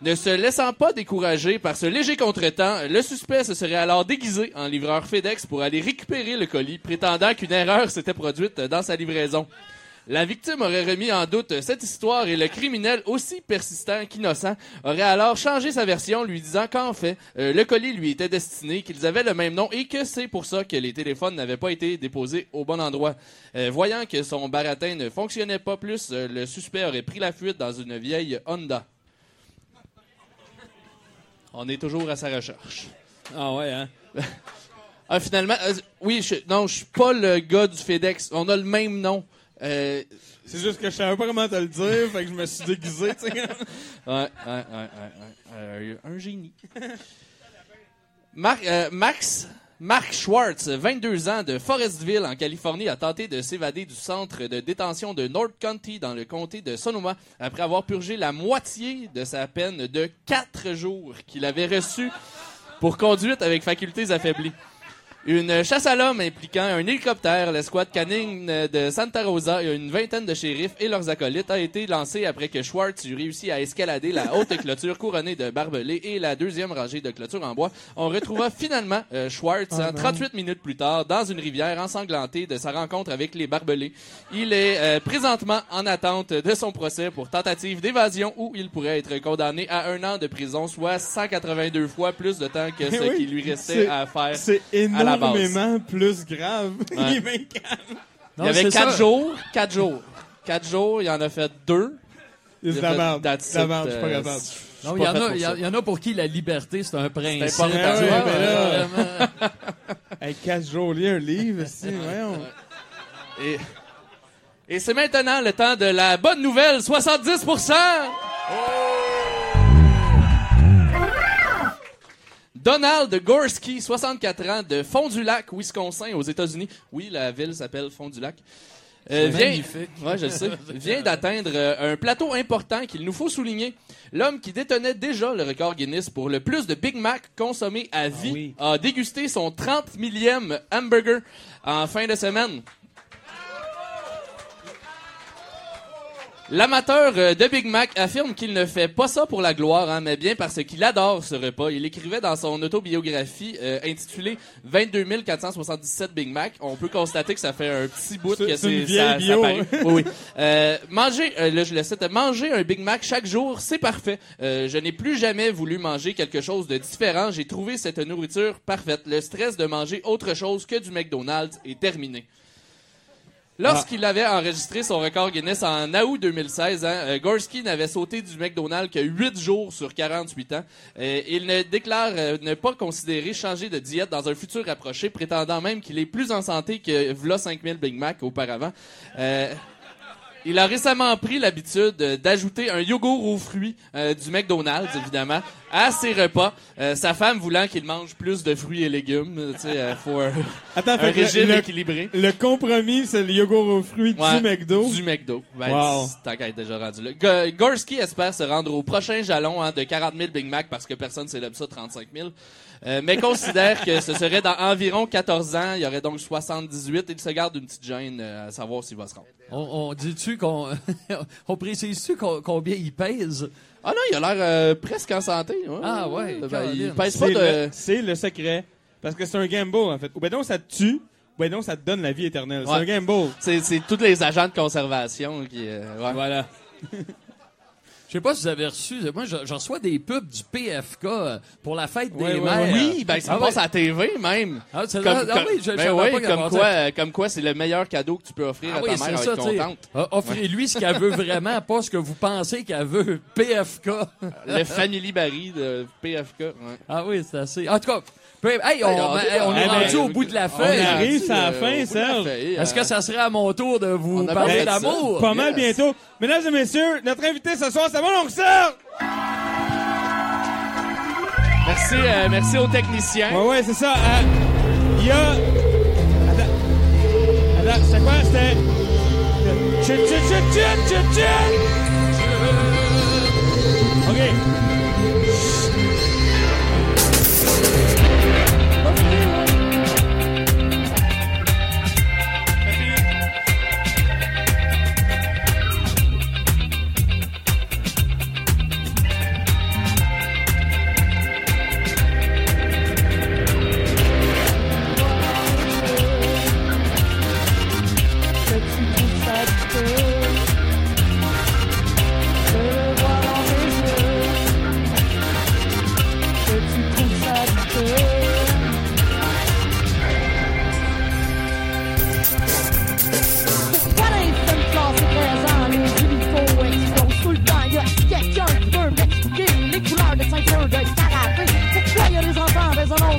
Speaker 7: Ne se laissant pas décourager par ce léger contretemps, le suspect se serait alors déguisé en livreur FedEx pour aller récupérer le colis, prétendant qu'une erreur s'était produite dans sa livraison. La victime aurait remis en doute cette histoire et le criminel, aussi persistant qu'innocent, aurait alors changé sa version, lui disant qu'en fait, euh, le colis lui était destiné, qu'ils avaient le même nom et que c'est pour ça que les téléphones n'avaient pas été déposés au bon endroit. Euh, voyant que son baratin ne fonctionnait pas plus, euh, le suspect aurait pris la fuite dans une vieille Honda. On est toujours à sa recherche.
Speaker 5: Ah ouais, hein?
Speaker 7: Ah, finalement, euh, oui, je, non, je suis pas le gars du FedEx. On a le même nom. Euh,
Speaker 5: C'est juste que je savais pas comment te le dire, fait que je me suis déguisé, tu sais.
Speaker 7: ouais, ouais, ouais, ouais, ouais. Euh, un génie. Marc, euh, Max, Mark Schwartz, 22 ans, de Forestville, en Californie, a tenté de s'évader du centre de détention de North County, dans le comté de Sonoma, après avoir purgé la moitié de sa peine de 4 jours qu'il avait reçue pour conduite avec facultés affaiblies. Une chasse à l'homme impliquant un hélicoptère, l'escouade canine de Santa Rosa et une vingtaine de shérifs et leurs acolytes a été lancée après que Schwartz eut réussi à escalader la haute clôture couronnée de barbelés et la deuxième rangée de clôtures en bois. On retrouva finalement euh, Schwartz
Speaker 5: Ah
Speaker 7: hein. 38 minutes plus tard dans une rivière ensanglantée de sa rencontre avec les barbelés. Il est euh, présentement en attente de son procès pour tentative d'évasion où il pourrait être condamné à un an de prison, soit 182 fois plus de temps que ce
Speaker 5: Oui,
Speaker 7: qui lui restait à faire
Speaker 5: C'est
Speaker 7: la base.
Speaker 5: énormément plus grave.
Speaker 7: Ouais.
Speaker 5: Il est bien calme.
Speaker 7: Il y avait quatre jours, quatre jours. Quatre jours, il en a fait deux.
Speaker 5: C'est de
Speaker 7: Il
Speaker 5: la merde. De la merde, je suis pas
Speaker 7: euh,
Speaker 5: capable.
Speaker 6: Non, il y, en a-
Speaker 7: pour
Speaker 6: il y,
Speaker 7: ça.
Speaker 6: il en a pour qui la liberté, c'est un principe.
Speaker 7: important.
Speaker 5: Ah ouais,
Speaker 6: Ouais,
Speaker 5: mais là-
Speaker 6: vraiment.
Speaker 5: Hey, 4 jours, lis un livre, si, voyons.
Speaker 7: Et, et c'est maintenant le temps de la bonne nouvelle, 70%! Donald Gorski, 64 ans, de Fond du Lac, Wisconsin, aux États-Unis. Oui, la ville s'appelle Fond du Lac. Euh, vient,
Speaker 6: magnifique.
Speaker 7: ouais, je le sais, vient d'atteindre euh, un plateau important qu'il nous faut souligner. L'homme qui détenait déjà le record Guinness pour le plus de Big Mac consommés à vie
Speaker 5: oui.
Speaker 7: a dégusté son 30 millième hamburger en fin de semaine. L'amateur euh, de Big Mac affirme qu'il ne fait pas ça pour la gloire, hein, mais bien parce qu'il adore ce repas. Il écrivait dans son autobiographie euh, intitulée 22 477 Big Mac. On peut constater que ça fait un petit bout que
Speaker 5: c'est
Speaker 7: ça, ça paraît. Oui, oui. Euh, manger, euh, là je le cite, manger un Big Mac chaque jour, c'est parfait. Euh, je n'ai plus jamais voulu manger quelque chose de différent. J'ai trouvé cette nourriture parfaite. Le stress de manger autre chose que du McDonald's est terminé. Lorsqu'il avait enregistré son record Guinness en août 2016, hein, euh, Gorski n'avait sauté du McDonald's que 8 jours sur 48 ans. Euh, il ne déclare euh, ne pas considérer changer de diète dans un futur rapproché, prétendant même qu'il est plus en santé que v'là 5000 Big Mac auparavant. Il a récemment pris l'habitude euh, d'ajouter un yogourt aux fruits euh, du McDonald's, évidemment, à ses repas. Euh, sa femme voulant qu'il mange plus de fruits et légumes. Tu sais, euh, faut un,
Speaker 5: Attends,
Speaker 7: un régime
Speaker 5: le,
Speaker 7: équilibré.
Speaker 5: le compromis, c'est le yogourt aux fruits
Speaker 7: Ouais,
Speaker 5: du McDo.
Speaker 7: Du McDo. Ben,
Speaker 5: Wow.
Speaker 7: Tant qu'à être déjà rendu là. Go- Gorski espère se rendre au prochain jalon hein, de 40 000 Big Mac parce que personne célèbre ça 35 000. Euh, mais considère que ce serait dans environ 14 ans. Il y aurait donc 78. Il se garde une petite gêne euh, à savoir s'il va se rendre.
Speaker 6: On, on dit-tu qu'on. on précise-tu qu'on- combien il pèse?
Speaker 7: Ah non, il a l'air euh, presque en santé. ouais.
Speaker 6: Ah ouais,
Speaker 7: Ben,
Speaker 6: Caroline.
Speaker 7: il pèse pas
Speaker 5: C'est
Speaker 7: de...
Speaker 5: le, c'est le secret. Parce que c'est un gamble, en fait. Ou ben non, ça te tue, ben non, ça te donne la vie éternelle. C'est
Speaker 7: Ouais.
Speaker 5: un gamble.
Speaker 7: C'est, c'est tous les agents de conservation qui. euh, ouais.
Speaker 5: Voilà.
Speaker 6: Je sais pas si vous avez reçu. Moi, je, je reçois des pubs du PFK euh, pour la fête des mères.
Speaker 7: Oui, ben ça
Speaker 6: Ah
Speaker 7: passe
Speaker 6: ouais.
Speaker 7: à la TV même.
Speaker 6: Ah,
Speaker 7: Comme,
Speaker 6: ah,
Speaker 7: comme-
Speaker 6: oui, je,
Speaker 7: ben
Speaker 6: qu'elle
Speaker 7: comme quoi, euh, comme quoi c'est le meilleur cadeau que tu peux offrir
Speaker 6: Ah
Speaker 7: à
Speaker 6: oui,
Speaker 7: ta mère.
Speaker 6: ça,
Speaker 7: Elle contente.
Speaker 6: Ah, Offrez-lui ce qu'elle veut vraiment, pas ce que vous pensez qu'elle veut. PFK.
Speaker 7: Le Family Barry de PFK. ouais.
Speaker 6: Ah oui, c'est assez. En tout cas, hey, on,
Speaker 7: Hey,
Speaker 6: ben,
Speaker 7: on-
Speaker 6: on est
Speaker 5: ben,
Speaker 6: rendu au bout de la
Speaker 5: On
Speaker 6: feuille.
Speaker 5: arrive à la
Speaker 7: Euh,
Speaker 5: fin, Serge.
Speaker 6: Est-ce
Speaker 7: euh,
Speaker 6: que ça serait à mon tour de vous
Speaker 7: On
Speaker 6: parler d'amour?
Speaker 5: Pas mal
Speaker 7: Yes.
Speaker 5: bientôt. Mesdames et messieurs, notre invité ce soir, c'est mon oncle Serge!
Speaker 7: Merci, euh, merci aux techniciens.
Speaker 5: Ouais, ouais, c'est ça. euh, Il y a. Attends. Attends, c'était quoi? C'était? Chut, chut, chut, chut, chut, chut! OK.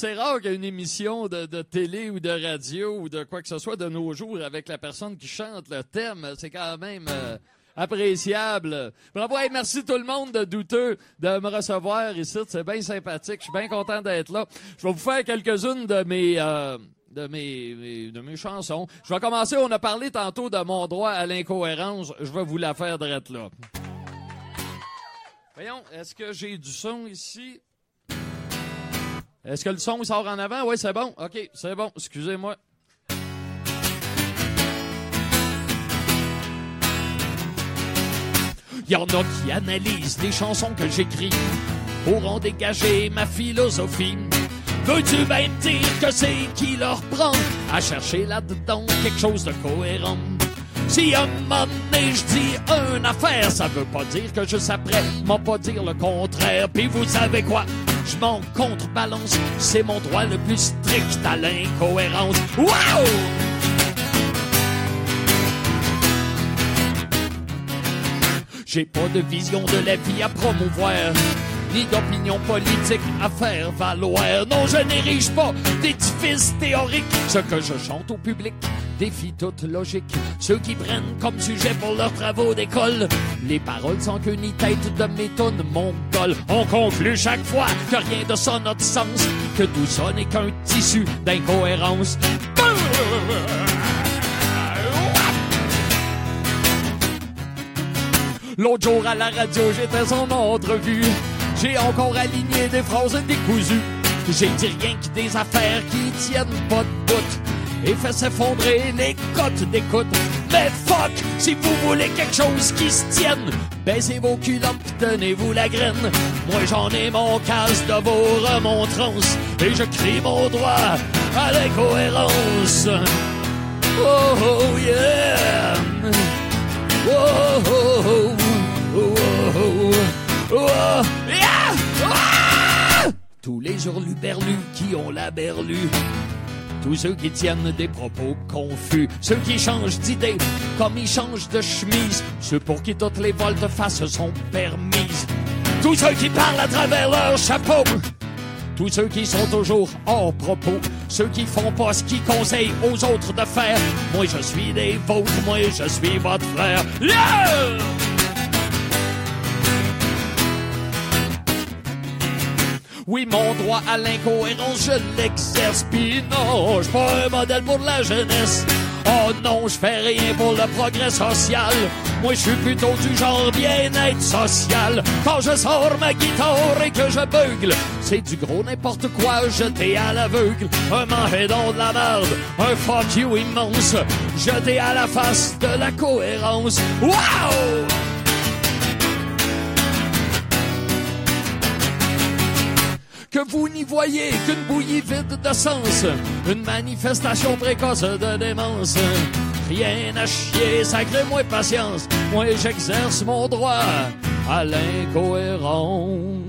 Speaker 3: c'est
Speaker 6: rare qu'il y ait une émission de, télé ou de radio ou de quoi que ce soit de nos jours avec la personne qui chante le thème. C'est quand même euh, appréciable. Bravo, hey, merci tout le monde de douteux de me recevoir ici. C'est bien sympathique. Je suis bien content d'être là. Je vais vous faire quelques-unes de mes... euh, de mes, mes- de mes chansons. Je vais commencer. On a parlé tantôt de mon droit à l'incohérence. Je vais vous la faire drette là. Voyons, est-ce que j'ai du son ici? Est-ce que le son sort en avant? Oui, c'est bon. OK, c'est bon. Excusez-moi. Y en a qui analysent les chansons que j'écris pour en dégager ma philosophie. Veux-tu bien me dire que c'est qui leur prend à chercher là-dedans quelque chose de cohérent? Si un moment donné je dis une affaire, ça veut pas dire que je s'apprête, m'en pas dire le contraire. Puis vous savez quoi? Je m'en contrebalance, c'est mon droit le plus strict à l'incohérence. Wow! J'ai pas de vision de la vie à promouvoir, ni d'opinion politique à faire valoir. Non, je n'érige pas d'édifice théorique. Ce que je chante au public défie toute logique. Ceux qui prennent comme sujet pour leurs travaux d'école les paroles sans queue ni tête de méthode mongole. On conclut chaque fois que rien de ça n'a de sens, que tout ça n'est qu'un tissu d'incohérence. L'autre jour à la radio, j'étais en entrevue. J'ai encore aligné des phrases décousues. J'ai dit rien que des affaires qui tiennent pas de bout. Et fait s'effondrer les cotes d'écoute. Mais fuck, si vous voulez quelque chose qui se tienne, baissez vos culottes tenez-vous la graine. Moi j'en ai mon casse de vos remontrances. Et je crie mon droit à l'incohérence. Oh, oh yeah! Oh, oh, oh, oh, oh, oh, yeah! Ah! Tous les hurluberlus qui ont la berlue. Tous ceux qui tiennent des propos confus. Ceux qui changent d'idée comme ils changent de chemise. Ceux pour qui toutes les volte-face sont permises. Tous ceux qui parlent à travers leur chapeau. Tous ceux qui sont toujours hors propos, ceux qui font pas ce qu'ils conseillent aux autres de faire. Moi je suis des vôtres, moi je suis votre frère. Yeah! Oui, mon droit à l'incohérence, je l'exerce. Pis non, je suis pas un modèle pour la jeunesse. Oh non, je fais rien pour le progrès social. Moi, je suis plutôt du genre bien-être social. Quand je sors ma guitare et que je bugle, c'est du gros n'importe quoi jeté à l'aveugle. Un mangedon de la merde, un fuck you immense, jeté à la face de la cohérence. Wow! Que vous n'y voyez qu'une bouillie vide de sens, une manifestation précoce de démence. Rien à chier, sacrez-moi patience, moi j'exerce mon droit à l'incohérence.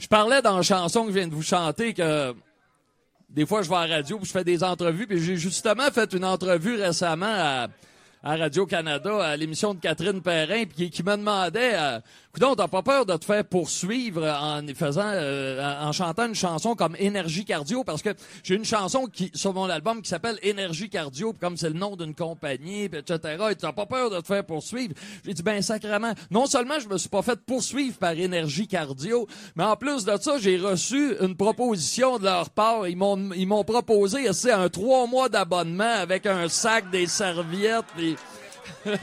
Speaker 6: Je parlais dans la chanson que je viens de vous chanter que des fois je vais à la radio puis je fais des entrevues puis j'ai justement fait une entrevue récemment à, à Radio-Canada à l'émission de Catherine Perrin puis qui, me demandait euh, t'as pas peur de te faire poursuivre en faisant euh, en chantant une chanson comme Énergie Cardio? Parce que j'ai une chanson qui sur mon album qui s'appelle Énergie Cardio puis comme c'est le nom d'une compagnie puis etc. Et t'as pas peur de te faire poursuivre? J'ai dit ben sacrément. Non seulement je me suis pas fait poursuivre par Énergie Cardio, mais en plus de ça j'ai reçu une proposition de leur part. Ils m'ont ils m'ont proposé c'est un trois mois d'abonnement avec un sac des serviettes puis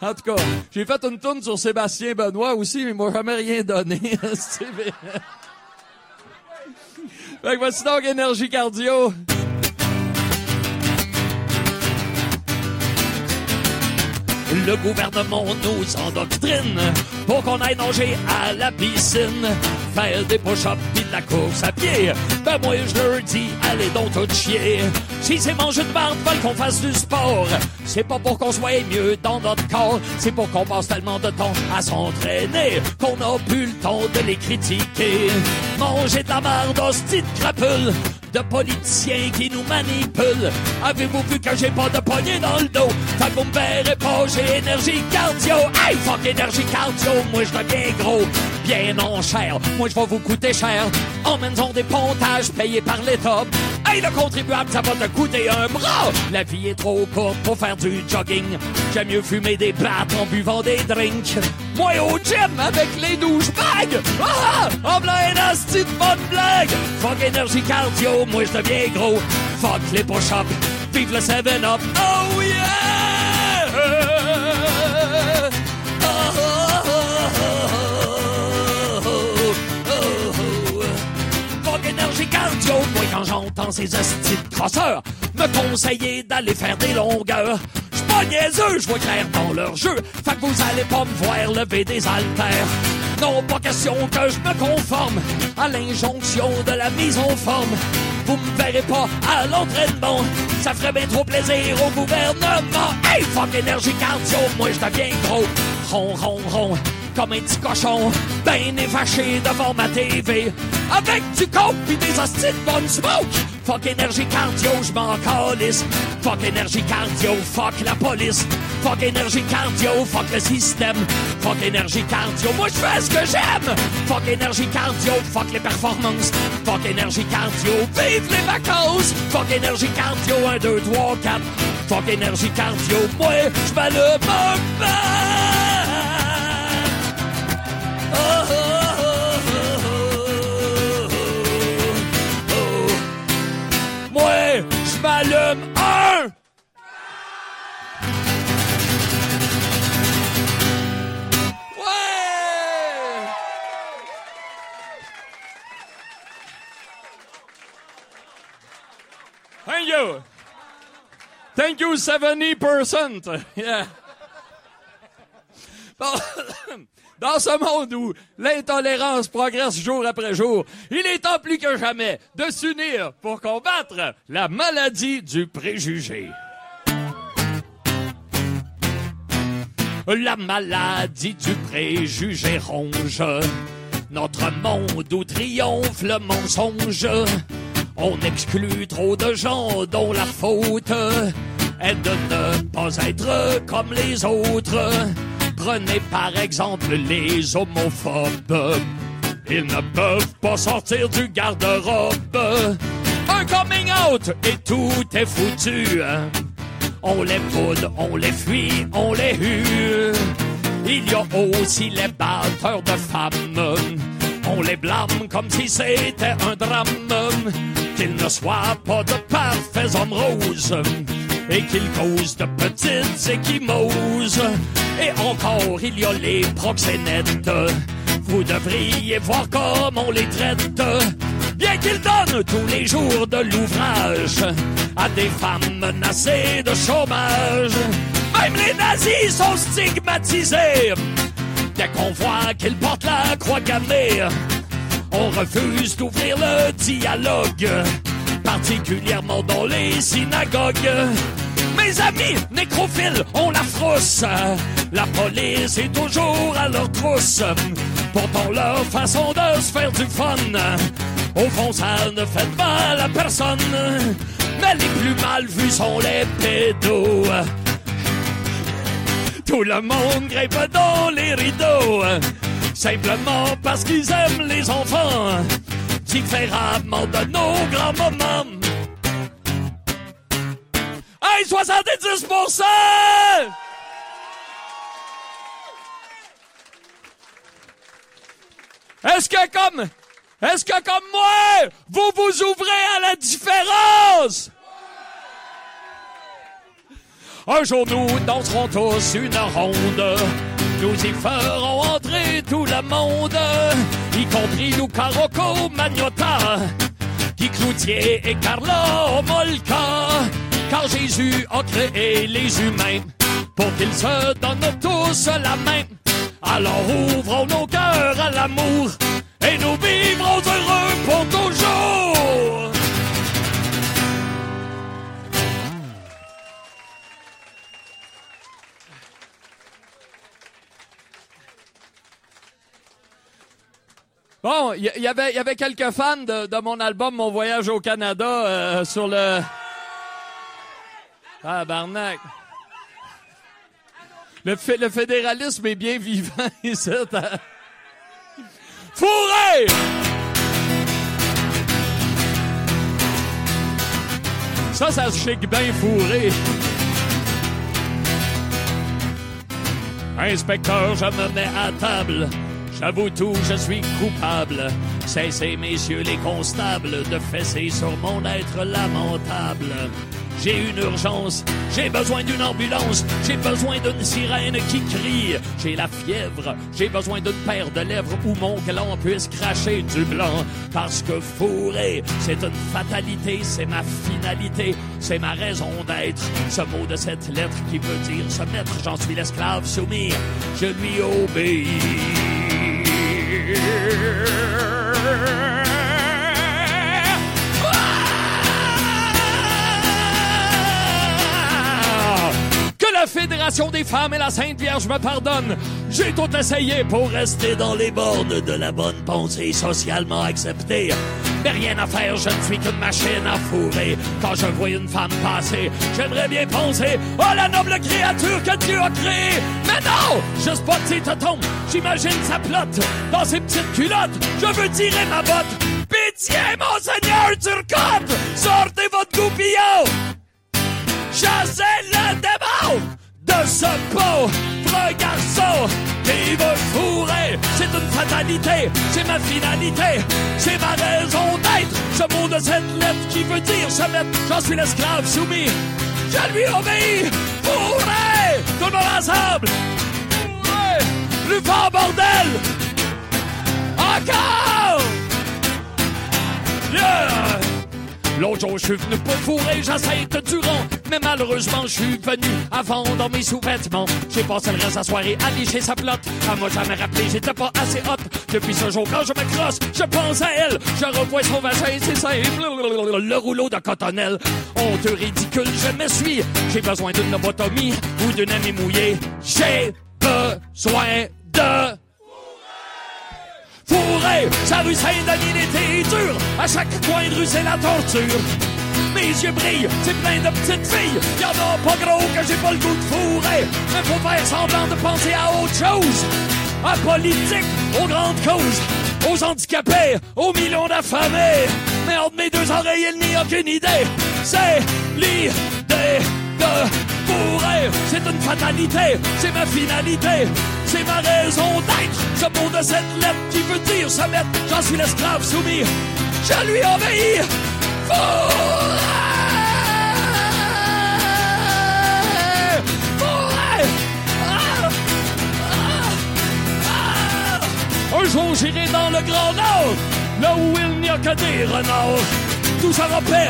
Speaker 6: en tout cas, j'ai fait une tourne sur Sébastien Benoît aussi, mais il m'a jamais rien donné. Fait que voici donc Énergie Cardio. Le gouvernement nous endoctrine pour qu'on aille nager à la piscine, faire des push-ups pis de la course à pied. Ben moi je leur dis, allez donc tout chier. Si c'est manger de barbe, veulent qu'on fasse du sport. C'est pas pour qu'on soit mieux dans notre corps, c'est pour qu'on passe tellement de temps à s'entraîner qu'on a plus le temps de les critiquer. Manger de la marde, hostie de crapule, de politiciens qui nous manipulent. Avez-vous vu que j'ai pas de poignée dans le dos? Fait que vous me verrez pas, j'ai énergie cardio. Hey, fuck énergie cardio, moi je deviens gros. Bien non cher, moi je vais vous coûter cher. En des pontages payés par l'État. Hey, le contribuable, ça va te coûter un bras. La vie est trop courte pour faire du jogging. J'aime mieux fumer des blattes en buvant des drinks. Moi au gym avec les douchebags. Ah! En plein asti de bonne blague. Fuck énergie cardio, moi je deviens gros. Fuck les push-ups, vive le 7-up. Oh yeah! J'entends ces hosties crosseurs me conseiller d'aller faire des longueurs. J'suis pas niaiseux, je vois clair dans leur jeu. Fait que vous allez pas me voir lever des haltères. Non, pas question que je me conforme à l'injonction de la mise en forme. Vous me verrez pas à l'entraînement, ça ferait bien trop plaisir au gouvernement. Hey, fuck énergie cardio, moi je deviens gros. Ron, ron, ron, comme un petit cochon, ben fâché devant ma TV. Avec du coke pis des hosties de bonne smoke. Fuck énergie cardio, je m'en calisse. Fuck énergie cardio, fuck la police. Fuck énergie cardio, fuck le système. Fuck énergie cardio, moi je fais ce que j'aime. Fuck énergie cardio, fuck les performances. Fuck énergie cardio, vive les vacances. Fuck énergie cardio, 1, 2, 3, 4. Fuck énergie cardio, moi je m'allume un Thank you! Thank you, 70%! Yeah! Dans ce monde où l'intolérance progresse jour après jour, il est temps plus que jamais de s'unir pour combattre la maladie du préjugé. La maladie du préjugé ronge notre monde où triomphe le mensonge. On exclut trop de gens dont la faute est de ne pas être comme les autres. Prenez par exemple les homophobes. Ils ne peuvent pas sortir du garde-robe. Un coming out et tout est foutu. On les boude, on les fuit, on les hue. Il y a aussi les batteurs de femmes. On les blâme comme si c'était un drame. Qu'ils ne soient pas de parfaits hommes roses. Et qu'ils causent de petites échymoses. Et encore, il y a les proxénètes. Vous devriez voir comme on les traite. Bien qu'ils donnent tous les jours de l'ouvrage à des femmes menacées de chômage. Même les nazis sont stigmatisés. Dès qu'on voit qu'ils portent la croix gammée, on refuse d'ouvrir le dialogue, particulièrement dans les synagogues. Mes amis nécrophiles ont la frousse. La police est toujours à leur trousse. Pourtant leur façon de se faire du fun, au fond ça ne fait mal à personne. Mais les plus mal vus sont les pédos. Tout le monde grimpe dans les rideaux, simplement parce qu'ils aiment les enfants, différemment de nos grands Hey, 70%! Est-ce que comme, est-ce que comme moi, vous vous ouvrez à la différence? Un jour nous danserons tous une ronde. Nous y ferons entrer tout le monde, y compris Luca Rocco Magnotta, Guy Cloutier et Carlo Molka. Car Jésus a créé les humains pour qu'ils se donnent tous la main. Alors ouvrons nos cœurs à l'amour et nous vivrons heureux pour toujours. Bon, il y, avait, quelques fans de, de mon album Mon voyage au Canada euh, sur le... Ah, barnac. Le, fé- le fédéralisme est bien vivant ici. hein. Fourré! Ça, ça se chic bien fourré. Inspecteur, je me mets à table. J'avoue tout, je suis coupable. Cessez, messieurs les constables, de fesser sur mon être lamentable. J'ai une urgence, j'ai besoin d'une ambulance, j'ai besoin d'une sirène qui crie. J'ai la fièvre, j'ai besoin d'une paire de lèvres où mon gland puisse cracher du blanc. Parce que fourrer, c'est une fatalité, c'est ma finalité, c'est ma raison d'être. Ce mot de cette lettre qui veut dire se mettre, j'en suis l'esclave soumis, je lui obéis. La Fédération des femmes et la Sainte Vierge me pardonnent. J'ai tout essayé pour rester dans les bornes de la bonne pensée socialement acceptée. Mais rien à faire, je ne suis qu'une machine à fourrer. Quand je vois une femme passer, j'aimerais bien penser Oh la noble créature que Dieu a créée. Mais non, je spot ses tontons, j'imagine sa plotte dans ses petites culottes. Je veux tirer ma botte. Pitié, monseigneur Turcotte, sortez votre goupillon. Chassez le de ce pauvre garçon qui veut fourrer. C'est une fatalité, c'est ma finalité, c'est ma raison d'être. Ce mot de cette lettre qui veut dire se mettre, j'en suis l'esclave soumis. Je lui obéis, fourrer, tout le monde ensemble. Fourrer, plus fort bordel. Encore. Yeah. L'autre jour, je suis venu pour fourrer, de durant. Mais malheureusement, je suis venu avant dans mes sous-vêtements. J'ai passé le reste de la soirée à licher sa plotte. Elle m'a jamais rappelé, j'étais pas assez hot. Depuis ce jour, quand je me crosse, je pense à elle. Je revois son vagin, c'est simple. Le rouleau de cotonnelle. Honte ridicule, je me suis. J'ai besoin d'une lobotomie ou d'une amie mouillée. J'ai besoin de Sa rue Saint-Denis l'été dur. À chaque coin de rue, c'est la torture. Mes yeux brillent, c'est plein de petites filles. Y'en a pas gros que j'ai pas le goût de fourrer. Mais faut faire semblant de penser à autre chose. à politique, aux grandes causes, aux handicapés, aux millions d'affamés. Mais entre mes deux oreilles, il n'y a aucune idée. C'est l'idée de C'est une fatalité, c'est ma finalité. C'est ma raison d'être. Ce mot de cette lettre qui veut dire se mettre. J'en suis l'esclave soumis. Je lui obéis. Un jour j'irai dans le Grand Nord, là où il n'y a que des renards. Tout sera paix,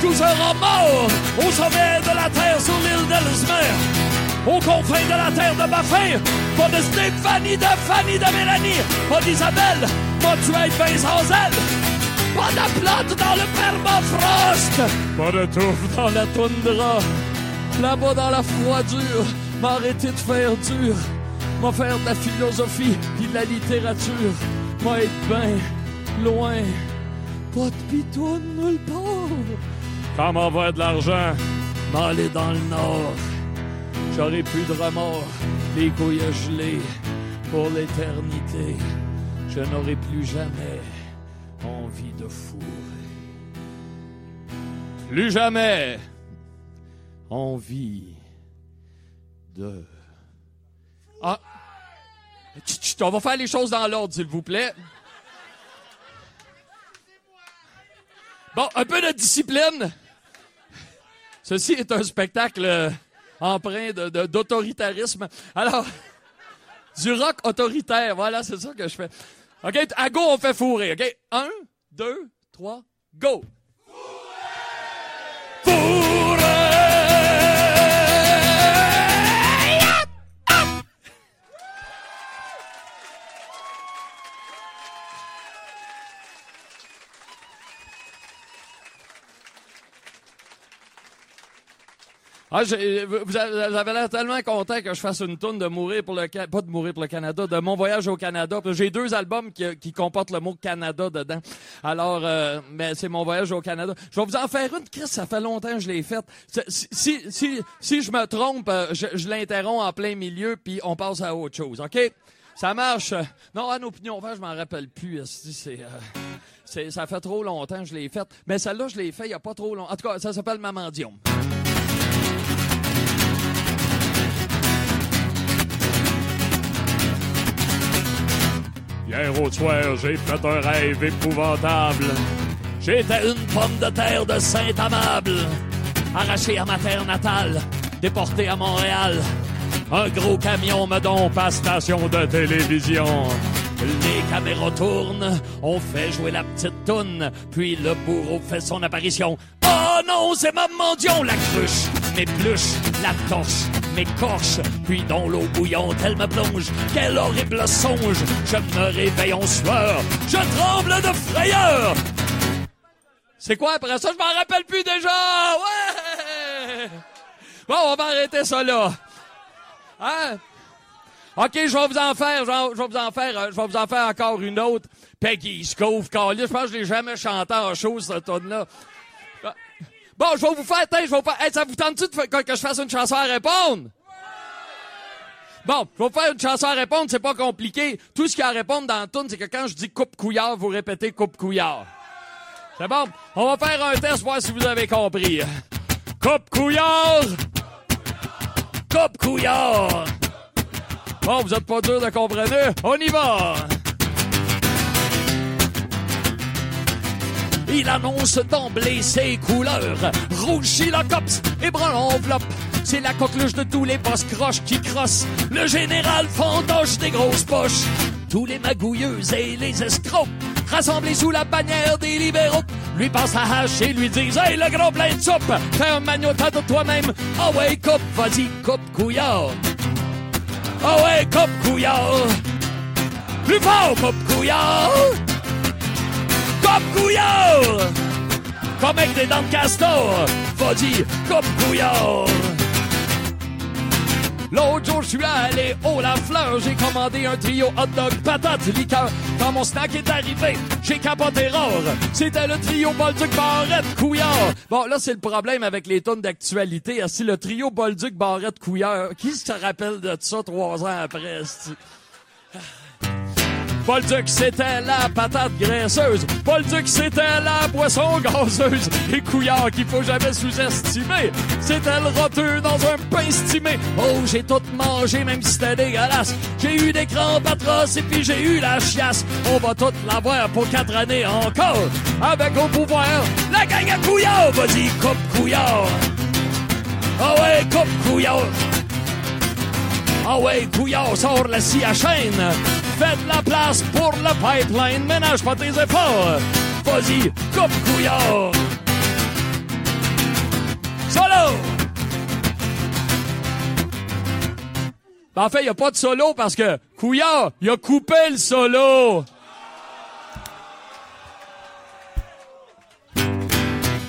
Speaker 6: tout sera mort, au sommet de la terre sur l'île d'Ellesmer. Aux confins de la terre de ma fin, pas de Stéphanie, de Fanny, de Mélanie, pas d'Isabelle, pas tu être ben sans elle. Pas de plante dans le permafrost, pas de touffe dans la toundra. Là-bas dans la froidure, m'arrêter de faire dur, faire de la philosophie puis de la littérature, m'a être ben loin, pas de pitoune nulle part. Quand m'envoie de l'argent, m'aller dans le nord, j'aurai plus de remords, les couilles gelées pour l'éternité, je n'aurai plus jamais envie de fourrer. Plus jamais envie de... Ah! On va faire les choses dans l'ordre, s'il vous plaît. Bon, un peu de discipline. Ceci est un spectacle euh, empreint d'autoritarisme. Alors, du rock autoritaire, voilà, c'est ça que je fais. OK, à go, on fait fourrer, OK? Un, deux, trois, go! Ah, vous avez vous avez l'air tellement content que je fasse une tourne de mourir pour le pas de mourir pour le Canada, de mon voyage au Canada. J'ai deux albums qui, qui comportent le mot Canada dedans. Alors, euh, mais c'est mon voyage au Canada. Je vais vous en faire une, Chris. Ça fait longtemps que je l'ai faite. Si, si, si, je me trompe, euh, je, je l'interromps en plein milieu puis on passe à autre chose. Ok? Ça marche. Non, en opinion, enfin, je m'en rappelle plus. C'est euh, ça fait trop longtemps que je l'ai faite. Mais celle-là, je l'ai fait il y a pas trop longtemps. En tout cas, ça s'appelle Mamandium. Hier au soir, j'ai fait un rêve épouvantable. J'étais une pomme de terre de Saint-Amable, arrachée à ma terre natale, déportée à Montréal. Un gros camion me dompe à station de télévision. Les caméras tournent, on fait jouer la petite toune, puis le bourreau fait son apparition. Oh non, c'est Maman Dion, la cruche, m'épluche, la torche, puis dans l'eau bouillante, elle me plonge. Quel horrible songe, je me réveille en sueur, je tremble de frayeur. C'est quoi après ça? Je m'en rappelle plus déjà! Ouais! Bon, on va arrêter ça là. Hein? OK, je vais vous en faire, je vais, vous en faire, euh, je vous en encore une autre. Peggy Scove, je pense que je l'ai jamais chanté en chose, cette tonne-là. Bon, je vais vous faire, tiens, je vais vous faire, ça vous tente-tu que, que je fasse une chanson à répondre? Bon, je vais vous faire une chanson à répondre, c'est pas compliqué. Tout ce qu'il y a à répondre dans la tune, c'est que quand je dis coupe couillard, vous répétez coupe couillard. C'est bon? On va faire un test, voir si vous avez compris. Coupe couillard! Coupe couillard! Bon, vous êtes pas dur de comprendre. On y va! Il annonce d'emblée ses couleurs. Rouge Chilocops et brun enveloppe. C'est la coqueluche de tous les boss croches qui crossent. Le général fantoche des grosses poches. Tous les magouilleux et les escrocs rassemblés sous la bannière des libéraux lui passent la hache et lui disent Hey, le gros plein de soupe, fais un magnotat de toi-même. Coupe, vas-y, coupe couillard. Ah ouais, couillard. Plus fort, coupe couillard. Coupe couillard. Comme avec des dents de castor. Vas-y, coupe couillard. L'autre jour, je suis allé au La Fleur. J'ai commandé un trio hot dog, patate, liqueur. Quand mon snack est arrivé, j'ai capoté rare. C'était le trio Bolduc Barrette Couillard. Bon, là, c'est le problème avec les tonnes d'actualité. Si le trio Bolduc Barrette Couillard, qui se rappelle de ça trois ans après? Bolduc, c'était la patate graisseuse. Bolduc, c'était la boisson gazeuse. Et Couillard qu'il faut jamais sous-estimer. C'était le roteux dans un pain stimé. Oh, j'ai tout mangé, même si c'était dégueulasse. J'ai eu des crampes atroces et puis j'ai eu la chiasse. On va tout l'avoir pour quatre années encore. Avec au pouvoir, la gang à Couillard. Vas-y, coupe Couillard. Ah ouais, coupe Couillard. Ah ouais, Couillard, sort la scie à chaîne. Faites la place pour le pipeline. Ménage pas tes efforts. Vas-y, coupe Couillard. Solo! Ben, en fait, il a pas de solo parce que Couillard, il a coupé le solo.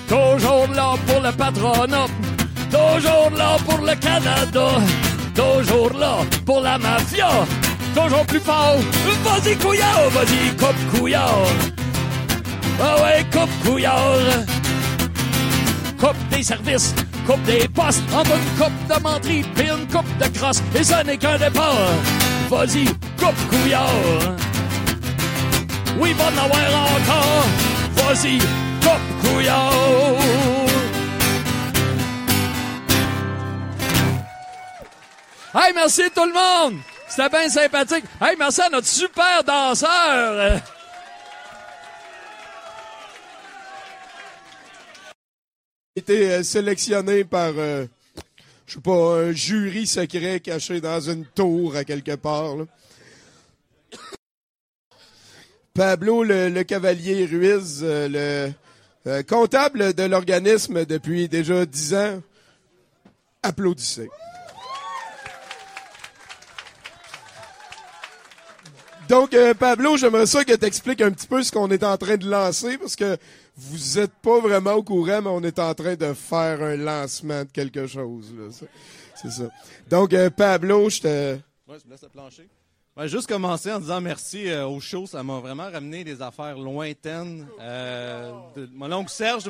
Speaker 6: Toujours là pour le patronat. Toujours là pour le Canada. Toujours là pour la mafia. Toujours plus fort. Vas-y, couillard. Vas-y, coupe couillard. Ah ouais, coupe couillard. Coupe des services. Coupe des postes. Entre une coupe de menterie puis une coupe de crosse. Et ça n'est qu'un départ. Vas-y, coupe couillard. Oui, en avoir encore. Vas-y, coupe couillard. Hey, merci tout le monde! C'était bien sympathique. Hey, merci à notre super danseur!
Speaker 4: été euh, sélectionné par, euh, je sais pas, un jury secret caché dans une tour à quelque part. Pablo le, Cavalier Ruiz, euh, le comptable de l'organisme depuis déjà dix ans, applaudissez. Donc, euh, Pablo, j'aimerais ça que tu expliques un petit peu ce qu'on est en train de lancer, parce que vous êtes pas vraiment au courant, mais on est en train de faire un lancement de quelque chose. C'est- ça. Donc, euh, Pablo, je te...
Speaker 7: Ouais, je me laisse le plancher. Ouais, juste commencer en disant merci euh, au show. Ça m'a vraiment ramené des affaires lointaines. Euh, mon oncle Serge,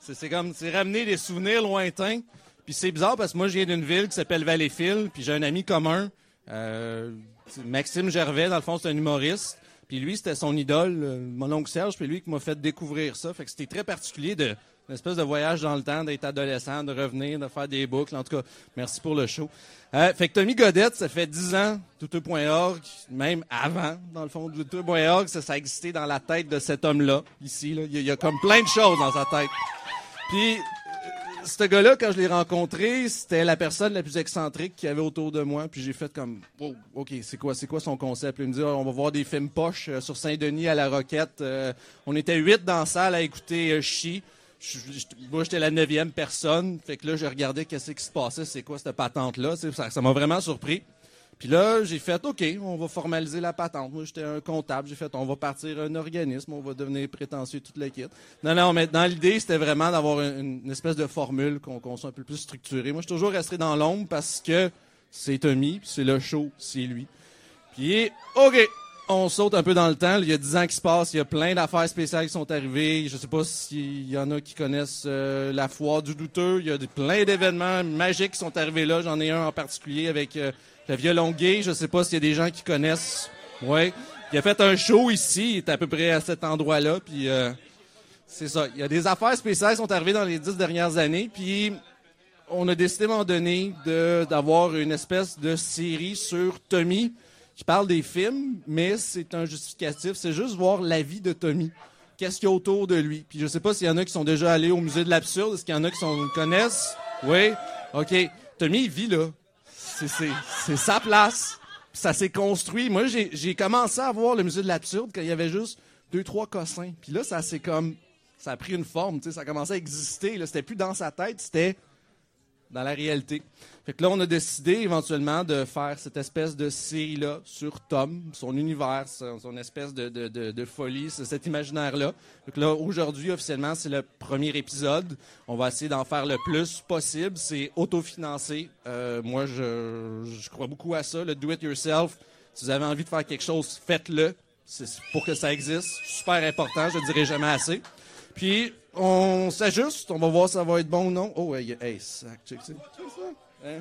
Speaker 7: c'est, comme, c'est ramener des souvenirs lointains. Puis c'est bizarre parce que moi, je viens d'une ville qui s'appelle Valleyfield. Puis j'ai un ami commun, Maxime Gervais. Dans le fond, c'est un humoriste. Puis lui, c'était son idole, euh, mon oncle Serge. Puis lui qui m'a fait découvrir ça. Fait que c'était très particulier de une espèce de voyage dans le temps, d'être adolescent, de revenir, de faire des boucles. En tout cas, merci pour le show. Euh, fait que Tommy Godette, ça fait 10 ans, douteux.org, même avant, dans le fond, douteux.org, ça, ça a existé dans la tête de cet homme-là, ici. Il, y a, il y a comme plein de choses dans sa tête. Puis, ce gars-là, quand je l'ai rencontré, c'était la personne la plus excentrique qu'il y avait autour de moi. Puis j'ai fait comme, oh, OK, c'est quoi, c'est quoi son concept? Il me dit, Ah, on va voir des films poches euh, sur Saint-Denis à la Roquette. Euh, on était huit dans la salle à écouter euh, Chi. Moi, j'étais la neuvième personne. Fait que là, je regardais qu'est-ce qui se passait, c'est quoi cette patente-là. Ça m'a vraiment surpris. Puis là, j'ai fait, OK, on va formaliser la patente. Moi, j'étais un comptable. J'ai fait, on va partir un organisme, on va devenir prétentieux, toute l'équipe. Non, non, mais dans l'idée, c'était vraiment d'avoir une, espèce de formule qu'on qu'on soit un peu plus structuré. Moi, je suis toujours resté dans l'ombre parce que c'est Tommy, c'est le show, c'est lui. Puis, OK, on saute un peu dans le temps. Il y a 10 ans qui se passent, il y a plein d'affaires spéciales qui sont arrivées. Je sais pas s'il y en a qui connaissent euh, la foire du douteux. Il y a plein d'événements magiques qui sont arrivés là. J'en ai un en particulier avec euh, le gay. Je sais pas s'il y a des gens qui connaissent. Ouais. Il a fait un show ici, il est à peu près à cet endroit-là. Puis euh, c'est ça. Il y a des affaires spéciales qui sont arrivées dans les dix dernières années. Puis on a décidé à un moment donné d'avoir une espèce de série sur Tommy qui parle des films, mais c'est un justificatif. C'est juste voir la vie de Tommy. Qu'est-ce qu'il y a autour de lui? Puis je sais pas s'il y en a qui sont déjà allés au musée de l'absurde. Est-ce qu'il y en a qui connaissent? Oui? OK. Tommy, il vit là. C'est- sa place. Ça s'est construit. Moi, j'ai commencé à voir le musée de l'absurde quand il y avait juste deux, trois cossins. Puis là, ça s'est comme... Ça a pris une forme, tu ça a commencé à exister. C'était plus dans sa tête, c'était dans la réalité. Fait là, on a décidé éventuellement de faire cette espèce de série-là sur Tom, son univers, son, espèce de, folie, cet imaginaire-là. Fait que là, aujourd'hui, officiellement, c'est le premier épisode. On va essayer d'en faire le plus possible. C'est autofinancé. Euh, moi, je, crois beaucoup à ça, le do-it-yourself. Si vous avez envie de faire quelque chose, faites-le. C'est pour que ça existe. Super important, je ne dirai jamais assez. Puis, on s'ajuste, on va voir si ça va être bon ou non. Oh, hey, hey sac, check ça. Check ça. Hein?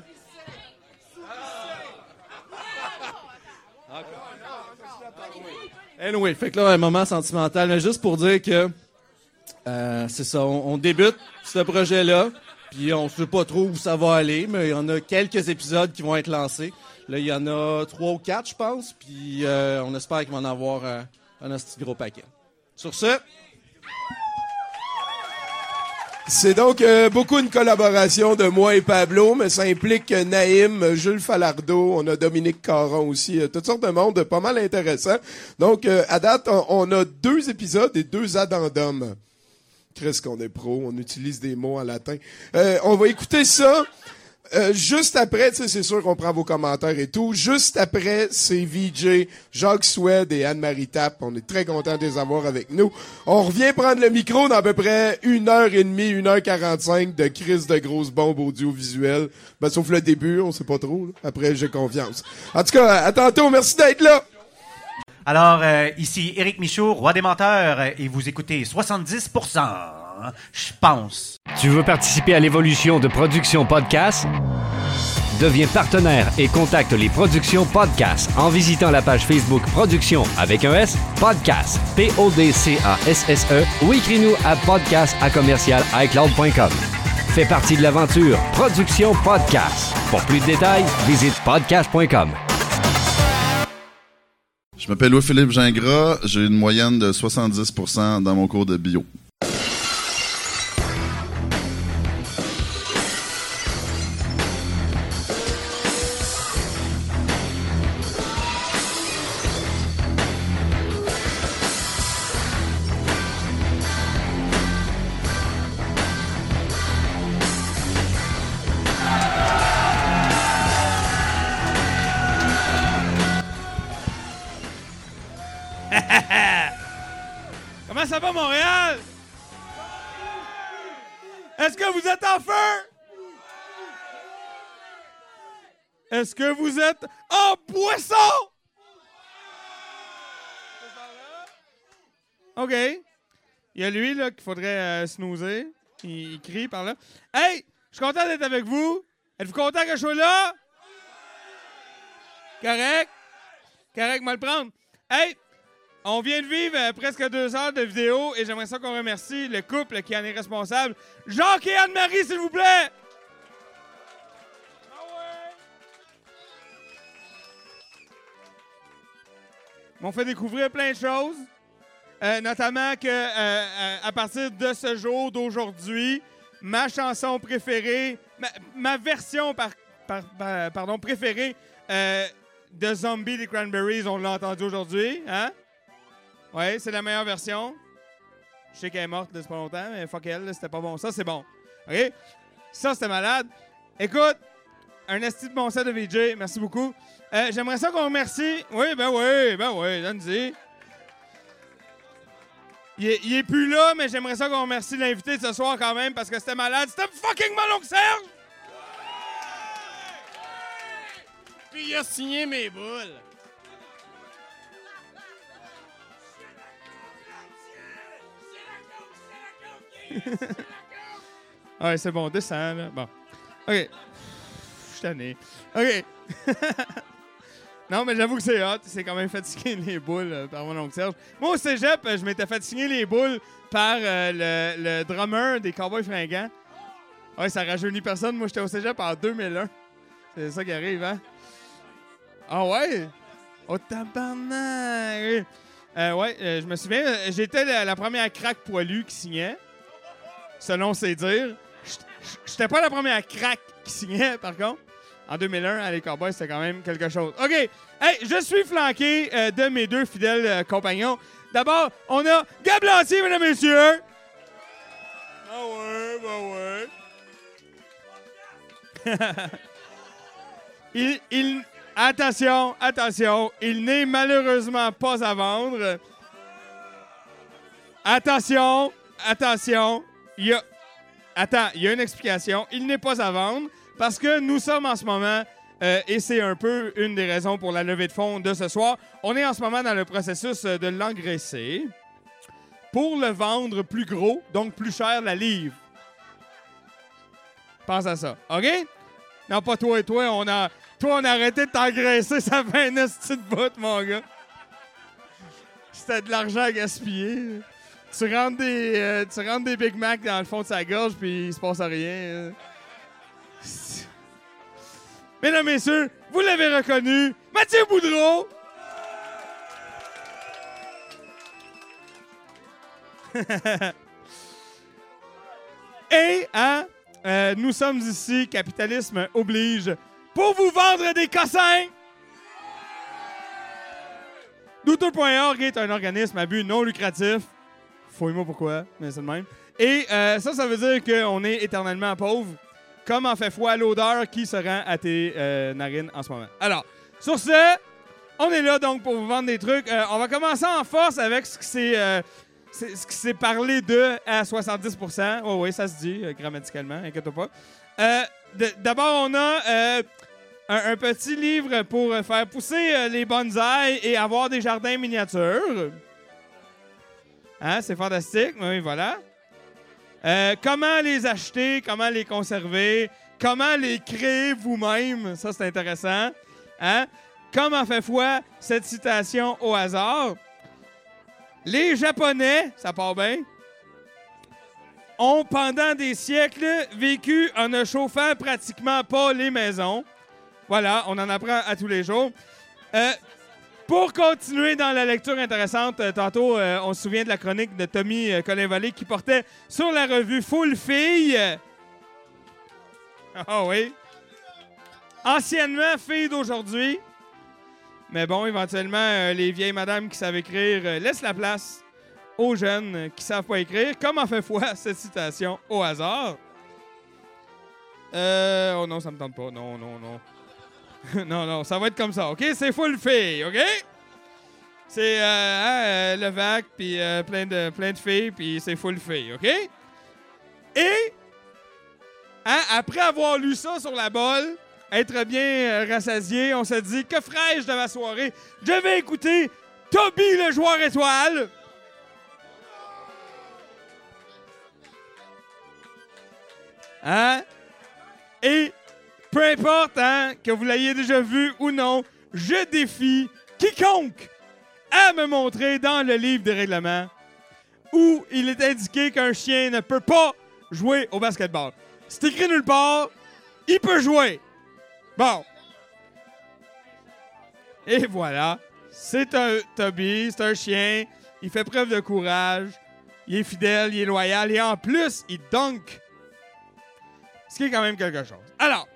Speaker 2: Anyway, fait que là, un moment sentimental, mais juste pour dire que euh, c'est ça, on, on débute ce projet-là, puis on sait pas trop où ça va aller, mais il y en a quelques épisodes qui vont être lancés. Là, il y en a trois ou quatre, je pense, puis euh, on espère qu'il va en avoir euh, un petit gros paquet. Sur ce,
Speaker 4: C'est donc euh, beaucoup une collaboration de moi et Pablo, mais ça implique Naïm, Jules Falardeau, on a Dominique Caron aussi, euh, toutes sortes de monde pas mal intéressant. Donc, euh, à date, on, on a deux épisodes et deux addendums. Qu'est-ce qu'on est pro, on utilise des mots en latin. Euh, on va écouter ça. Euh, juste après, c'est sûr qu'on prend vos commentaires et tout. Juste après, c'est VJ, Jacques Swed et Anne-Marie Tapp. On est très contents de les avoir avec nous. On revient prendre le micro dans à peu près une heure et demie, une heure quarante-cinq de crise de grosses bombes audiovisuelles. Ben, sauf le début, on sait pas trop. Après, j'ai confiance. En tout cas, à tantôt. Merci d'être là.
Speaker 13: Alors, euh, ici Éric Michaud, roi des menteurs, et vous écoutez 70%, je pense.
Speaker 14: Tu veux participer à l'évolution de Production Podcast? Deviens partenaire et contacte les Productions Podcast en visitant la page Facebook Production avec un S, Podcast, P-O-D-C-A-S-S-E ou écris-nous à podcast à commercial iCloud.com. Fais partie de l'aventure Production Podcast. Pour plus de détails, visite podcast.com.
Speaker 15: Je m'appelle Louis-Philippe Gingras, j'ai une moyenne de 70% dans mon cours de bio.
Speaker 5: Est-ce que vous êtes en poisson? OK. Il y a lui, là, qu'il faudrait euh, snoozer. Il, crie par là. Hey! Je suis content d'être avec vous. Êtes-vous content que je sois là? Correct? Correct, le prendre. Hey! On vient de vivre euh, presque deux heures de vidéo et j'aimerais ça qu'on remercie le couple qui en est responsable. Jacques et Anne-Marie, s'il vous plaît! M'ont fait découvrir plein de choses. Euh, notamment que euh, euh, à partir de ce jour, d'aujourd'hui, ma chanson préférée, ma, ma version par, par- par- pardon, préférée de Zombie des Cranberries, on l'a entendu aujourd'hui. Hein? Ouais, c'est la meilleure version. Je sais qu'elle est morte, c'est pas longtemps, mais fuck elle, c'était pas bon. Ça, c'est bon. OK? Ça, c'était malade. Écoute, un esti de bon set de VJ, merci beaucoup. Euh, J'aimerais ça qu'on remercie. Oui, ben oui, ben oui, donne-y. Il est, il est plus là, mais j'aimerais ça qu'on remercie l'invité de ce soir quand même parce que c'était malade. C'était fucking mon oncle Serge!
Speaker 16: Puis il a signé mes boules.
Speaker 5: ouais, c'est bon, descends, là. Bon. OK. Je suis tanné. OK. non, mais j'avoue que c'est hot. C'est quand même fatigué les boules euh, par mon oncle Serge. Moi, au cégep, euh, je m'étais fatigué les boules par euh, le, le drummer des Cowboys fringants. Ouais, ça rajeunit personne. Moi, j'étais au cégep en 2001. C'est ça qui arrive, hein? Ah ouais? Oh, tabarnak! Ouais, je me souviens, j'étais la, première craque poilue qui signait, selon ses dires. J'étais pas la première craque qui signait, par contre. En 2001, à les Cowboys, c'était quand même quelque chose. OK, hey, je suis flanqué euh, de mes deux fidèles euh, compagnons. D'abord, on a Gab Lantier, mesdames et messieurs. Ah ouais, bah ouais. il, il- attention, attention, il n'est malheureusement pas à vendre. Attention, attention, il y a, attends, il y a une explication. Il n'est pas à vendre parce que nous sommes en ce moment, euh, et c'est un peu une des raisons pour la levée de fonds de ce soir, on est en ce moment dans le processus euh, de l'engraisser pour le vendre plus gros, donc plus cher la livre. Pense à ça, OK? Non, pas toi et toi, on a... Toi, on a arrêté de t'engraisser, ça fait un esti de bout, mon gars. C'était de l'argent à gaspiller. Tu rentres, des, euh, tu rentres des Big Mac dans le fond de sa gorge, puis il se passe rien. Mesdames, messieurs, vous l'avez reconnu, Mathieu Boudreau! Et, hein, euh, nous sommes ici, capitalisme oblige, pour vous vendre des cossins! Douteux.org est un organisme à but non lucratif. Fouille-moi pourquoi, mais c'est le même. Et euh, ça, ça veut dire qu'on est éternellement pauvre, comme en fait foi l'odeur qui se rend à tes euh, narines en ce moment. Alors, sur ce, on est là donc pour vous vendre des trucs. Euh, on va commencer en force avec ce qui s'est euh, parlé de à 70% Oh oui, ça se dit grammaticalement, inquiète pas. D'abord, on a un, petit livre pour faire pousser les bonsaïs et avoir des jardins miniatures. Hein, c'est fantastique. Oui, voilà. Euh, comment les acheter, comment les conserver, comment les créer vous-même? Ça, c'est intéressant. Hein? Comment fait foi cette citation au hasard? Les Japonais, ça part bien, ont pendant des siècles vécu en ne chauffant pratiquement pas les maisons. Voilà, on en apprend à tous les jours. Euh, pour continuer dans la lecture intéressante, euh, tantôt, euh, on se souvient de la chronique de Tommy euh, Colin-Vallée qui portait sur la revue Full Fille. Ah oui. Anciennement fille d'aujourd'hui. Mais bon, éventuellement, les vieilles madames qui savent écrire laissent la place aux jeunes qui savent pas écrire. Comment fait foi cette citation au hasard? Oh non, ça me tente pas. Non, non, non. non, non, ça va être comme ça, OK? C'est full filles, OK? C'est euh, hein, euh, le vac, puis euh, plein, de, filles, puis c'est full filles, OK? Et, hein, après avoir lu ça sur la bolle, être bien euh, rassasié, on s'est dit, que ferais-je de ma soirée? Je vais écouter Toby le joueur étoile. Hein? Et peu importe hein, que vous l'ayez déjà vu ou non, je défie quiconque à me montrer dans le livre des règlements où il est indiqué qu'un chien ne peut pas jouer au basketball. C'est écrit nulle part, il peut jouer. Bon. Et voilà. C'est un Toby, c'est un chien. Il fait preuve de courage. Il est fidèle, il est loyal et en plus, il dunk. Ce qui est quand même quelque chose. Alors,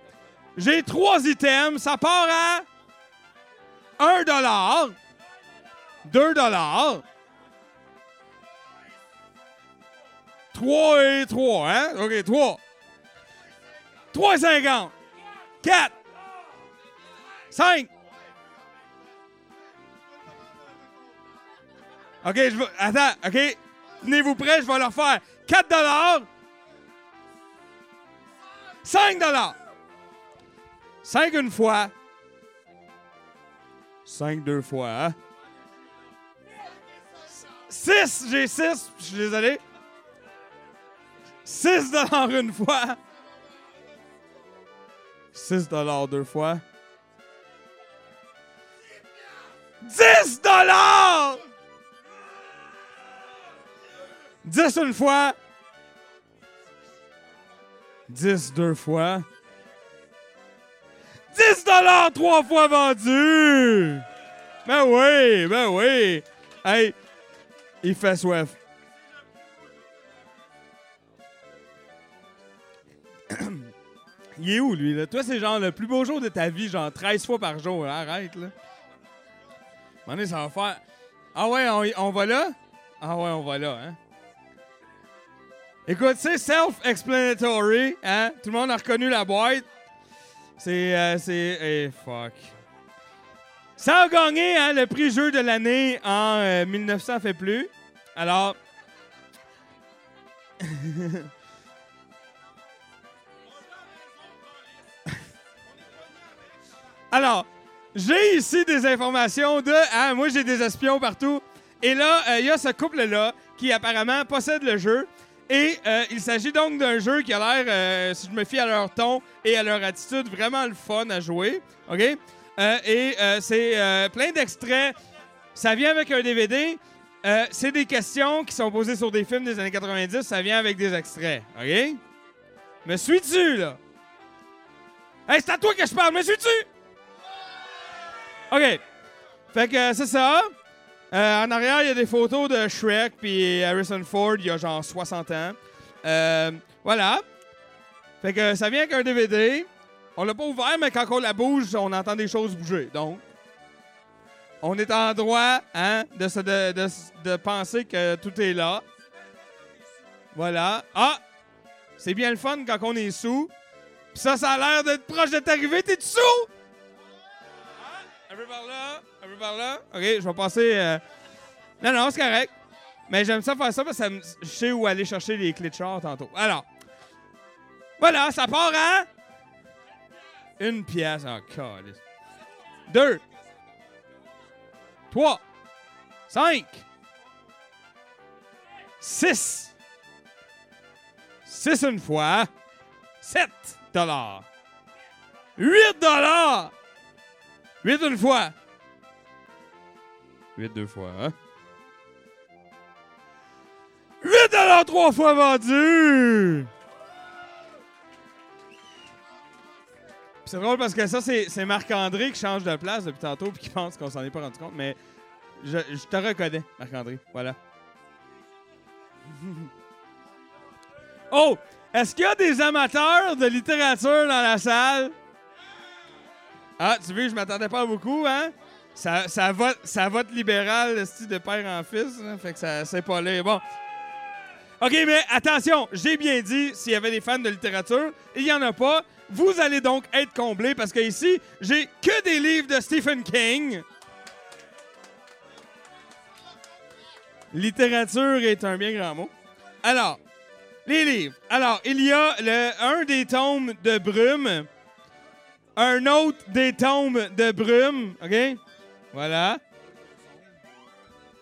Speaker 5: j'ai trois items. Ça part à 1 dollar, 2 dollars, 3 et 3, hein? OK, 3. 3,50. 4. 5. OK, je vais. Attends, OK. Tenez-vous prêts, je vais leur faire 4 dollars. 5 dollars. 5 une fois. 5 deux fois. Hein? 6, j'ai 6, je suis désolé. 6 dollars une fois. 6 dollars deux fois. 10 dollars! 10 une fois. 10 deux fois. 10 dollars trois fois vendu! Ben oui, ben oui. Hey, il fait soif. il est où, lui, là? Toi, c'est genre le plus beau jour de ta vie, genre 13 fois par jour. hein? Arrête, là. Donné, ça va faire... Ah ouais, on, on va là? Ah ouais, on va là, hein? Écoute, c'est self-explanatory, hein? Tout le monde a reconnu la boîte. C'est... euh, c'est... Eh, fuck. Ça a gagné, hein, le prix jeu de l'année en euh, 1900 fait plus. Alors... Alors, j'ai ici des informations de... Hein, moi, j'ai des espions partout. Et là, euh, il y a ce couple-là qui apparemment possède le jeu. Et euh, il s'agit donc d'un jeu qui a l'air, euh, si je me fie à leur ton et à leur attitude, vraiment le fun à jouer. OK? Euh, et c'est plein d'extraits. Ça vient avec un DVD. C'est des questions qui sont posées sur des films des années 90. Ça vient avec des extraits. OK? Me suis-tu, là? Hey, c'est à toi que je parle. Me suis-tu? OK. Fait que c'est ça. Euh, en arrière, il y a des photos de Shrek puis Harrison Ford, il y a genre 60 ans. Euh, voilà. Fait que ça vient avec un DVD. On l'a pas ouvert, mais quand on la bouge, on entend des choses bouger. Donc, on est en droit hein, de, se- de, penser que tout est là. Voilà. Ah! C'est bien le fun quand on est sous. Puis ça, ça a l'air d'être proche de t'arriver. T'es sous? Par là, là. OK, je vais passer. euh, Non, non, c'est correct. Mais j'aime ça faire ça parce que je sais où aller chercher les clés de tantôt. Alors, voilà, ça part à. Une pièce. Oh, calice. Deux. Trois. Cinq. Six. Six une fois. Sept dollars. Huit dollars. Huit une fois. Huit deux fois, hein? 8 dollars trois fois vendu! C'est drôle parce que ça, c'est Marc-André qui change de place depuis tantôt puis qui pense qu'on s'en est pas rendu compte, mais je, je te reconnais, Marc-André. Voilà. oh! Est-ce qu'il y a des amateurs de littérature dans la salle? Ah, tu vois, je m'attendais pas à beaucoup, hein? Ça, vote, ça vote libéral, le style de père en fils, là, fait que ça, c'est pas là. Bon. OK, mais attention, j'ai bien dit s'il y avait des fans de littérature, il y en a pas. Vous allez donc être comblés parce que ici, j'ai que des livres de Stephen King. Littérature est un bien grand mot. Alors, les livres. Alors, il y a le, un des tomes de Brume, un autre des tomes de Brume, OK? Voilà.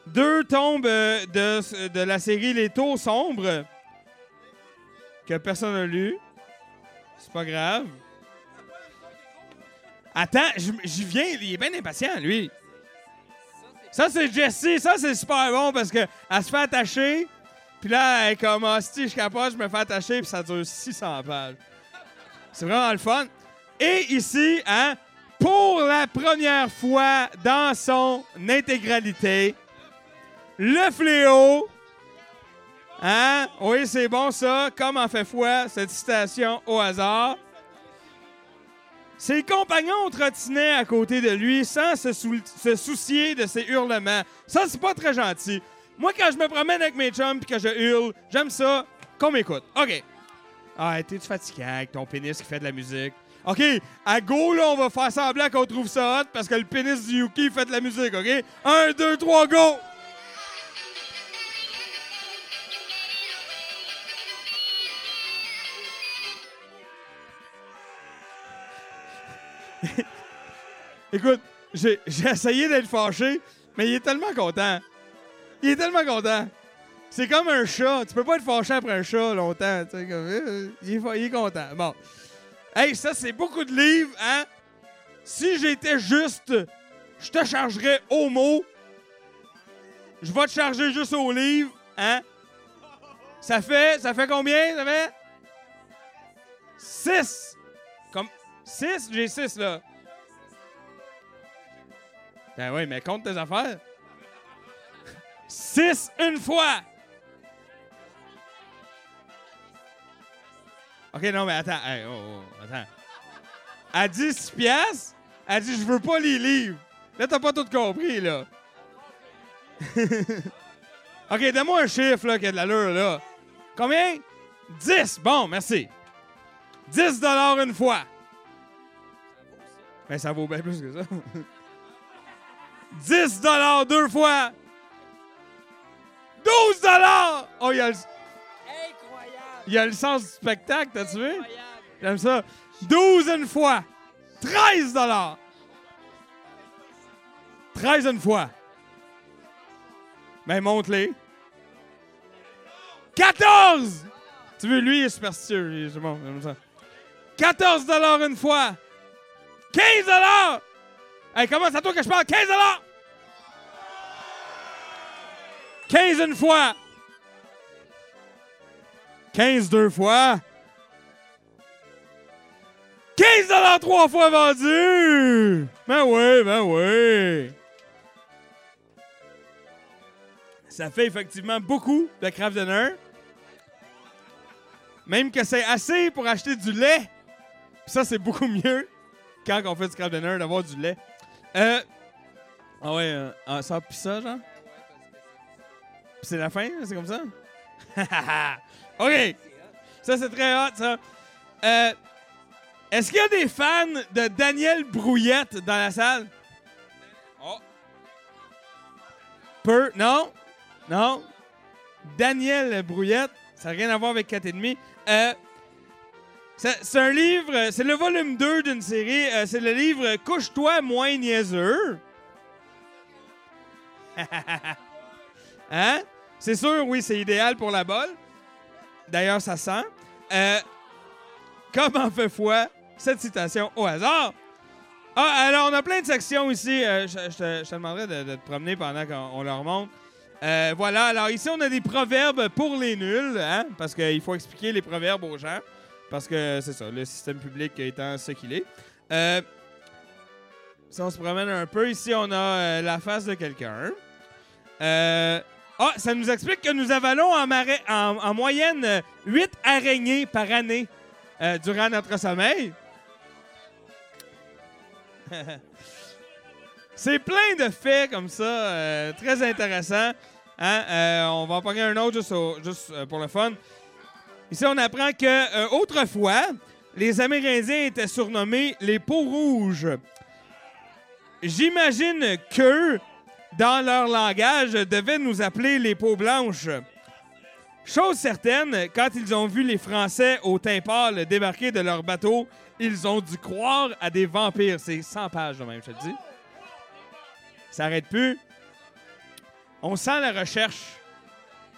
Speaker 5: Deux tombes euh, de, de la série Les Taux Sombres que personne n'a lu. C'est pas grave. Attends, j'y viens, il est bien impatient, lui. Ça, c'est Jessie. Ça, c'est super bon parce que elle se fait attacher. Puis là, elle est comme, ah, si je capote, je me fais attacher, puis ça dure 600 pages. C'est vraiment le fun. Et ici, hein, pour la première fois dans son intégralité, le fléau. Hein? Oui, c'est bon ça. Comme en fait foi, cette citation au hasard. Ses compagnons trottinaient à côté de lui sans se, sou- se soucier de ses hurlements. Ça, c'est pas très gentil. Moi, quand je me promène avec mes chums et que je hurle, j'aime ça qu'on m'écoute. OK. Ah, t'es-tu fatigué avec ton pénis qui fait de la musique? OK, à go, là, on va faire semblant qu'on trouve ça hot parce que le pénis du Yuki fait de la musique, OK? Un, deux, trois, go! Écoute, j'ai essayé d'être fâché, mais il est tellement content. Il est tellement content. C'est comme un chat. Tu peux pas être fâché après un chat longtemps. tu sais, comme, euh, il est content. Bon. Hey, ça, c'est beaucoup de livres, hein? Si j'étais juste, je te chargerais au mot. Je vais te charger juste au livre, hein? Ça fait, ça fait combien? Ça fait? 6. Comme 6? J'ai 6, là. Ben oui, mais compte tes affaires. 6 une fois. OK, non, mais attends. Hey, oh, oh, attends. Elle dit 6 piastres. Elle dit, je veux pas les livres. Là, t'as pas tout compris, là. OK, donne-moi un chiffre, là, qui a de l'allure, là. Combien? 10. Bon, merci. 10 une fois. Ben, ça vaut bien plus que ça. 10 deux fois. 12 Oh, il y a le... Il y a le sens du spectacle, t'as-tu vu? J'aime ça. 12 une fois. 13 13 une fois. Ben, monte-les. 14! Tu veux, lui, il est superstitieux. C'est bon, j'aime ça. 14 une fois. 15 Hey, comment c'est à toi que je parle? 15 15 une fois. 15 deux fois. 15 trois fois vendu! Ben oui, ben oui. Ça fait effectivement beaucoup de craft dinner. Même que c'est assez pour acheter du lait. Puis ça, c'est beaucoup mieux quand on fait du craft dinner d'avoir du lait. Euh. Ah ouais, euh, ah, ça pis ça, genre? C'est la fin, c'est comme ça? OK. Ça, c'est très hot, ça. Euh, Est-ce qu'il y a des fans de Daniel Brouillette dans la salle? Oh. Peu. Non? Non? Daniel Brouillette, ça n'a rien à voir avec 4 et demi. Euh, c'est c'est un livre, c'est le volume 2 d'une série. euh, c'est le livre Couche-toi moins niaiseux. hein? C'est sûr, oui, c'est idéal pour la bolle. D'ailleurs, ça sent. Euh, comment fait foi cette citation au hasard? Ah, alors, on a plein de sections ici. Euh, je, te, demanderais de, te promener pendant qu'on on leur montre. Euh, voilà, alors ici, on a des proverbes pour les nuls, hein, parce qu'il faut expliquer les proverbes aux gens, parce que c'est ça, le système public étant ce qu'il est. Si on se promène un peu, ici, on a la face de quelqu'un. Euh, ah, ça nous explique que nous avalons en, moyenne euh, 8 araignées par année euh, durant notre sommeil. C'est plein de faits comme ça, euh, très intéressants. Hein? Euh, on va en prendre un autre juste, euh, pour le fun. Ici, on apprend que euh, autrefois, les Amérindiens étaient surnommés les peaux rouges. J'imagine qu'eux, dans leur langage, devaient nous appeler les peaux blanches. Chose certaine, quand ils ont vu les Français au teint pâle débarquer de leur bateau, ils ont dû croire à des vampires. C'est 100 pages, même, je te dis. Ça arrête plus. On sent la recherche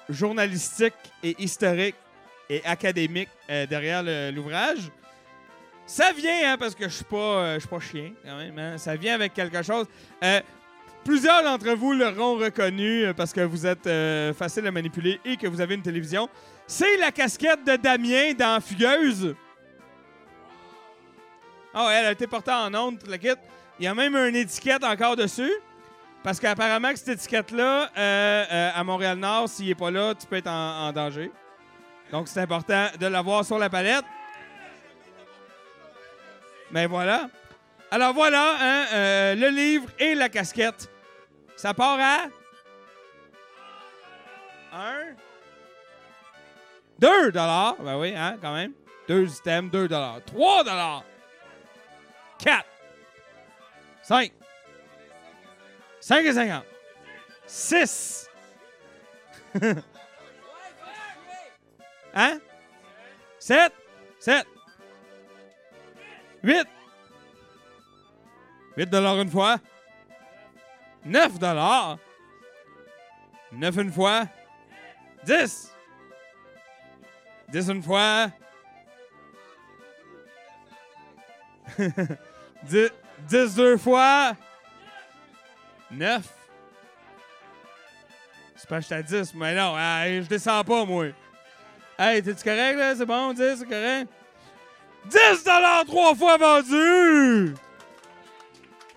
Speaker 5: journalistique et historique et académique euh, derrière l'ouvrage. Ça vient, hein, parce que je suis pas, euh, suis pas chien, quand même. hein. Ça vient avec quelque chose. Euh, plusieurs d'entre vous l'auront reconnu euh, parce que vous êtes euh, facile à manipuler et que vous avez une télévision. C'est la casquette de Damien dans Fugueuse. Ah ouais, elle a été portée en onde, toute la kit. Il y a même une étiquette encore dessus. Parce qu'apparemment cette étiquette-là, euh, euh, à Montréal-Nord, s'il n'est pas là, tu peux être en, danger. Donc, c'est important de l'avoir sur la palette. Mais voilà. Alors voilà, hein, le livre et la casquette. Ça part à... Un... Deux dollars. Ben oui, hein, quand même. Deux items, deux dollars. Trois dollars. Quatre. Cinq. 5 et 50. 6. hein? 7. 7. 8. 8 dollars une fois. 9 dollars. 9 une fois. 10. 10 une fois. 10, 10 deux fois. 9. C'est pas acheté à 10, mais non, hey, je descends pas, moi. Hey, t'es-tu correct, là? C'est bon, 10, c'est correct? 10 trois fois vendu!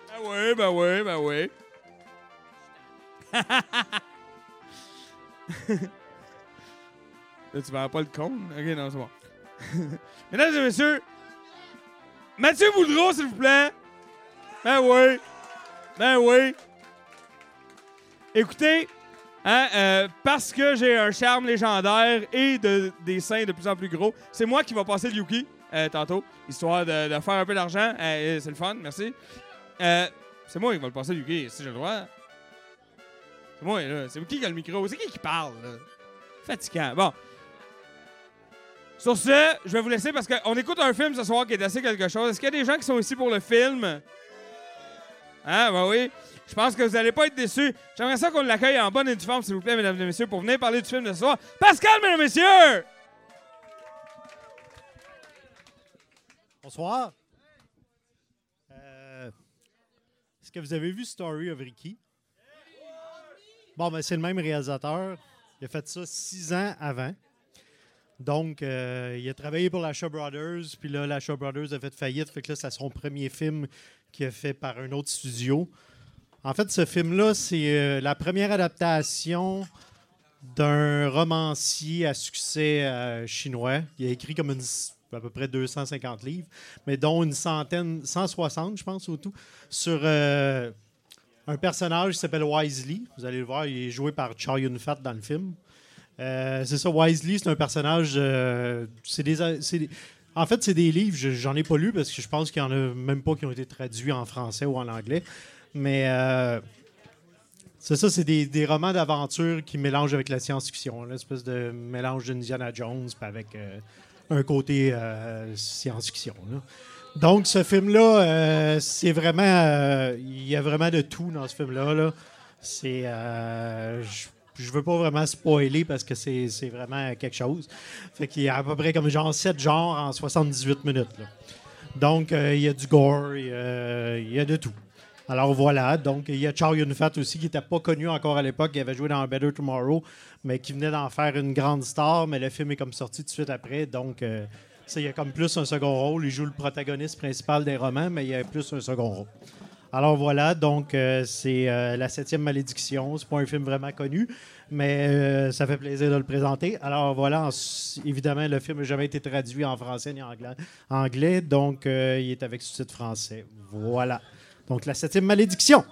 Speaker 5: Ben oui, ben oui, ben oui. là, tu verras pas le cône? Ok, non, c'est bon. Mesdames et messieurs, Mathieu Boudreau, s'il vous plaît. Ben oui. Ben oui. Écoutez, hein, euh, parce que j'ai un charme légendaire et de- des seins de plus en plus gros, c'est moi qui va passer le Yuki euh, tantôt, histoire de, faire un peu d'argent. Euh, c'est le fun, merci. C'est moi qui va le passer le Yuki, si j'ai le droit. C'est moi, là. C'est qui qui a le micro? C'est qui qui parle, là? Fatigant. Bon. Sur ce, je vais vous laisser parce qu'on écoute un film ce soir qui est assez quelque chose. Est-ce qu'il y a des gens qui sont ici pour le film?
Speaker 16: Hein, bah oui. Je pense que vous allez pas être déçus. J'aimerais ça qu'on l'accueille en bonne et due forme, s'il vous plaît, mesdames et messieurs, pour venir parler du film de ce soir. Pascal, mesdames et messieurs!
Speaker 17: Bonsoir. Euh, Est-ce que vous avez vu Story of Ricky? Bon, ben, c'est le même réalisateur. Il a fait ça six ans avant. Donc, euh, il a travaillé pour la Shaw Brothers, puis là, la Shaw Brothers a fait faillite. Fait que là, c'est son premier film qu'il a fait par un autre studio. En fait, ce film-là, c'est euh, la première adaptation d'un romancier à succès euh, chinois. Il a écrit comme à peu près 250 livres, mais dont une centaine, 160, je pense, au tout, sur un personnage qui s'appelle Wisely. Vous allez le voir, il est joué par Chow Yun-fat dans le film. Euh, c'est ça, Wisely, c'est un personnage. euh, c'est des, des- en fait, c'est des livres, je- j'en ai pas lu parce que je pense qu'il n'y en a même pas qui ont été traduits en français ou en anglais. Mais euh, c'est ça, c'est des, des romans d'aventure qui mélangent avec la science-fiction. Une espèce de mélange d'Indiana Jones avec un côté science-fiction. Donc, ce film-là, euh, c'est vraiment. euh, Il y a vraiment de tout dans ce film-là. là. C'est. euh, je- veux pas vraiment spoiler parce que c'est vraiment quelque chose. Fait qu'il y a à peu près comme genre 7 genres en 78 minutes. Donc, euh, il y a du gore, il y a, il de tout. Alors voilà, donc il y a Chow Yun-fat aussi qui n'était pas connu encore à l'époque, qui avait joué dans Better Tomorrow, mais qui venait d'en faire une grande star, mais le film est comme sorti tout de suite après, donc euh, il y a comme plus un second rôle. Il joue le protagoniste principal des romans, mais il y a plus un second rôle. Alors voilà, donc euh, c'est euh, La Septième Malédiction. C'est pas un film vraiment connu, mais euh, ça fait plaisir de le présenter. Alors voilà, évidemment, le film n'a jamais été traduit en français ni en anglais, anglais donc il est avec sous-titres français. Voilà. Donc La Septième Malédiction.